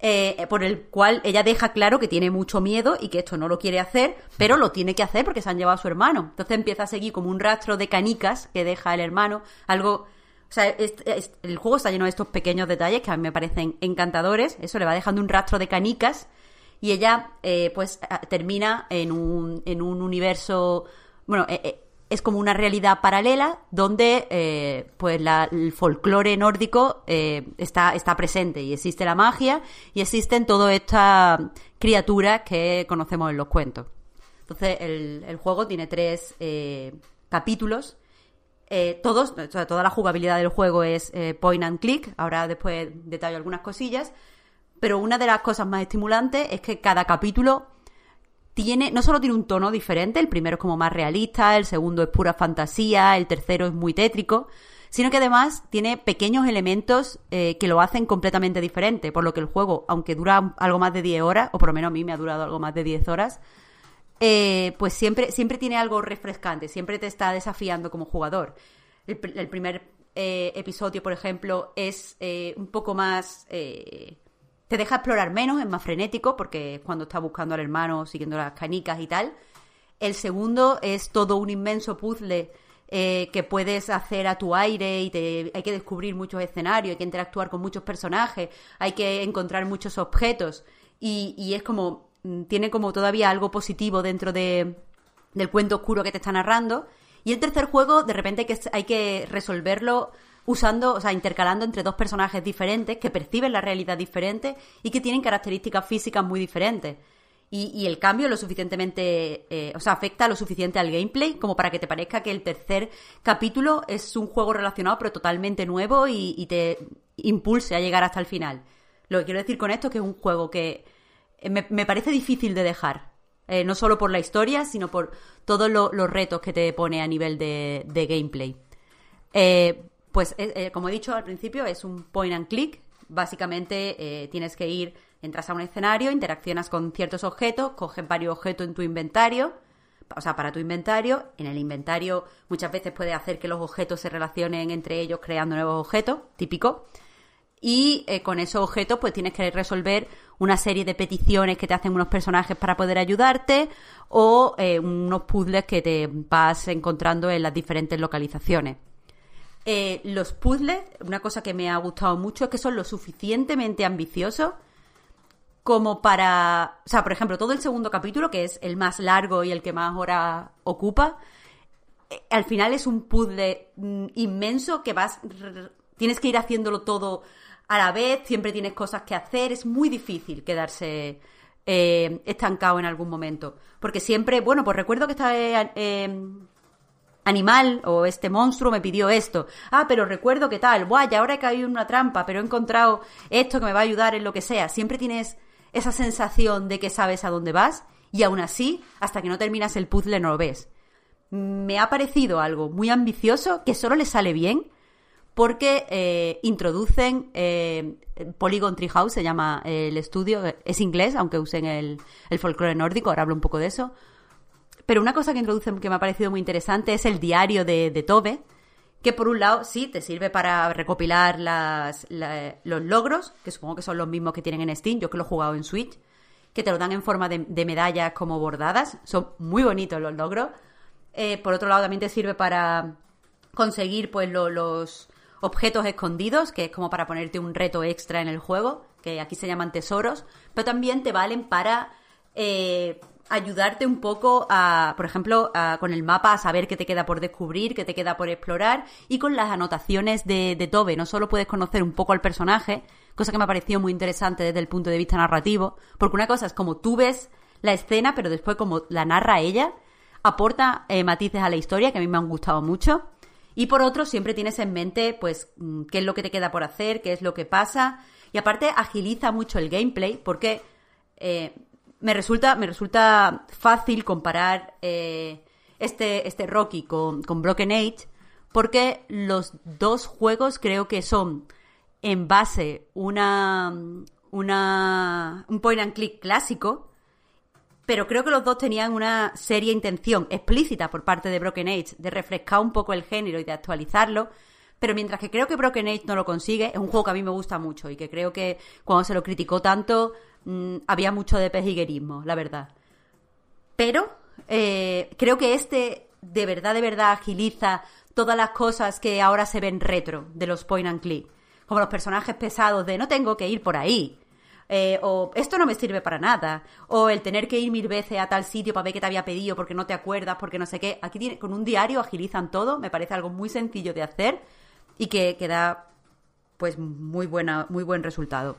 eh, por el cual ella deja claro que tiene mucho miedo y que esto no lo quiere hacer, pero lo tiene que hacer porque se han llevado a su hermano. Entonces empieza a seguir como un rastro de canicas que deja el hermano, algo... O sea, es- el juego está lleno de estos pequeños detalles que a mí me parecen encantadores. Eso le va dejando un rastro de canicas y ella, eh, pues, termina en un, en un universo... Bueno, eh, eh, es como una realidad paralela donde eh, pues el folclore nórdico eh, está, está presente y existe la magia y existen todas estas criaturas que conocemos en los cuentos. Entonces el, juego tiene tres eh, capítulos. Todos, toda la jugabilidad del juego es point and click. Ahora después detallo algunas cosillas. Pero una de las cosas más estimulantes es que cada capítulo tiene, no solo tiene un tono diferente, el primero es como más realista, el segundo es pura fantasía, el tercero es muy tétrico, sino que además tiene pequeños elementos eh, que lo hacen completamente diferente, por lo que el juego, aunque dura algo más de 10 horas, o por lo menos a mí me ha durado algo más de 10 horas, eh, pues siempre, siempre tiene algo refrescante, siempre te está desafiando como jugador. El, pr- el primer eh, episodio, por ejemplo, es un poco más... te deja explorar menos, es más frenético, porque es cuando está buscando al hermano, siguiendo las canicas y tal. El segundo es todo un inmenso puzzle eh, que puedes hacer a tu aire y te, hay que descubrir muchos escenarios, hay que interactuar con muchos personajes, hay que encontrar muchos objetos y, y es como, mm, tiene como todavía algo positivo dentro de, del cuento oscuro que te está narrando. Y el tercer juego, de repente hay que, hay que resolverlo usando, o sea, intercalando entre dos personajes diferentes que perciben la realidad diferente y que tienen características físicas muy diferentes. Y, y el cambio lo suficientemente, eh, o sea, afecta lo suficiente al gameplay como para que te parezca que el tercer capítulo es un juego relacionado pero totalmente nuevo y, te impulse a llegar hasta el final. Lo que quiero decir con esto es que es un juego que eh, me, me parece difícil de dejar. Eh, no solo por la historia, sino por todos lo- los retos que te pone a nivel de, de gameplay. Eh, pues, eh, eh, como he dicho al principio, es un point and click. Básicamente eh, tienes que ir, entras a un escenario, interaccionas con ciertos objetos, coges varios objetos en tu inventario, o sea, para tu inventario. En el inventario muchas veces puedes hacer que los objetos se relacionen entre ellos creando nuevos objetos, típico. Y con esos objetos, pues tienes que resolver una serie de peticiones que te hacen unos personajes para poder ayudarte o unos puzzles que te vas encontrando en las diferentes localizaciones. Eh, los puzzles, una cosa que me ha gustado mucho es que son lo suficientemente ambiciosos como para. O sea, por ejemplo, todo el segundo capítulo, que es el más largo y el que más horas ocupa, eh, al final es un puzzle mm, inmenso que vas. Tienes que ir haciéndolo todo a la vez, siempre tienes cosas que hacer, es muy difícil quedarse eh, estancado en algún momento. Porque siempre, bueno, pues recuerdo que estaba. Animal o este monstruo me pidió esto. Ah, pero recuerdo que tal, guay, ahora he caído en una trampa, pero he encontrado esto que me va a ayudar en lo que sea. Siempre tienes esa sensación de que sabes a dónde vas y aún así, hasta que no terminas el puzzle no lo ves. Me ha parecido algo muy ambicioso que solo le sale bien porque eh, introducen eh, Polygon Treehouse, se llama eh, el estudio, es inglés, aunque usen el, el folclore nórdico, ahora hablo un poco de eso. Pero una cosa que introducen que me ha parecido muy interesante es el diario de, de Tobe, que por un lado sí te sirve para recopilar los logros, que supongo que son los mismos que tienen en Steam, yo que lo he jugado en Switch, que te lo dan en forma de, medallas como bordadas, son muy bonitos los logros. Eh, por otro lado también te sirve para conseguir pues lo- los objetos escondidos, que es como para ponerte un reto extra en el juego, que aquí se llaman tesoros, pero también te valen para eh, ayudarte un poco a, por ejemplo, con el mapa a saber qué te queda por descubrir, qué te queda por explorar, y con las anotaciones de, de Tobe, no solo puedes conocer un poco al personaje, cosa que me ha parecido muy interesante desde el punto de vista narrativo, porque una cosa es como tú ves la escena, pero después como la narra ella, aporta eh, matices a la historia que a mí me han gustado mucho. Y por otro, siempre tienes en mente, pues, mm, qué es lo que te queda por hacer, qué es lo que pasa. Y aparte, agiliza mucho el gameplay, porque eh, me, resulta, me resulta fácil comparar eh, este, este Rocky con, con Broken Age, porque los dos juegos creo que son en base una, una, un point and click clásico, pero creo que los dos tenían una seria intención explícita por parte de Broken Age de refrescar un poco el género y de actualizarlo. Pero mientras que creo que Broken Age no lo consigue, es un juego que a mí me gusta mucho y que creo que cuando se lo criticó tanto mm, había mucho de pejiguerismo, la verdad. Pero eh, creo que este de verdad, de verdad agiliza todas las cosas que ahora se ven retro de los point and click. Como los personajes pesados de no tengo que ir por ahí. eh, o esto no me sirve para nada. O el tener que ir mil veces a tal sitio para ver qué te había pedido porque no te acuerdas, porque no sé qué. Aquí con un diario agilizan todo. Me parece algo muy sencillo de hacer y que, que da pues muy buena, muy buen resultado.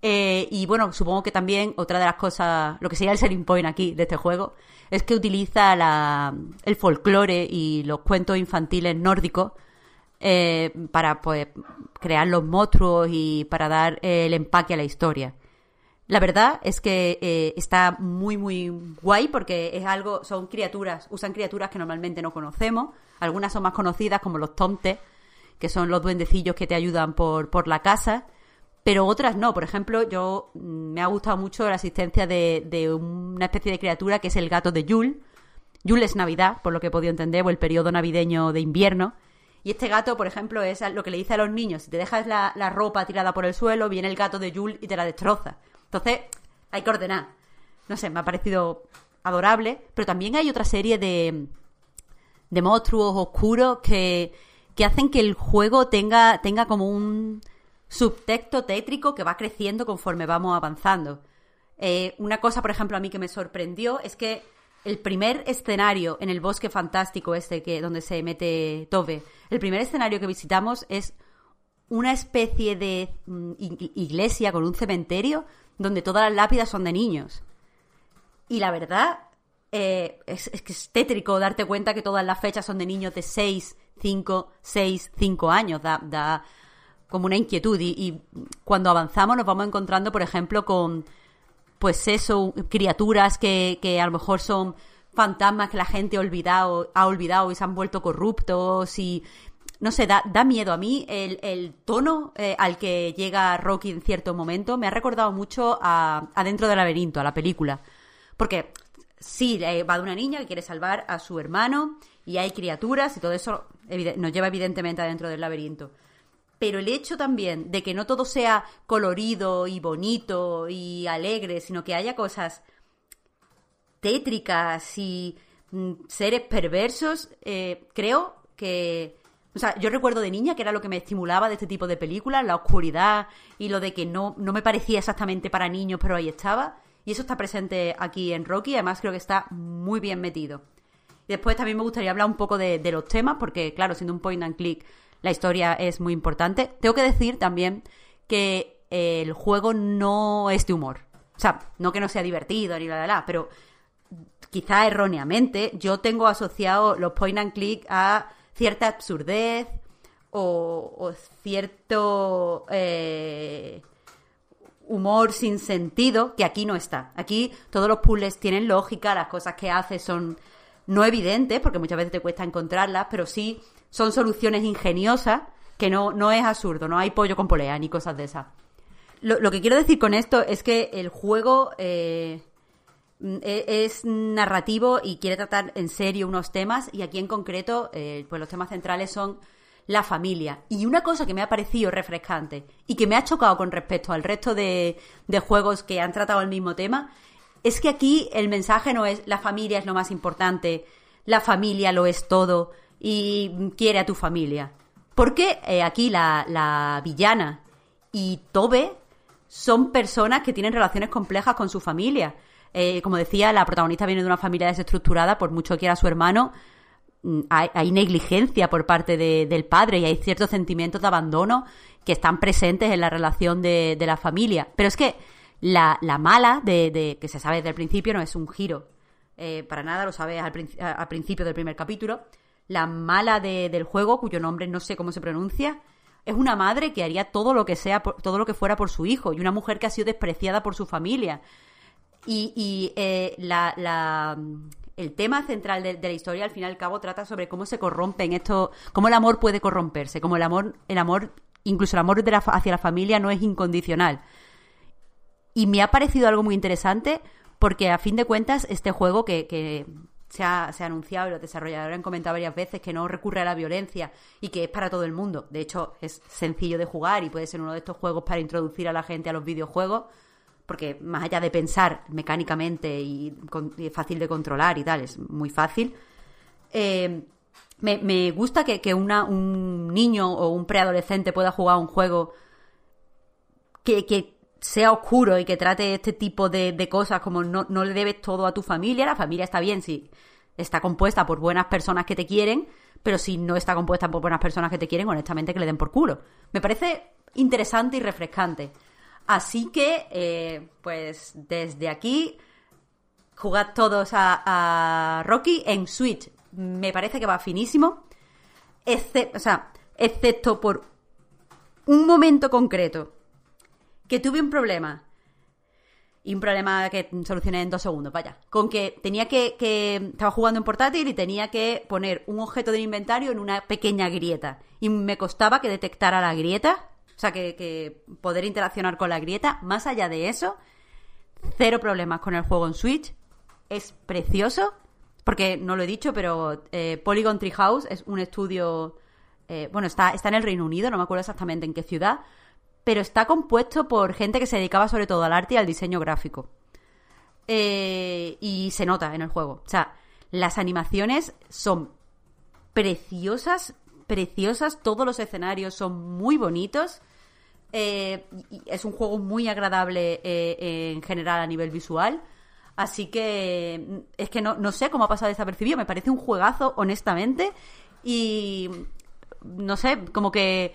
Eh, y bueno, supongo que también otra de las cosas, lo que sería el selling point aquí de este juego, es que utiliza la, el folclore y los cuentos infantiles nórdicos eh, para pues, crear los monstruos y para dar el empaque a la historia. La verdad es que eh, está muy, muy guay porque es algo, son criaturas, usan criaturas que normalmente no conocemos. Algunas son más conocidas como los tomtes, que son los duendecillos que te ayudan por, por la casa pero otras no. Por ejemplo, yo mm, me ha gustado mucho la asistencia de, una especie de criatura que es el gato de Yule. Yule es Navidad, por lo que he podido entender, o el periodo navideño de invierno. Y este gato, por ejemplo, es lo que le dice a los niños, si te dejas la, la ropa tirada por el suelo, viene el gato de Yule y te la destroza. Entonces, hay que ordenar. No sé, me ha parecido adorable, pero también hay otra serie de, de monstruos oscuros que, que hacen que el juego tenga, tenga como un subtexto tétrico que va creciendo conforme vamos avanzando. Eh, una cosa, por ejemplo, a mí que me sorprendió es que el primer escenario en el bosque fantástico este que donde se mete Tobe, el primer escenario que visitamos es una especie de mm, ig- iglesia con un cementerio donde todas las lápidas son de niños. Y la verdad, eh, es, es que es tétrico darte cuenta que todas las fechas son de niños de 6, 5, 6, 5 años. Da, da como una inquietud y, y cuando avanzamos nos vamos encontrando, por ejemplo, con pues eso, criaturas que, que a lo mejor son fantasmas que la gente ha olvidado, ha olvidado y se han vuelto corruptos y no sé, da, da miedo a mí el, el tono eh, al que llega Rocky en cierto momento. Me ha recordado mucho a Adentro del laberinto, a la película. Porque sí, eh, va de una niña que quiere salvar a su hermano y hay criaturas y todo eso nos lleva evidentemente adentro del laberinto. Pero el hecho también de que no todo sea colorido y bonito y alegre, sino que haya cosas tétricas y mm, seres perversos, eh, creo que... O sea, yo recuerdo de niña que era lo que me estimulaba de este tipo de películas, la oscuridad y lo de que no, no me parecía exactamente para niños, pero ahí estaba. Y eso está presente aquí en Rocky, además creo que está muy bien metido. Y después también me gustaría hablar un poco de, de los temas, porque claro, siendo un point and click, la historia es muy importante. Tengo que decir también que eh, el juego no es de humor. O sea, no que no sea divertido ni la, la, la, pero quizá erróneamente, yo tengo asociado los point and click a cierta absurdez o, o cierto eh, humor sin sentido que aquí no está. Aquí todos los puzzles tienen lógica, las cosas que haces son no evidentes, porque muchas veces te cuesta encontrarlas, pero sí son soluciones ingeniosas que no, no es absurdo, no hay pollo con polea ni cosas de esas. Lo, lo que quiero decir con esto es que el juego eh, e- es narrativo y quiere tratar en serio unos temas y aquí en concreto eh, pues los temas centrales son la familia y una cosa que me ha parecido refrescante y que me ha chocado con respecto al resto de, de juegos que han tratado el mismo tema es que aquí el mensaje no es la familia es lo más importante la familia lo es todo y quiere a tu familia porque eh, aquí la, la villana y Tobe son personas que tienen relaciones complejas con su familia. Eh, como decía, la protagonista viene de una familia desestructurada, por mucho que era su hermano, mm, hay, negligencia por parte de- del padre y hay ciertos sentimientos de abandono que están presentes en la relación de, de la familia. Pero es que la, la mala, de, que se sabe desde el principio, no es un giro. Eh, para nada, lo sabes al, al principio del primer capítulo. La mala de- del juego, cuyo nombre no sé cómo se pronuncia, es una madre que haría todo lo que sea, todo lo que fuera por su hijo, y una mujer que ha sido despreciada por su familia. Y, y, eh, la, el tema central de, la historia, al fin y al cabo, trata sobre cómo se corrompen esto, cómo el amor puede corromperse, cómo el amor, el amor, incluso el amor de la hacia la familia no es incondicional. Y me ha parecido algo muy interesante porque a fin de cuentas este juego que se, ha, se ha anunciado y los desarrolladores han comentado varias veces que no recurre a la violencia y que es para todo el mundo. De hecho, es sencillo de jugar y puede ser uno de estos juegos para introducir a la gente a los videojuegos porque más allá de pensar mecánicamente y, fácil de controlar y tal, es muy fácil. Eh, me, me gusta que, que una- un niño o un preadolescente pueda jugar un juego que, que sea oscuro y que trate este tipo de, de cosas como no, no le debes todo a tu familia. La familia está bien si está compuesta por buenas personas que te quieren, pero si no está compuesta por buenas personas que te quieren, honestamente que le den por culo. Me parece interesante y refrescante. Así que, eh, pues desde aquí, jugad todos a, a Rocky en Switch. Me parece que va finísimo. Exce- o sea, excepto por un momento concreto que tuve un problema. Y un problema que solucioné en dos segundos, vaya. Con que tenía que, que. Estaba jugando en portátil y tenía que poner un objeto del inventario en una pequeña grieta. Y me costaba que detectara la grieta. O sea, que, poder interaccionar con la grieta. Más allá de eso, cero problemas con el juego en Switch. Es precioso. Porque no lo he dicho, pero eh, Polygon Treehouse es un estudio. eh, bueno, está, está en el Reino Unido, no me acuerdo exactamente en qué ciudad. Pero está compuesto por gente que se dedicaba sobre todo al arte y al diseño gráfico. Eh, y se nota en el juego. O sea, las animaciones son preciosas, preciosas. Todos los escenarios son muy bonitos. Eh, y es un juego muy agradable eh, en general a nivel visual. Así que mm, es que no, no sé cómo ha pasado desapercibido. Me parece un juegazo, honestamente. Y no sé, como que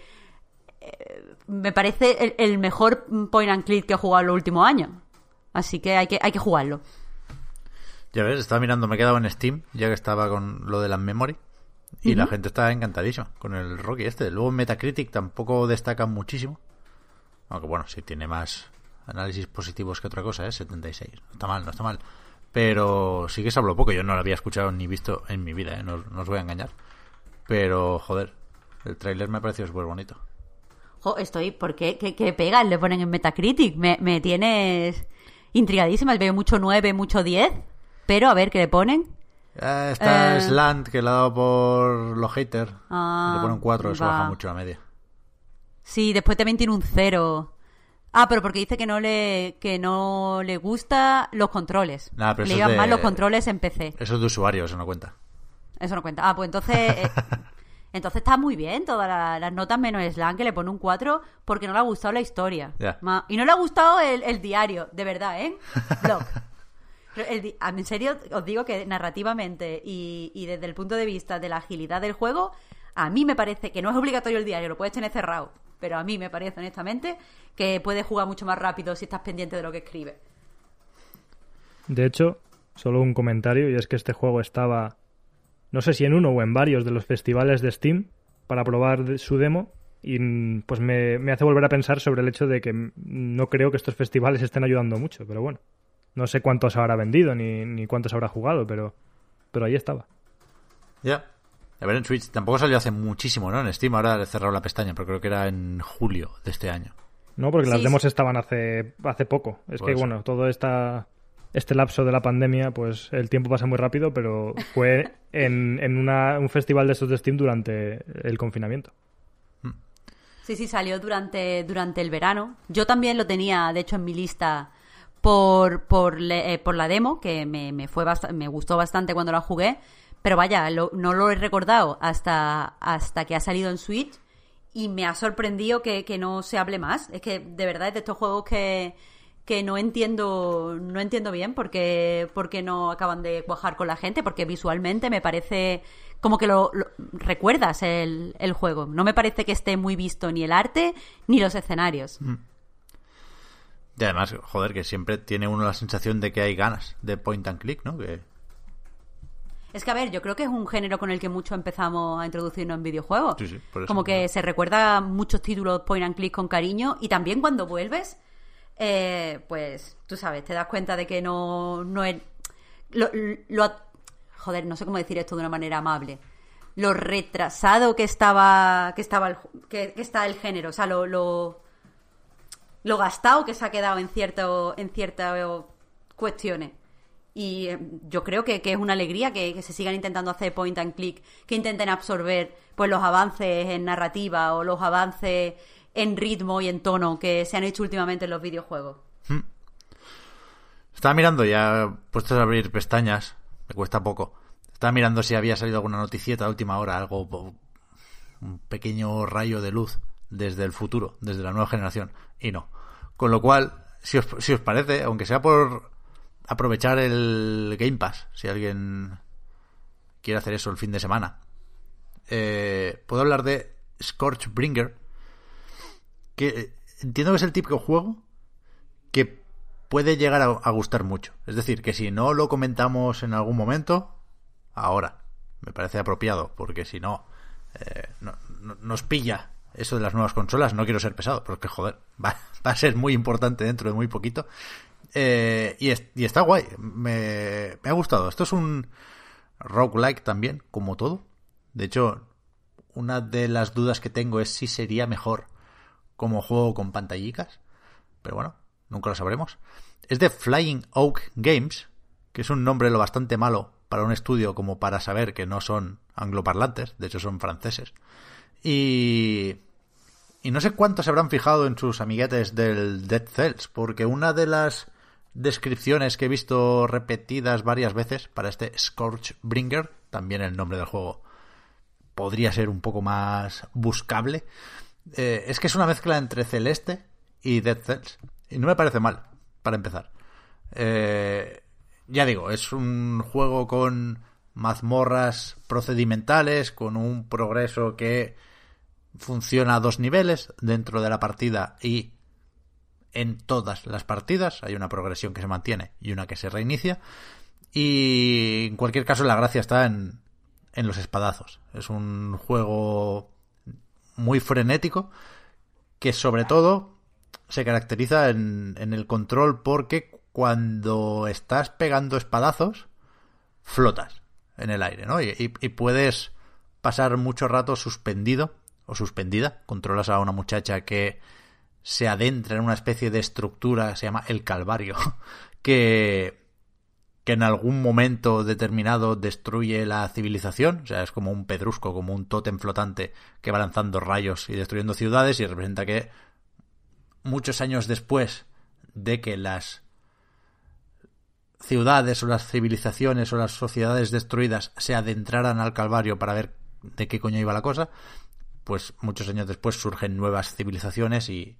me parece el, el mejor point and click que he jugado en los últimos años. Así que hay que, hay que jugarlo. Ya ves, estaba mirando, me he quedado en Steam, ya que estaba con lo de las memory. Y la gente está encantadísima con el Rocky este. Luego Metacritic tampoco destaca muchísimo. Aunque bueno, si tiene más análisis positivos que otra cosa, ¿eh? 76. No está mal, no está mal. Pero sí que se habló poco. Yo no lo había escuchado ni visto en mi vida, ¿eh? no, no os voy a engañar. Pero, joder, el tráiler me pareció súper bonito. Jo, estoy, ¿por qué? ¿Qué, qué pegas le ponen en Metacritic? Me, me tienes intrigadísima. Veo mucho 9, mucho 10. Pero a ver qué le ponen. Eh, está Eh. Slant, que le ha dado por los haters. Ah, le ponen 4, eso va. baja mucho la media. Sí, después también tiene un 0. Ah, pero porque dice que no le que no le gusta los controles. Nah, pero le es iban de- mal los controles en PC. Eso es de usuario, eso no cuenta. Eso no cuenta. Ah, pues entonces eh, entonces está muy bien todas la- las notas menos Slan que le pone un 4 porque no le ha gustado la historia. Y no le ha gustado el, el diario, de verdad, ¿eh? Blog. El en serio, os digo que narrativamente y, y desde el punto de vista de la agilidad del juego, a mí me parece que no es obligatorio el diario, lo puedes tener cerrado, pero a mí me parece honestamente que puedes jugar mucho más rápido si estás pendiente de lo que escribe. De hecho, solo un comentario, y es que este juego estaba, no sé si en uno o en varios de los festivales de Steam para probar su demo, y mm, pues me, me hace volver a pensar sobre el hecho de que mm, no creo que estos festivales estén ayudando mucho, pero bueno. No sé cuántos habrá vendido ni, ni cuántos habrá jugado, pero, pero ahí estaba. Ya. A ver, en Switch tampoco salió hace muchísimo, ¿no? En Steam ahora he cerrado la pestaña, pero creo que era en julio de este año. No, porque las demos sí. estaban hace, hace poco. Es Por que, eso. bueno, todo esta, este lapso de la pandemia, pues el tiempo pasa muy rápido, pero fue en, en una- un festival de estos de Steam durante el confinamiento. Sí, sí, salió durante, durante el verano. Yo también lo tenía, de hecho, en mi lista por, por, eh, por la demo, que me, me, fue me gustó bastante cuando la jugué. Pero vaya, lo- no lo he recordado hasta, hasta que ha salido en Switch y me ha sorprendido que, que no se hable más. Es que de verdad es de estos juegos que, que no entiendo no entiendo bien porque, porque no acaban de cuajar con la gente, porque visualmente me parece como que lo, lo- recuerdas el, el juego. No me parece que esté muy visto ni el arte ni los escenarios. Y además, joder, que siempre tiene uno la sensación de que hay ganas de point and click, ¿no? Que Es que, a ver, yo creo que es un género con el que mucho empezamos a introducirnos en videojuegos. Sí, sí, por eso. Como que se recuerda muchos títulos point and click con cariño y también cuando vuelves, eh, pues tú sabes, te das cuenta de que no, no es... Lo, joder, no sé cómo decir esto de una manera amable. Lo retrasado que estaba que estaba el, que, que está el género, o sea, lo, lo, lo gastado que se ha quedado en cierto en ciertas cuestiones. Y eh, yo creo que, que es una alegría que, que se sigan intentando hacer point and click, que intenten absorber pues los avances en narrativa o los avances en ritmo y en tono que se han hecho últimamente en los videojuegos. Estaba mirando ya, puestos a abrir pestañas, me cuesta poco. Estaba mirando si había salido alguna noticieta a última hora, algo, un pequeño rayo de luz desde el futuro, desde la nueva generación, y no. Con lo cual, si os, si os parece, aunque sea por aprovechar el Game Pass, si alguien quiere hacer eso el fin de semana, eh, puedo hablar de Scorchbringer, que eh, entiendo que es el típico juego que puede llegar a, gustar mucho. Es decir, que si no lo comentamos en algún momento, ahora me parece apropiado, porque si no, eh, no- no- nos pilla eso de las nuevas consolas. No quiero ser pesado, pero es que joder, va, a ser muy importante dentro de muy poquito. Eh, y, y está guay, me, me ha gustado. Esto es un roguelike también, como todo. De hecho, una de las dudas que tengo es si sería mejor como juego con pantallicas. Pero bueno, nunca lo sabremos. Es de Flying Oak Games, que es un nombre lo bastante malo para un estudio como para saber que no son angloparlantes, de hecho son franceses. Y, y no sé cuántos se habrán fijado en sus amiguetes del Dead Cells, porque una de las descripciones que he visto repetidas varias veces para este Scorchbringer, también el nombre del juego podría ser un poco más buscable, eh, es que es una mezcla entre Celeste y Dead Cells. Y no me parece mal, para empezar. Eh, ya digo, es un juego con mazmorras procedimentales, con un progreso que funciona a dos niveles dentro de la partida y en todas las partidas. Hay una progresión que se mantiene y una que se reinicia. Y en cualquier caso la gracia está en en los espadazos. Es un juego muy frenético que sobre todo se caracteriza en, el control porque cuando estás pegando espadazos flotas en el aire, ¿no? Y, y, puedes pasar mucho rato suspendido o suspendida. Controlas a una muchacha que se adentra en una especie de estructura, se llama el Calvario, que, que en algún momento determinado destruye la civilización, o sea, es como un pedrusco, como un tótem flotante que va lanzando rayos y destruyendo ciudades y representa que muchos años después de que las ciudades o las civilizaciones o las sociedades destruidas se adentraran al Calvario para ver de qué coño iba la cosa, pues muchos años después surgen nuevas civilizaciones y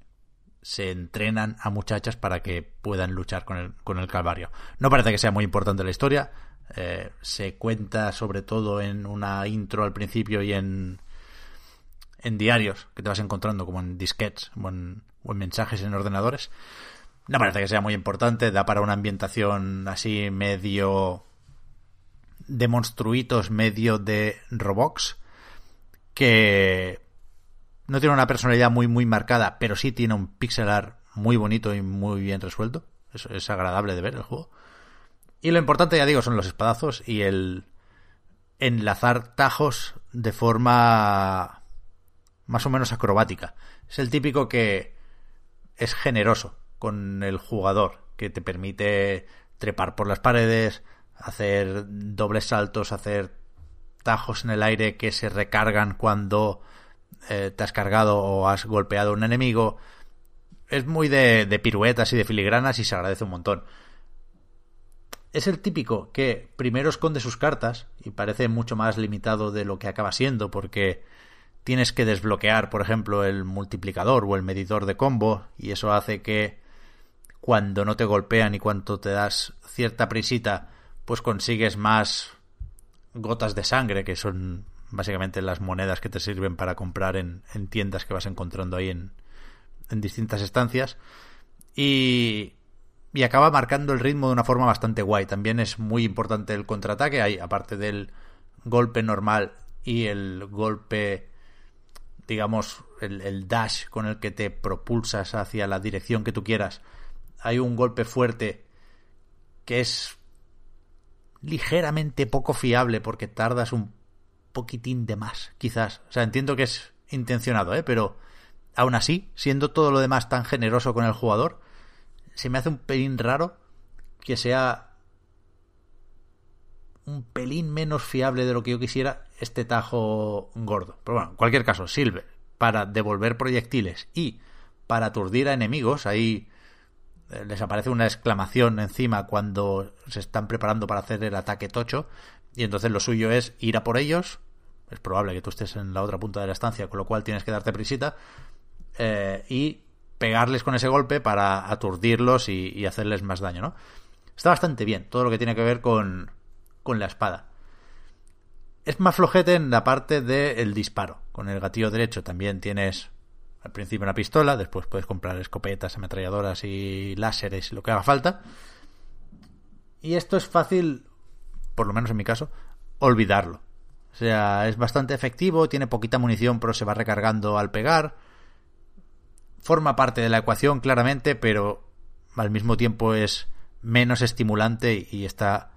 se entrenan a muchachas para que puedan luchar con el, con el Calvario. No parece que sea muy importante la historia. Eh, se cuenta sobre todo en una intro al principio y en, en diarios que te vas encontrando, como en disquets o en, mensajes en ordenadores. No parece que sea muy importante. Da para una ambientación así medio de monstruitos, medio de Roblox que no tiene una personalidad muy, muy marcada, pero sí tiene un pixel art muy bonito y muy bien resuelto. Es, es agradable de ver el juego. Y lo importante, ya digo, son los espadazos y el enlazar tajos de forma más o menos acrobática. Es el típico que es generoso con el jugador, que te permite trepar por las paredes, hacer dobles saltos, hacer tajos en el aire que se recargan cuando eh, te has cargado o has golpeado a un enemigo. Es muy de, de piruetas y de filigranas y se agradece un montón. Es el típico que primero esconde sus cartas y parece mucho más limitado de lo que acaba siendo porque tienes que desbloquear, por ejemplo, el multiplicador o el medidor de combo y eso hace que cuando no te golpean y cuando te das cierta prisita, pues consigues más gotas de sangre, que son básicamente las monedas que te sirven para comprar en, tiendas que vas encontrando ahí en, distintas estancias. Y, y acaba marcando el ritmo de una forma bastante guay. También es muy importante el contraataque. Hay, aparte del golpe normal y el golpe, digamos, el, el, dash con el que te propulsas hacia la dirección que tú quieras, hay un golpe fuerte que es ligeramente poco fiable porque tardas un poquitín de más, quizás. O sea, entiendo que es intencionado, ¿eh? Pero aún así, siendo todo lo demás tan generoso con el jugador, se me hace un pelín raro que sea un pelín menos fiable de lo que yo quisiera este tajo gordo. Pero bueno, en cualquier caso, sirve para devolver proyectiles y para aturdir a enemigos. Ahí eh, les aparece una exclamación encima cuando se están preparando para hacer el ataque tocho y entonces lo suyo es ir a por ellos es probable que tú estés en la otra punta de la estancia con lo cual tienes que darte prisita eh, y pegarles con ese golpe para aturdirlos y, hacerles más daño ¿no? está bastante bien todo lo que tiene que ver con, con la espada es más flojete en la parte del disparo con el gatillo derecho también tienes al principio una pistola, después puedes comprar escopetas, ametralladoras y láseres lo que haga falta. Y esto es fácil, por lo menos en mi caso, olvidarlo. O sea, es bastante efectivo, tiene poquita munición, pero se va recargando al pegar. Forma parte de la ecuación, claramente, pero al mismo tiempo es menos estimulante y está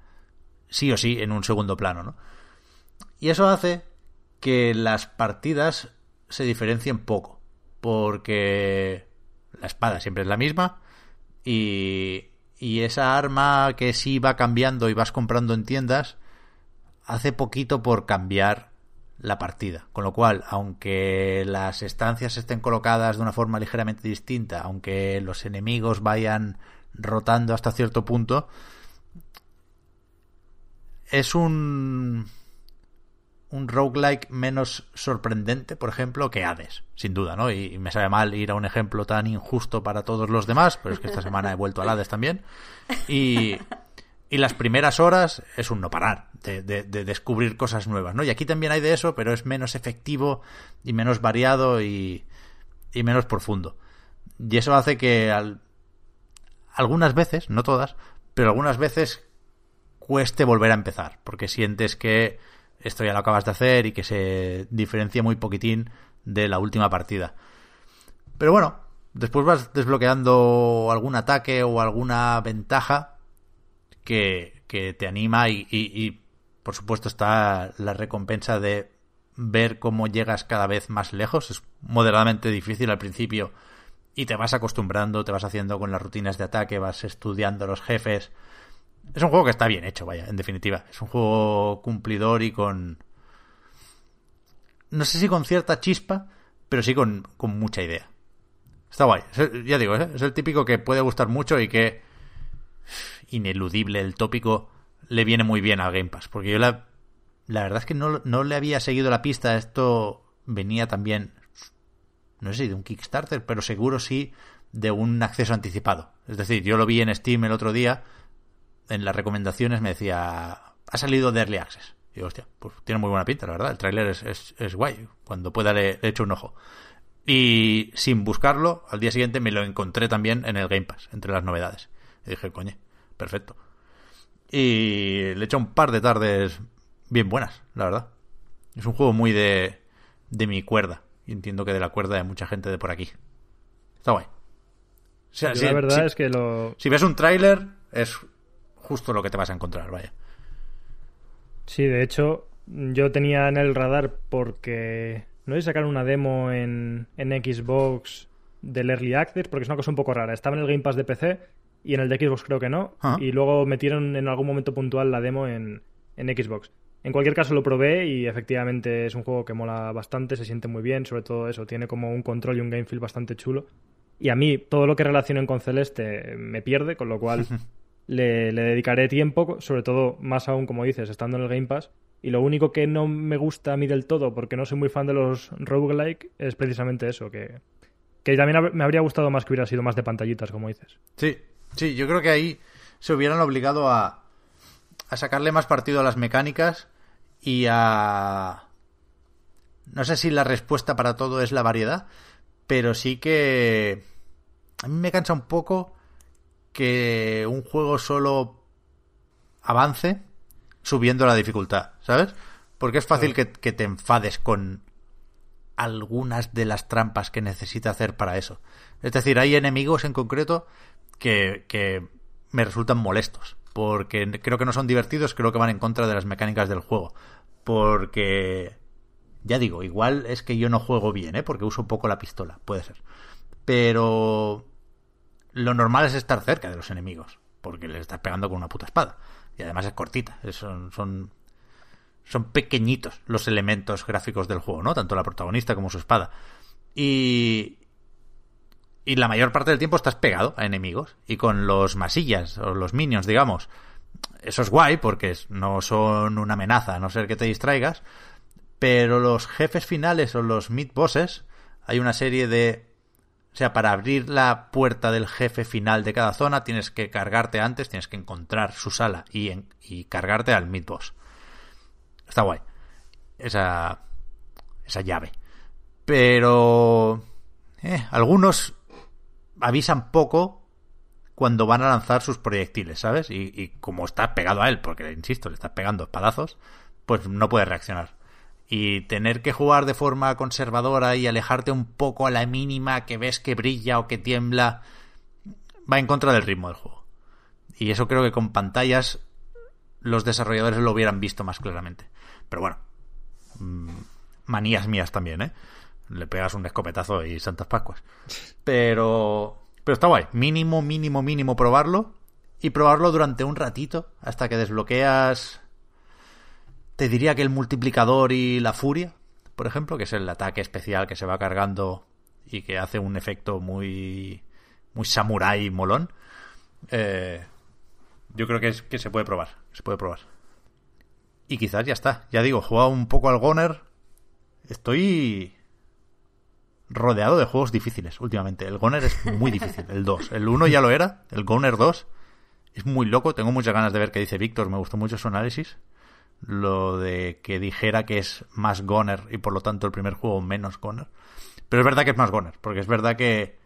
sí o sí en un segundo plano, ¿no? Y eso hace que las partidas se diferencien poco porque la espada siempre es la misma y, y esa arma que sí va cambiando y vas comprando en tiendas hace poquito por cambiar la partida. Con lo cual, aunque las estancias estén colocadas de una forma ligeramente distinta, aunque los enemigos vayan rotando hasta cierto punto, es un un roguelike menos sorprendente, por ejemplo, que Hades, sin duda, ¿no? Y, me sabe mal ir a un ejemplo tan injusto para todos los demás, pero es que esta semana he vuelto a Hades también. Y, y las primeras horas es un no parar de, de, descubrir cosas nuevas, ¿no? Y aquí también hay de eso, pero es menos efectivo y menos variado y, y menos profundo. Y eso hace que al, algunas veces, no todas, pero algunas veces cueste volver a empezar, porque sientes que esto ya lo acabas de hacer y que se diferencia muy poquitín de la última partida. Pero bueno, después vas desbloqueando algún ataque o alguna ventaja que, que te anima y, y, por supuesto está la recompensa de ver cómo llegas cada vez más lejos. Es moderadamente difícil al principio y te vas acostumbrando, te vas haciendo con las rutinas de ataque, vas estudiando los jefes. Es un juego que está bien hecho, vaya, en definitiva. Es un juego cumplidor y con... No sé si con cierta chispa, pero sí con, con mucha idea. Está guay. ya digo, ¿eh? es el típico que puede gustar mucho y que ineludible el tópico le viene muy bien al Game Pass. Porque yo la, la verdad es que no, no le había seguido la pista. Esto venía también, no sé si de un Kickstarter, pero seguro sí de un acceso anticipado. Es decir, yo lo vi en Steam el otro día. En las recomendaciones me decía, ha salido de Early Access. Y digo, hostia, pues tiene muy buena pinta, la verdad. El tráiler es, es, guay. Cuando pueda le, le echo un ojo. Y sin buscarlo, al día siguiente me lo encontré también en el Game Pass, entre las novedades. Y dije, coño, perfecto. Y le he hecho un par de tardes bien buenas, la verdad. Es un juego muy de, de mi cuerda. Y entiendo que de la cuerda de mucha gente de por aquí. Está guay. la verdad es que lo... Si ves un tráiler, es justo lo que te vas a encontrar, vaya. Sí, de hecho, yo tenía en el radar porque no sacaron una demo en, en Xbox del Early Access, porque es una cosa un poco rara. Estaba en el Game Pass de PC y en el de Xbox creo que no. Ah. Y luego metieron en algún momento puntual la demo en, en Xbox. En cualquier caso lo probé y efectivamente es un juego que mola bastante, se siente muy bien, sobre todo eso, tiene como un control y un game feel bastante chulo. Y a mí todo lo que relacionen con Celeste me pierde, con lo cual le, dedicaré tiempo, sobre todo más aún, como dices, estando en el Game Pass, y lo único que no me gusta a mí del todo, porque no soy muy fan de los roguelike, es precisamente eso, que, que también me habría gustado más que hubiera sido más de pantallitas, como dices. Sí, sí, yo creo que ahí se hubieran obligado a, a sacarle más partido a las mecánicas y a... No sé si la respuesta para todo es la variedad, pero sí que... A mí me cansa un poco que un juego solo avance subiendo la dificultad, ¿sabes? Porque es fácil que, te enfades con algunas de las trampas que necesita hacer para eso. Es decir, hay enemigos en concreto que, que me resultan molestos. Porque creo que no son divertidos, creo que van en contra de las mecánicas del juego. Porque, ya digo, igual es que yo no juego bien, ¿eh? Porque uso poco la pistola, puede ser. Pero lo normal es estar cerca de los enemigos, porque les estás pegando con una puta espada. Y además es cortita. Son, son, son pequeñitos los elementos gráficos del juego, ¿no? Tanto la protagonista como su espada. Y, y la mayor parte del tiempo estás pegado a enemigos. Y con los masillas, o los minions, digamos, eso es guay porque no son una amenaza, a no ser que te distraigas. Pero los jefes finales o los mid bosses, hay una serie de o sea, para abrir la puerta del jefe final de cada zona tienes que cargarte antes, tienes que encontrar su sala y, y cargarte al mid boss. Está guay. Esa, esa llave. Pero... Eh, algunos avisan poco cuando van a lanzar sus proyectiles, ¿sabes? Y, y como está pegado a él, porque, insisto, le está pegando espadazos, pues no puede reaccionar y tener que jugar de forma conservadora y alejarte un poco a la mínima que ves que brilla o que tiembla va en contra del ritmo del juego. Y eso creo que con pantallas los desarrolladores lo hubieran visto más claramente. Pero bueno, mm, manías mías también, ¿eh? Le pegas un escopetazo y Santas Pascuas. Pero pero está guay, mínimo mínimo mínimo probarlo y probarlo durante un ratito hasta que desbloqueas te diría que el multiplicador y la furia, por ejemplo, que es el ataque especial que se va cargando y que hace un efecto muy muy samurai molón. Eh, yo creo que, es, que se puede probar, se puede probar. Y quizás ya está. Ya digo, he jugado un poco al Goner. Estoy rodeado de juegos difíciles últimamente. El Goner es muy difícil, el 2. El 1 ya lo era, el Goner 2 es muy loco. Tengo muchas ganas de ver qué dice Víctor, me gustó mucho su análisis lo de que dijera que es más Goner y por lo tanto el primer juego menos Goner. Pero es verdad que es más Goner, porque es verdad que,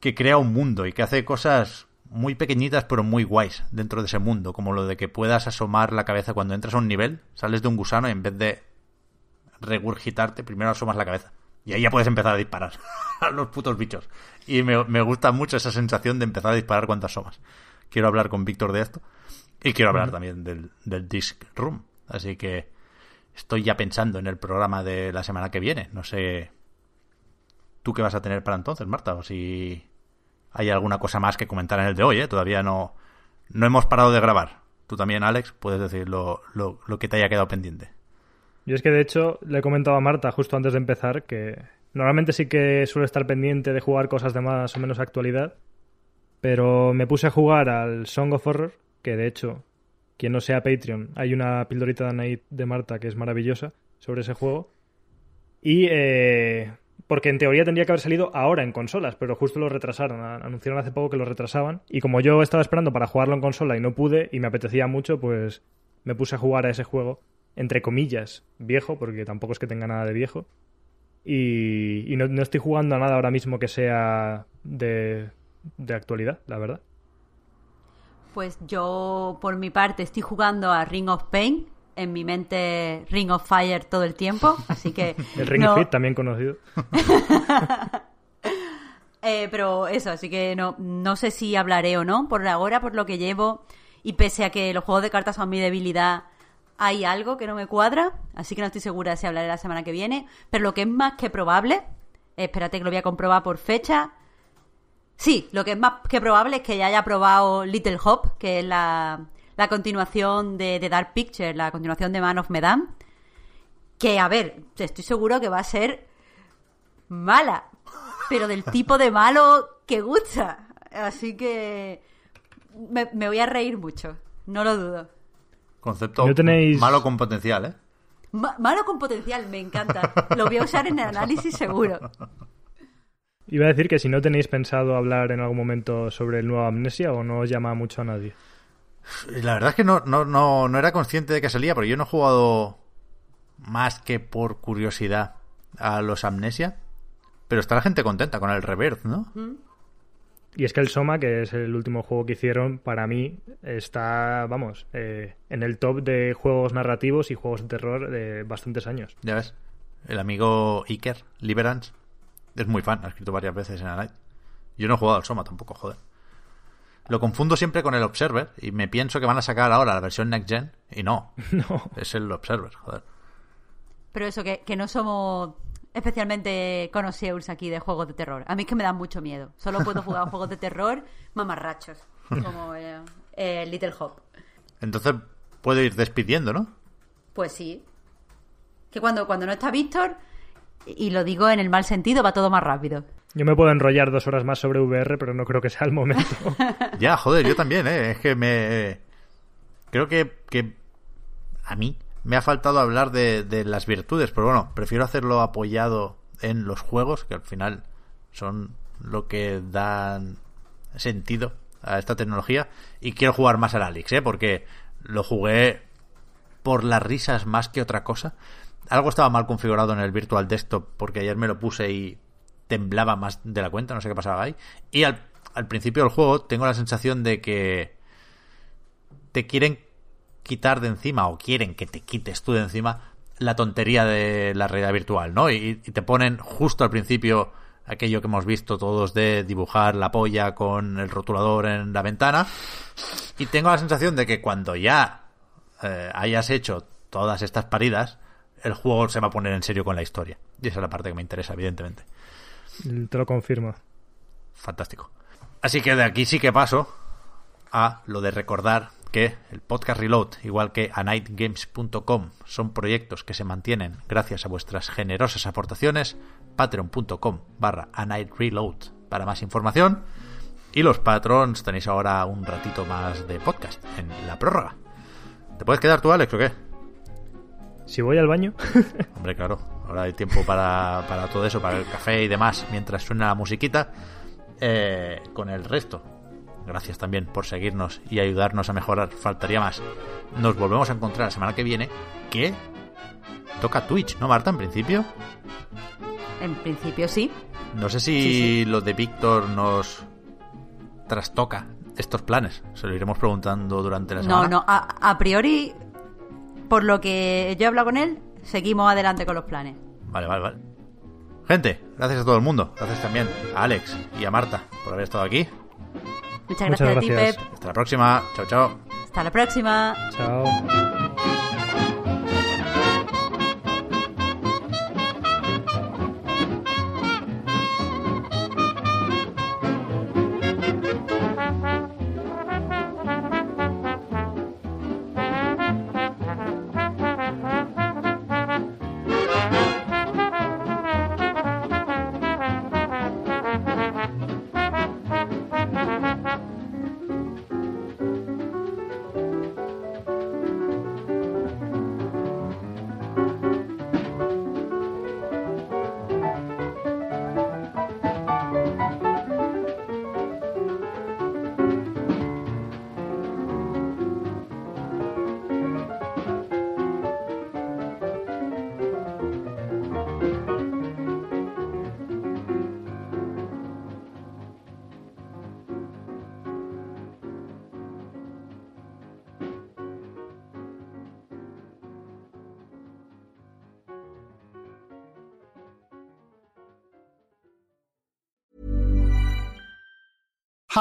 que crea un mundo y que hace cosas muy pequeñitas pero muy guays dentro de ese mundo, como lo de que puedas asomar la cabeza cuando entras a un nivel, sales de un gusano y en vez de regurgitarte, primero asomas la cabeza. Y ahí ya puedes empezar a disparar a los putos bichos. Y me, me gusta mucho esa sensación de empezar a disparar cuando asomas. Quiero hablar con Víctor de esto. Y quiero hablar también del, del Disc Room. Así que estoy ya pensando en el programa de la semana que viene. No sé tú qué vas a tener para entonces, Marta, o si hay alguna cosa más que comentar en el de hoy, ¿eh? Todavía no, no hemos parado de grabar. Tú también, Alex, puedes decir lo, lo, lo que te haya quedado pendiente. Yo es que de hecho le he comentado a Marta justo antes de empezar que normalmente sí que suelo estar pendiente de jugar cosas de más o menos actualidad, pero me puse a jugar al Song of Horror, que de hecho, quien no sea Patreon, hay una pildorita de Night de Marta que es maravillosa sobre ese juego. Y eh, porque en teoría tendría que haber salido ahora en consolas, pero justo lo retrasaron. Anunciaron hace poco que lo retrasaban. Y como yo estaba esperando para jugarlo en consola y no pude, y me apetecía mucho, pues me puse a jugar a ese juego, entre comillas, viejo, porque tampoco es que tenga nada de viejo. Y, y no, no, estoy jugando a nada ahora mismo que sea de, de actualidad, la verdad. Pues yo, por mi parte, estoy jugando a Ring of Pain, en mi mente Ring of Fire todo el tiempo, así que... el Ring no... Fit, también conocido. eh, pero eso, así que no, no sé si hablaré o no, por ahora, por lo que llevo, y pese a que los juegos de cartas son mi debilidad, hay algo que no me cuadra, así que no estoy segura si hablaré la semana que viene, pero lo que es más que probable, espérate que lo voy a comprobar por fecha, sí, lo que es más que probable es que ya haya probado Little Hop, que es la la continuación de, de, Dark Picture, la continuación de Man of Medan. Que, a ver, estoy seguro que va a ser mala, pero del tipo de malo que gusta. Así que me, me voy a reír mucho, no lo dudo. Concepto ¿No tenéis... malo con potencial, ¿eh? Ma malo con potencial, me encanta. Lo voy a usar en el análisis seguro. Iba a decir que si no tenéis pensado hablar en algún momento sobre el nuevo Amnesia o no os llama mucho a nadie. La verdad es que no, no, no, no era consciente de que salía, porque yo no he jugado más que por curiosidad a los Amnesia. Pero está la gente contenta con el Rebirth, ¿no? ¿Mm? Y es que el Soma, que es el último juego que hicieron, para mí está, vamos, eh, en el top de juegos narrativos y juegos de terror de bastantes años. Ya ves. El amigo Iker, Liberance, es muy fan, ha escrito varias veces en la Night. Yo no he jugado al Soma tampoco, joder. Lo confundo siempre con el Observer y me pienso que van a sacar ahora la versión Next Gen y no. No. Es el Observer, joder. Pero eso, que, que no somos especialmente conocidos aquí de juegos de terror. A mí es que me dan mucho miedo. Solo puedo jugar juegos de terror mamarrachos, como eh, eh, Little Hop. Entonces puedo ir despidiendo, ¿no? Pues sí. Que cuando, cuando no está Víctor, y lo digo en el mal sentido, va todo más rápido. Yo me puedo enrollar dos horas más sobre VR, pero no creo que sea el momento. ya, joder, yo también, ¿eh? Es que me... Creo que, que a mí me ha faltado hablar de, de, las virtudes, pero bueno, prefiero hacerlo apoyado en los juegos, que al final son lo que dan sentido a esta tecnología. Y quiero jugar más al Alex, ¿eh? Porque lo jugué por las risas más que otra cosa. Algo estaba mal configurado en el Virtual Desktop porque ayer me lo puse y temblaba más de la cuenta, no sé qué pasaba ahí. Y al, principio del juego tengo la sensación de que te quieren quitar de encima o quieren que te quites tú de encima la tontería de la realidad virtual, ¿no? Y, y, te ponen justo al principio aquello que hemos visto todos de dibujar la polla con el rotulador en la ventana. Y tengo la sensación de que cuando ya eh, hayas hecho todas estas paridas, el juego se va a poner en serio con la historia. Y esa es la parte que me interesa, evidentemente. Te lo confirmo. Fantástico. Así que de aquí sí que paso a lo de recordar que el podcast Reload, igual que a nightgames.com, son proyectos que se mantienen gracias a vuestras generosas aportaciones. Patreon.com barra a night reload para más información. Y los patrons tenéis ahora un ratito más de podcast en la prórroga. ¿Te puedes quedar tú, Alex, o qué? Si voy al baño. Hombre, claro. Ahora hay tiempo para, para, todo eso, para el café y demás, mientras suena la musiquita. Eh, con el resto. Gracias también por seguirnos y ayudarnos a mejorar. Faltaría más. Nos volvemos a encontrar la semana que viene. Que toca Twitch, ¿no, Marta? En principio. En principio sí. No sé si Sí, sí. lo de Víctor nos trastoca estos planes? Se lo iremos preguntando durante la No, semana. no, a, a priori, por lo que yo he hablado con él, seguimos adelante con los planes. Vale, vale, vale. Gente, gracias a todo el mundo. Gracias también a Alex y a Marta por haber estado aquí. Muchas Muchas gracias, a ti. Pep. Hasta la próxima. Chao, chao. Hasta la próxima. Chao.